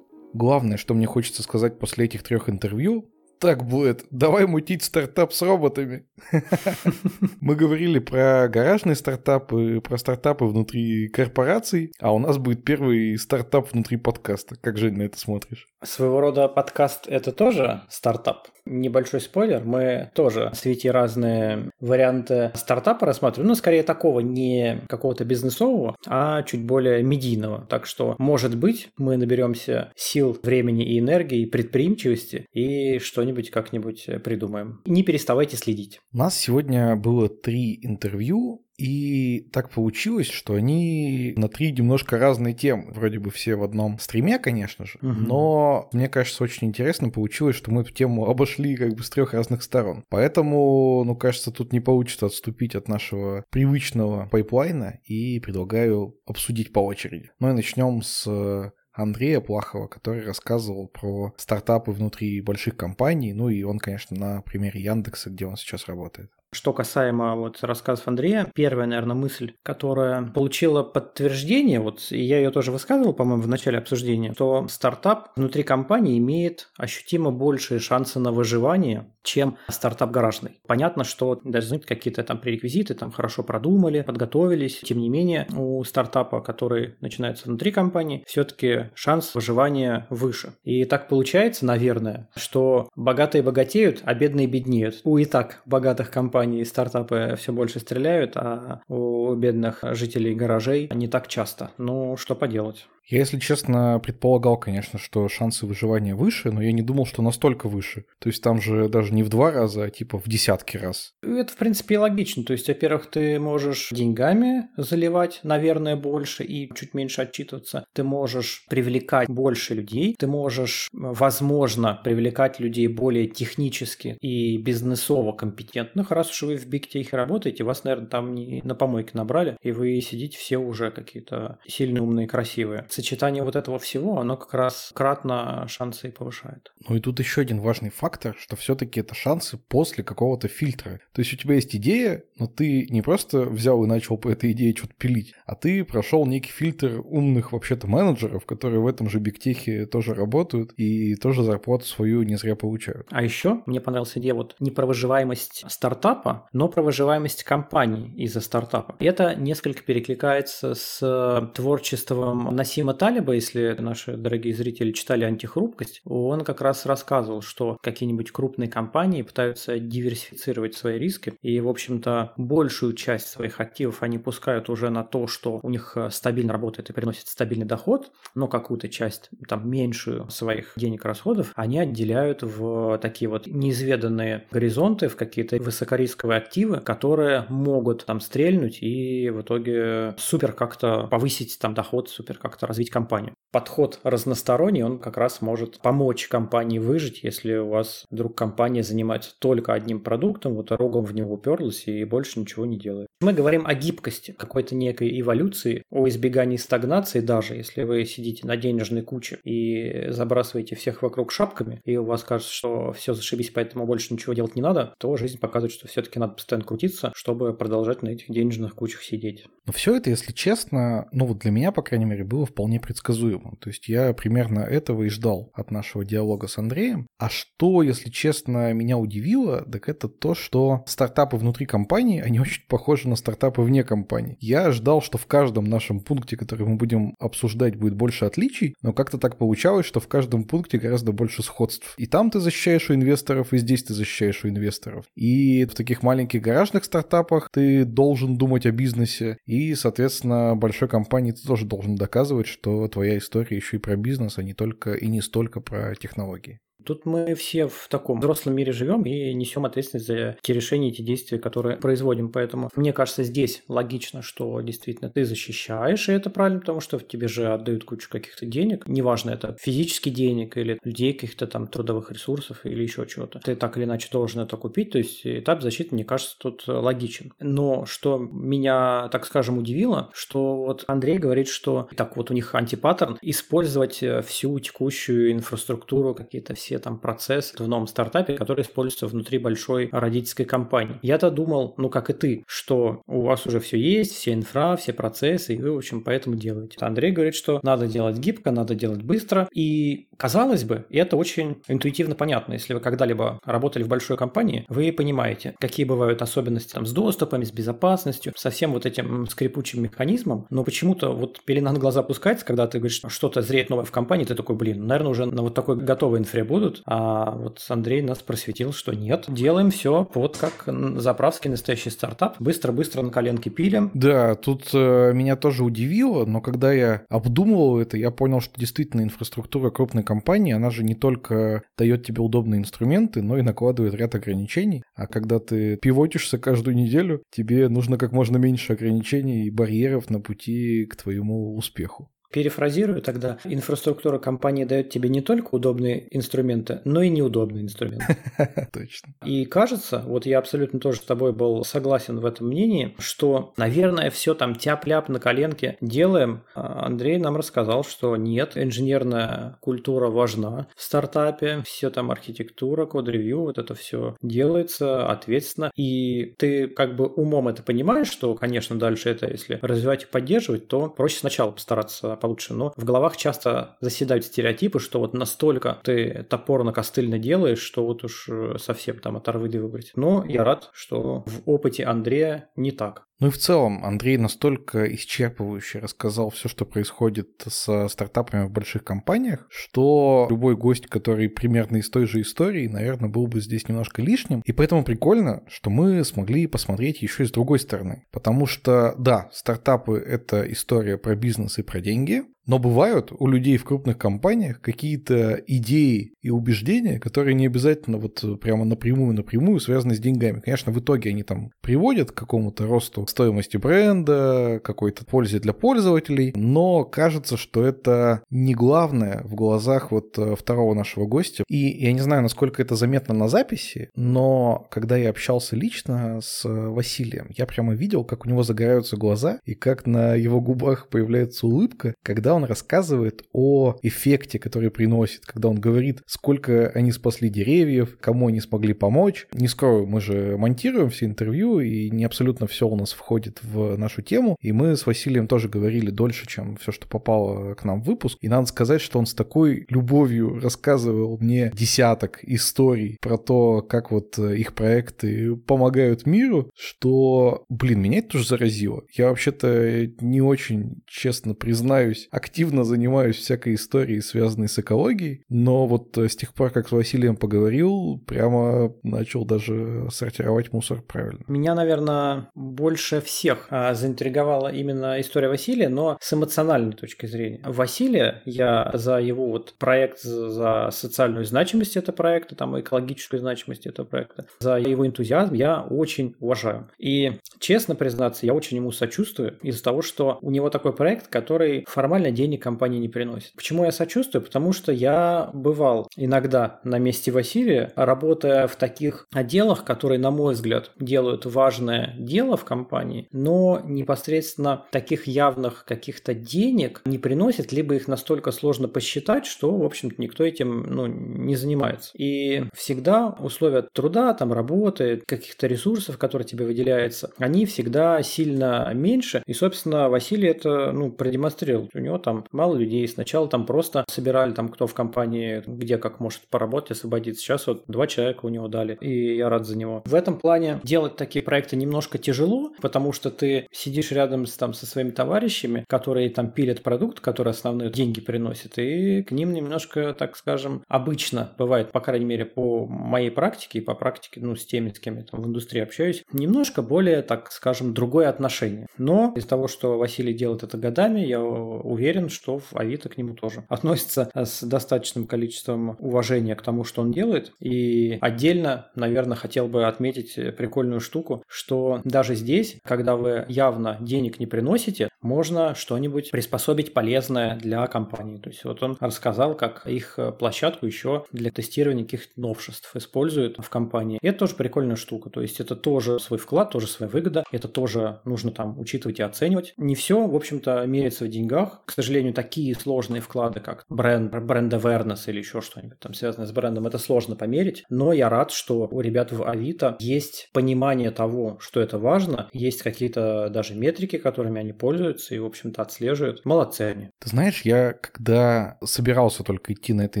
главное, что мне хочется сказать после этих трех интервью, так, Блэд, давай мутить стартап с роботами. (laughs) Мы говорили про гаражные стартапы, про стартапы внутри корпораций, а у нас будет первый стартап внутри подкаста. Как, Жень, на это смотришь? Своего рода подкаст – это тоже стартап. Небольшой спойлер, мы тоже в свете разные варианты стартапа рассматриваем, но скорее такого не какого-то бизнесового, а чуть более медийного. Так что, может быть, мы наберемся сил, времени и энергии, и предприимчивости, и что-нибудь как-нибудь придумаем. Не переставайте следить. У нас сегодня было три интервью и так получилось, что они на три немножко разные темы. Вроде бы все в одном стриме, конечно же. Угу. Но мне кажется, очень интересно получилось, что мы эту тему обошли как бы с трех разных сторон. Поэтому, ну, кажется, тут не получится отступить от нашего привычного pipeline а и предлагаю обсудить по очереди. Ну и начнем с Андрея Плахова, который рассказывал про стартапы внутри больших компаний. Ну и он, конечно, на примере Яндекса, где он сейчас работает. Что касаемо вот рассказов Андрея, первая, наверное, мысль, которая получила подтверждение, вот и я ее тоже высказывал, по-моему, в начале обсуждения, что стартап внутри компании имеет ощутимо большие шансы на выживание, чем стартап гаражный. Понятно, что должны быть какие-то там пререквизиты, там хорошо продумали, подготовились. Тем не менее, у стартапа, который начинается внутри компании, все-таки шанс выживания выше. И так получается, наверное, что богатые богатеют, а бедные беднеют. У и так богатых компаний компании и стартапы все больше стреляют, а у бедных жителей гаражей не так часто. Ну, что поделать. Я, если честно, предполагал, конечно, что шансы выживания выше, но я не думал, что настолько выше. То есть там же даже не в два раза, а типа в десятки раз. Это, в принципе, логично. То есть, во-первых, ты можешь деньгами заливать, наверное, больше и чуть меньше отчитываться. Ты можешь привлекать больше людей. Ты можешь, возможно, привлекать людей более технически и бизнесово компетентных. Раз уж вы в Tech работаете, вас, наверное, там не на помойке набрали, и вы сидите все уже какие-то сильные, умные, красивые сочетание вот этого всего, оно как раз кратно шансы повышает. Ну и тут еще один важный фактор, что все-таки это шансы после какого-то фильтра. То есть у тебя есть идея, но ты не просто взял и начал по этой идее что-то пилить, а ты прошел некий фильтр умных вообще-то менеджеров, которые в этом же бигтехе тоже работают и тоже зарплату свою не зря получают. А еще мне понравилась идея вот не про выживаемость стартапа, но про выживаемость компании из-за стартапа. И это несколько перекликается с творчеством Насима Насима Талиба, если наши дорогие зрители читали «Антихрупкость», он как раз рассказывал, что какие-нибудь крупные компании пытаются диверсифицировать свои риски, и, в общем-то, большую часть своих активов они пускают уже на то, что у них э, стабильно работает и приносит стабильный доход, но какую-то часть, там, меньшую своих денег расходов, они отделяют в такие вот неизведанные горизонты, в какие-то высокорисковые активы, которые могут там стрельнуть и в итоге супер как-то повысить там доход, супер как-то развить компанию. Подход разносторонний, он как раз может помочь компании выжить, если у вас вдруг компания занимается только одним продуктом, вот рогом в него уперлась и больше ничего не делает. Мы говорим о гибкости, какой-то некой эволюции, о избегании стагнации даже, если вы сидите на денежной куче и забрасываете всех вокруг шапками, и у вас кажется, что все зашибись, поэтому больше ничего делать не надо, то жизнь показывает, что все-таки надо постоянно крутиться, чтобы продолжать на этих денежных кучах сидеть. Но все это, если честно, ну вот для меня, по крайней мере, было вполне вполне предсказуемым. То есть я примерно этого и ждал от нашего диалога с Андреем. А что, если честно, меня удивило, так это то, что стартапы внутри компании, они очень похожи на стартапы вне компании. Я ждал, что в каждом нашем пункте, который мы будем обсуждать, будет больше отличий, но как-то так получалось, что в каждом пункте гораздо больше сходств. И там ты защищаешь у инвесторов, и здесь ты защищаешь у инвесторов. И в таких маленьких гаражных стартапах ты должен думать о бизнесе, и, соответственно, большой компании ты тоже должен доказывать, что твоя история еще и про бизнес, а не только и не столько про технологии. Тут мы все в таком взрослом мире живем и несем ответственность за те решения, эти действия, которые производим. Поэтому мне кажется, здесь логично, что действительно ты защищаешь, и это правильно, потому что тебе же отдают кучу каких-то денег. Неважно, это физически денег или людей, каких-то там трудовых ресурсов или еще чего-то. Ты так или иначе должен это купить. То есть этап защиты, мне кажется, тут логичен. Но что меня, так скажем, удивило, что вот Андрей говорит, что так вот у них антипаттерн использовать всю текущую инфраструктуру, какие-то все все там процессы в новом стартапе, который используется внутри большой родительской компании. Я-то думал, ну как и ты, что у вас уже все есть, все инфра, все процессы, и вы, в общем, поэтому делаете. Андрей говорит, что надо делать гибко, надо делать быстро, и казалось бы, это очень интуитивно понятно. Если вы когда-либо работали в большой компании, вы понимаете, какие бывают особенности там, с доступами, с безопасностью, со всем вот этим скрипучим механизмом. Но почему-то вот пелена на глаза опускается, когда ты говоришь, что-то зреет новое в компании, ты такой, блин, наверное, уже на вот такой готовой инфре будут. А вот Андрей нас просветил, что нет. Делаем все вот как заправский настоящий стартап. Быстро-быстро на коленке пилим. Да, тут э, меня тоже удивило, но когда я обдумывал это, я понял, что действительно инфраструктура крупной компании, она же не только дает тебе удобные инструменты, но и накладывает ряд ограничений. А когда ты пивотишься каждую неделю, тебе нужно как можно меньше ограничений и барьеров на пути к твоему успеху. Перефразирую тогда, инфраструктура компании дает тебе не только удобные инструменты, но и неудобные инструменты. (laughs) Точно. И кажется, вот я абсолютно тоже с тобой был согласен в этом мнении, что, наверное, все там тяп-ляп на коленке делаем. А Андрей нам рассказал, что нет, инженерная культура важна в стартапе, все там архитектура, код-ревью, вот это все делается ответственно. И ты как бы умом это понимаешь, что, конечно, дальше это, если развивать и поддерживать, то проще сначала постараться получше. Но в головах часто заседают стереотипы, что вот настолько ты топорно-костыльно делаешь, что вот уж э, совсем там оторвы выбрать. Но я рад, что в опыте Андрея не так. Ну и в целом Андрей настолько исчерпывающе рассказал все, что происходит со стартапами в больших компаниях, что любой гость, который примерно из той же истории, наверное, был бы здесь немножко лишним. И поэтому прикольно, что мы смогли посмотреть еще и с другой стороны. Потому что, да, стартапы — это история про бизнес и про деньги, но бывают у людей в крупных компаниях какие-то идеи и убеждения, которые не обязательно вот прямо напрямую-напрямую связаны с деньгами. Конечно, в итоге они там приводят к какому-то росту стоимости бренда, какой-то пользе для пользователей, но кажется, что это не главное в глазах вот э, второго нашего гостя. И я не знаю, насколько это заметно на записи, но когда я общался лично с Василием, я прямо видел, как у него загораются глаза и как на его губах появляется улыбка, когда он рассказывает о эффекте, который приносит, когда он говорит, сколько они спасли деревьев, кому они смогли помочь. Не скрою, мы же монтируем все интервью, и не абсолютно все у нас входит в нашу тему, и мы с Василием тоже говорили дольше, чем все, что попало к нам в выпуск. И надо сказать, что он с такой любовью рассказывал мне десяток историй про то, как вот их проекты помогают миру, что, блин, меня это тоже заразило. Я вообще-то не очень, честно признаюсь, активно занимаюсь всякой историей, связанной с экологией, но вот с тех пор, как с Василием поговорил, прямо начал даже сортировать мусор правильно. Меня, наверное, больше всех а, заинтриговала именно история Василия, но с эмоциональной точки зрения. Василия, я за его вот проект, за социальную значимость этого проекта, там экологическую значимость этого проекта, за его энтузиазм я очень уважаю. И, честно признаться, я очень ему сочувствую из-за того, что у него такой проект, который формально денег компании не приносит. Почему я сочувствую? Потому что я бывал иногда на месте Василия, работая в таких отделах, которые, на мой взгляд, делают важное дело в компании, но непосредственно таких явных каких-то денег не приносит, либо их настолько сложно посчитать, что, в общем-то, никто этим ну, не занимается. И всегда условия труда, там, работы, каких-то ресурсов, которые тебе выделяются, они всегда сильно меньше. И, собственно, Василий это ну, продемонстрировал. У него там мало людей. Сначала там просто собирали там кто в компании, где как может поработать, освободиться. Сейчас вот два человека у него дали, и я рад за него. В этом плане делать такие проекты немножко тяжело, потому что ты сидишь рядом с, там, со своими товарищами, которые там пилят продукт, который основные деньги приносит, и к ним немножко, так скажем, обычно бывает, по крайней мере, по моей практике и по практике, ну, с теми, с кем я там в индустрии общаюсь, немножко более, так скажем, другое отношение. Но из-за того, что Василий делает это годами, я уверен, уверен, что в Авито к нему тоже (laughs) относится с достаточным количеством уважения к тому, что он делает. И отдельно, наверное, хотел бы отметить прикольную штуку, что даже здесь, когда вы явно денег не приносите, можно что-нибудь приспособить полезное для компании. То есть вот он рассказал, как их площадку еще для тестирования каких-то новшеств используют в компании. И это тоже прикольная штука. То есть это тоже свой вклад, тоже своя выгода. Это тоже нужно там учитывать и оценивать. Не все, в общем-то, меряется в деньгах. К сожалению, такие сложные вклады, как бренд, бренд awareness или еще что-нибудь там связанное с брендом, это сложно померить. Но я рад, что у ребят в Авито есть понимание того, что это важно, есть какие-то даже метрики, которыми они пользуются, и, в общем-то, отслеживают. Молодцы они. Ты знаешь, я когда собирался только идти на это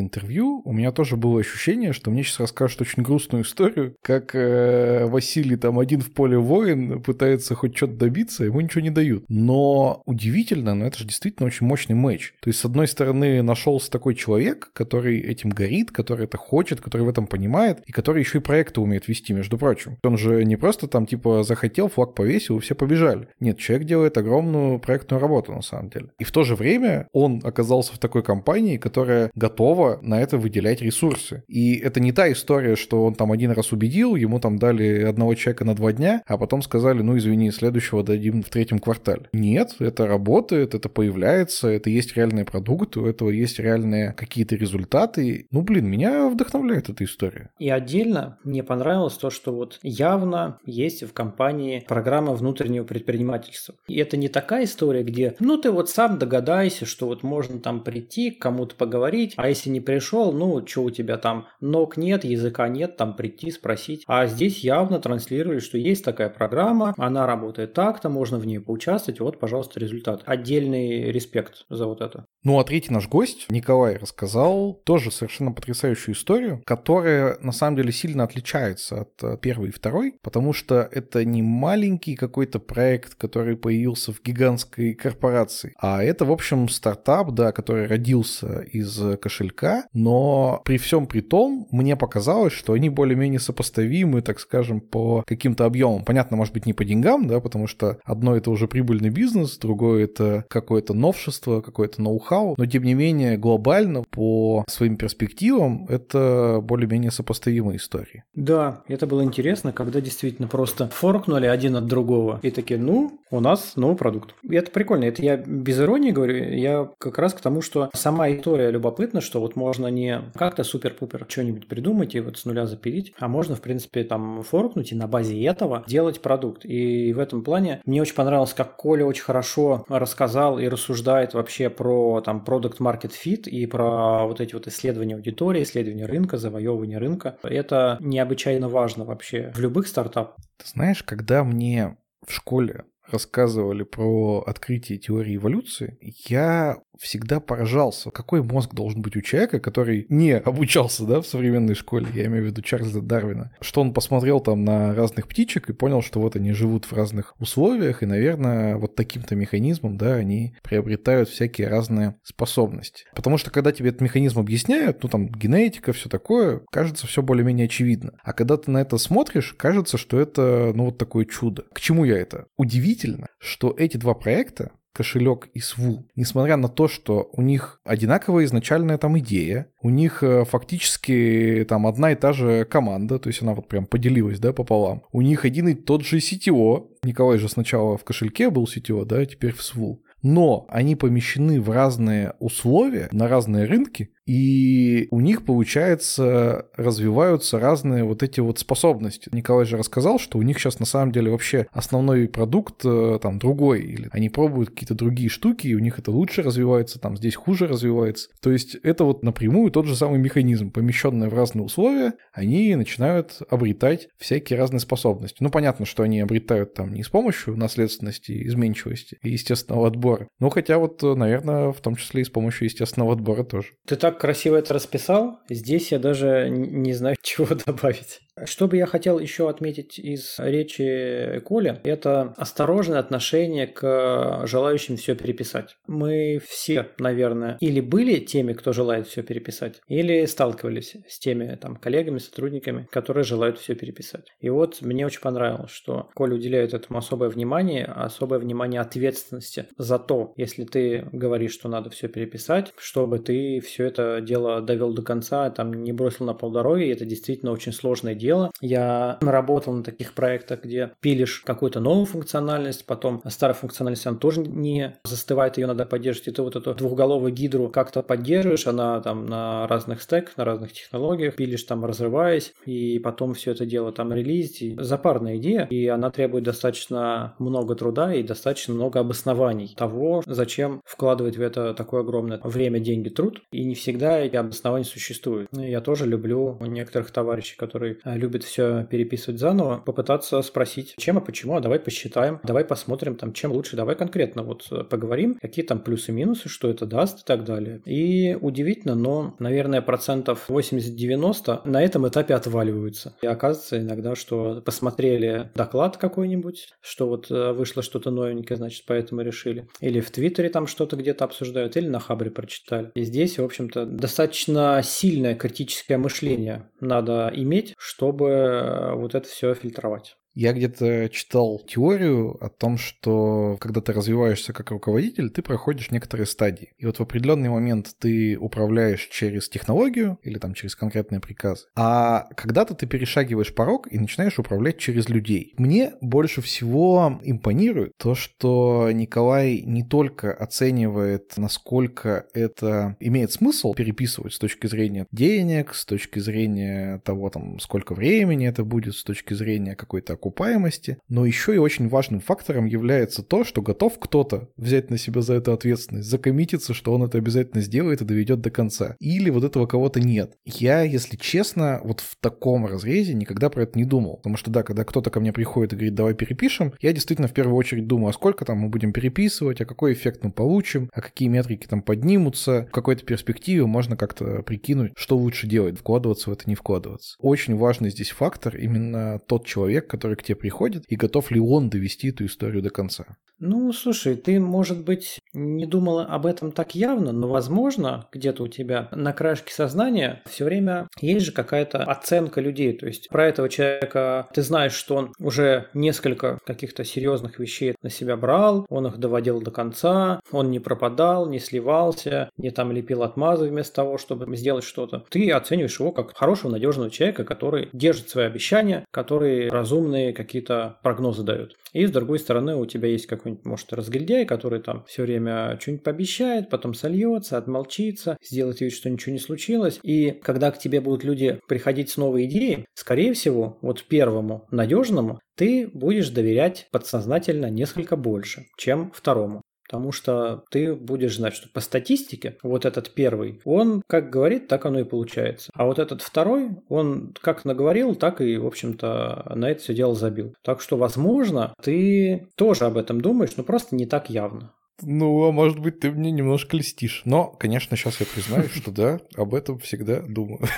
интервью, у меня тоже было ощущение, что мне сейчас расскажут очень грустную историю, как э, Василий там один в поле воин пытается хоть что-то добиться, ему ничего не дают. Но удивительно, но это же действительно очень мощный матч. То есть, с одной стороны, нашелся такой человек, который этим горит, который это хочет, который в этом понимает, и который еще и проекты умеет вести, между прочим. Он же не просто там типа захотел, флаг повесил, и все побежали. Нет, человек делает огромную проектную работу на самом деле. И в то же время он оказался в такой компании, которая готова на это выделять ресурсы. И это не та история, что он там один раз убедил, ему там дали одного человека на два дня, а потом сказали, ну извини, следующего дадим в третьем квартале. Нет, это работает, это появляется, это есть реальные продукты, у этого есть реальные какие-то результаты. Ну блин, меня вдохновляет эта история. И отдельно мне понравилось то, что вот явно есть в компании программа внутреннего предпринимательства. И это не такая история, где, ну ты вот сам догадайся, что вот можно там прийти, кому-то поговорить, а если не пришел, ну что у тебя там, ног нет, языка нет, там прийти, спросить. А здесь явно транслировали, что есть такая программа, она работает так-то, можно в ней поучаствовать, вот, пожалуйста, результат. Отдельный респект за вот это. Ну а третий наш гость, Николай, рассказал тоже совершенно потрясающую историю, которая на самом деле сильно отличается от э, первой и второй, потому что это не маленький какой-то проект, который появился в гигантской корпорации, а это, в общем, стартап, да, который родился из кошелька, но при всем при том, мне показалось, что они более-менее сопоставимы, так скажем, по каким-то объемам. Понятно, может быть, не по деньгам, да, потому что одно это уже прибыльный бизнес, другое это какое-то новшество, какое-то ноу-хау, но тем не менее глобально по своим перспективам это более-менее сопоставимые истории. Да, это было интересно, когда действительно просто форкнули один от другого и такие, ну, у нас новый продукт. И это прикольно, это я без иронии говорю, я как раз к тому, что сама история любопытна, что вот можно не как-то супер-пупер что-нибудь придумать и вот с нуля запилить, а можно, в принципе, там форкнуть и на базе этого делать продукт. И в этом плане мне очень понравилось, как Коля очень хорошо рассказал и рассуждает вообще про там продукт market fit и про вот эти вот исследования аудитории, исследования рынка, завоевывание рынка. Это необычайно важно вообще в любых стартапах. Ты знаешь, когда мне в школе рассказывали про открытие теории эволюции, я всегда поражался, какой мозг должен быть у человека, который не обучался да, в современной школе, я имею в виду Чарльза Дарвина, что он посмотрел там на разных птичек и понял, что вот они живут в разных условиях, и, наверное, вот таким-то механизмом, да, они приобретают всякие разные способности. Потому что, когда тебе этот механизм объясняют, ну, там, генетика, все такое, кажется, все более-менее очевидно. А когда ты на это смотришь, кажется, что это, ну, вот такое чудо. К чему я это? Удивительно, что эти два проекта, кошелек и СВУ, несмотря на то, что у них одинаковая изначальная там идея, у них э, фактически там одна и та же команда, то есть она вот прям поделилась, да, пополам. У них один и тот же CTO, Николай же сначала в кошельке был CTO, да, теперь в СВУ. Но они помещены в разные условия, на разные рынки, и у них, получается, развиваются разные вот эти вот способности. Николай же рассказал, что у них сейчас на самом деле вообще основной продукт э, там другой, или они пробуют какие-то другие штуки, и у них это лучше развивается, там здесь хуже развивается. То есть это вот напрямую тот же самый механизм, помещенные в разные условия, они начинают обретать всякие разные способности. Ну, понятно, что они обретают там не с помощью наследственности, изменчивости и естественного отбора, но хотя вот, наверное, в том числе и с помощью естественного отбора тоже. Ты так красиво это расписал. Здесь я даже не знаю, (laughs) чего добавить. Что бы я хотел еще отметить из речи Коли, это осторожное отношение к желающим все переписать. Мы все, наверное, или были теми, кто желает все переписать, или сталкивались с теми там коллегами, сотрудниками, которые желают все переписать. И вот мне очень понравилось, что Коля уделяет этому особое внимание, особое внимание ответственности за то, если ты говоришь, что надо все переписать, чтобы ты все это дело довел до конца, там не бросил на полдороги, это действительно очень сложное дело дело. Я работал на таких проектах, где пилишь какую-то новую функциональность, потом старая функциональность, она тоже не застывает, ее надо поддерживать, и ты вот эту двухголовую гидру как-то поддерживаешь, она там на разных стеках, на разных технологиях, пилишь там разрываясь, и потом все это дело там релизить. Запарная идея, и она требует достаточно много труда и достаточно много обоснований того, зачем вкладывать в это такое огромное время, деньги, труд, и не всегда эти обоснования существуют. Я тоже люблю некоторых товарищей, которые любит все переписывать заново, попытаться спросить, чем и почему, а давай посчитаем, давай посмотрим, там, чем лучше, давай конкретно вот э, поговорим, какие там плюсы-минусы, что это даст и так далее. И удивительно, но, наверное, процентов 80-90 на этом этапе отваливаются. И оказывается иногда, что посмотрели доклад какой-нибудь, что вот э, вышло что-то новенькое, значит, поэтому решили. Или в Твиттере там что-то где-то обсуждают, или на Хабре прочитали. И здесь, в общем-то, достаточно сильное критическое мышление надо иметь, чтобы э, вот это все фильтровать. Я где-то читал теорию о том, что когда ты развиваешься как руководитель, ты проходишь некоторые стадии. И вот в определенный момент ты управляешь через технологию или там через конкретные приказы, а когда-то ты перешагиваешь порог и начинаешь управлять через людей. Мне больше всего импонирует то, что Николай не только оценивает, насколько это имеет смысл переписывать с точки зрения денег, с точки зрения того, там, сколько времени это будет, с точки зрения какой-то окупаемости, но еще и очень важным фактором является то, что готов кто-то взять на себя за это ответственность, закоммититься, что он это обязательно сделает и доведет до конца. Или вот этого кого-то нет. Я, если честно, вот в таком разрезе никогда про это не думал. Потому что да, когда кто-то ко мне приходит и говорит, давай перепишем, я действительно в первую очередь думаю, а сколько там мы будем переписывать, а какой эффект мы получим, а какие метрики там поднимутся, в какой-то перспективе можно как-то прикинуть, что лучше делать, вкладываться в это, не вкладываться. Очень важный здесь фактор именно тот человек, который к тебе приходит, и готов ли он довести эту историю до конца. Ну, слушай, ты, может быть, не думала об этом так явно, но, возможно, где-то у тебя на краешке сознания все время есть же какая-то оценка людей. То есть про этого человека ты знаешь, что он уже несколько каких-то серьезных вещей на себя брал, он их доводил до конца, он не пропадал, не сливался, не там лепил отмазы вместо того, чтобы сделать что-то. Ты оцениваешь его как хорошего, надежного человека, который держит свои обещания, который разумные какие-то прогнозы дает. И с другой стороны, у тебя есть какой-нибудь, может, разгильдяй, который там все время что-нибудь пообещает, потом сольется, отмолчится, сделает вид, что ничего не случилось. И когда к тебе будут люди приходить с новой идеей, скорее всего, вот первому, надежному, ты будешь доверять подсознательно несколько больше, чем второму. Потому что ты будешь знать, что по статистике вот этот первый, он как говорит, так оно и получается. А вот этот второй, он как наговорил, так и, в общем-то, на это все дело забил. Так что, возможно, ты тоже об этом думаешь, но просто не так явно. Ну, а может быть, ты мне немножко льстишь. Но, конечно, сейчас я признаю, что да, об этом всегда думаю. (laughs)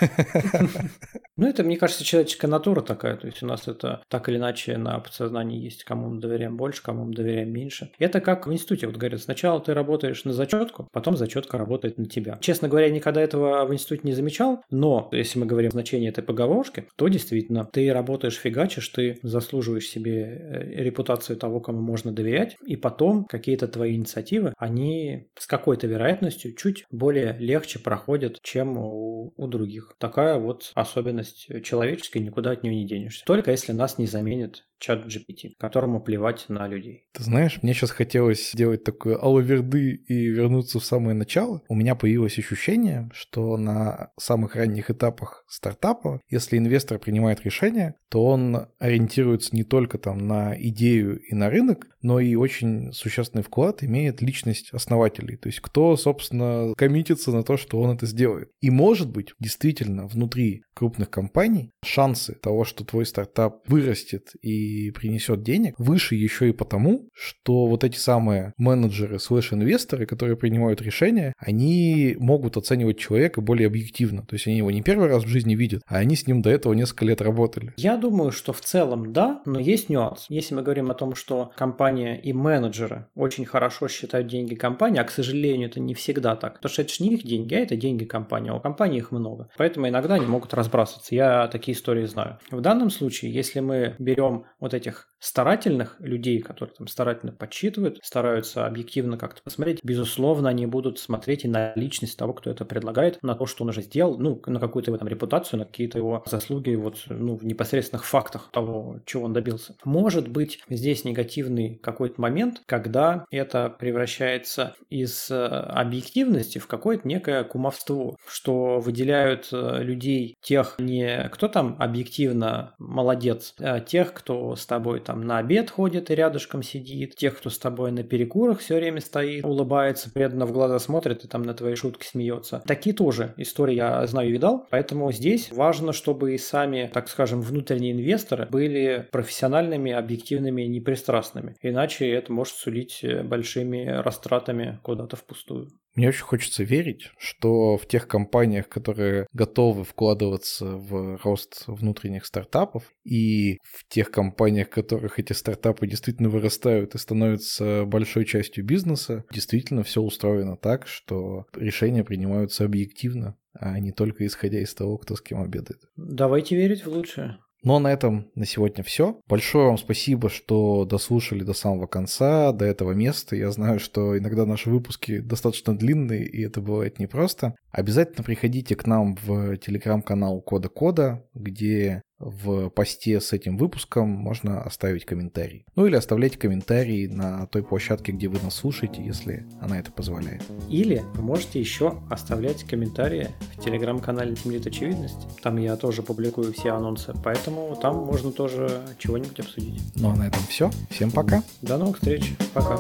Ну, это, мне кажется, человеческая натура такая. То есть у нас это так или иначе на подсознании есть, кому мы доверяем больше, кому мы доверяем меньше. Это как в институте. Вот говорят, сначала ты работаешь на зачетку, потом зачетка работает на тебя. Честно говоря, никогда этого в институте не замечал, но если мы говорим о значении этой поговорки, то действительно, ты работаешь, фигачишь, ты заслуживаешь себе э, репутацию того, кому можно доверять, и потом какие-то твои инициативы, они с какой-то вероятностью чуть более легче проходят, чем у, у других. Такая вот особенность человеческая, никуда от нее не денешься. Только если нас не заменит чат GPT, которому плевать на людей. Ты знаешь, мне сейчас хотелось сделать такое алаверды и вернуться в самое начало. У меня появилось ощущение, что на самых ранних этапах стартапа, если инвестор принимает решение, то он ориентируется не только там на идею и на рынок, но и очень существенный вклад имеет личность основателей. То есть кто, собственно, коммитится на то, что он это сделает. И может быть, действительно, внутри крупных компаний шансы того, что твой стартап вырастет и принесет денег, выше еще и потому, что вот эти самые менеджеры слэш-инвесторы, которые принимают решения, они могут оценивать человека более объективно. То есть они его не первый раз в жизни видят, а они с ним до этого несколько лет работали. Я думаю, что в целом да, но есть нюанс. Если мы говорим о том, что компания и менеджеры очень хорошо считают деньги компании, а, к сожалению, это не всегда так. Потому что это же не их деньги, а это деньги компании, а у компании их много. Поэтому иногда они могут разбрасываться. Я такие истории знаю. В данном случае, если мы берем вот этих старательных людей, которые там старательно подсчитывают, стараются объективно как-то посмотреть, безусловно, они будут смотреть и на личность того, кто это предлагает, на то, что он уже сделал, ну, на какую-то его там репутацию, на какие-то его заслуги вот, ну, в непосредственных фактах того, чего он добился. Может быть, здесь негативный какой-то момент, когда это превращается из э, объективности в какое-то некое кумовство, что выделяют э, людей тех не кто там объективно молодец, а тех, кто с тобой там на обед ходит и рядышком сидит, тех, кто с тобой на перекурах все время стоит, улыбается, преданно в глаза смотрит и там на твои шутки смеется. Такие тоже истории я знаю и видал, поэтому здесь важно, чтобы и сами, так скажем, внутренние инвесторы были профессиональными, объективными, непристрастными. Иначе это может сулить большими растратами куда-то впустую. Мне очень хочется верить, что в тех компаниях, которые готовы вкладываться в рост внутренних стартапов, и в тех компаниях, в которых эти стартапы действительно вырастают и становятся большой частью бизнеса, действительно все устроено так, что решения принимаются объективно, а не только исходя из того, кто с кем обедает. Давайте верить в лучшее. Ну а на этом на сегодня все. Большое вам спасибо, что дослушали до самого конца, до этого места. Я знаю, что иногда наши выпуски достаточно длинные, и это бывает непросто. Обязательно приходите к нам в телеграм-канал Кода Кода, где в посте с этим выпуском можно оставить комментарий. Ну или оставлять комментарии на той площадке, где вы нас слушаете, если она это позволяет. Или вы можете еще оставлять комментарии в телеграм-канале Темлит Очевидность. Там я тоже публикую все анонсы, поэтому там можно тоже чего-нибудь обсудить. Ну а на этом все. Всем пока. До новых встреч. Пока.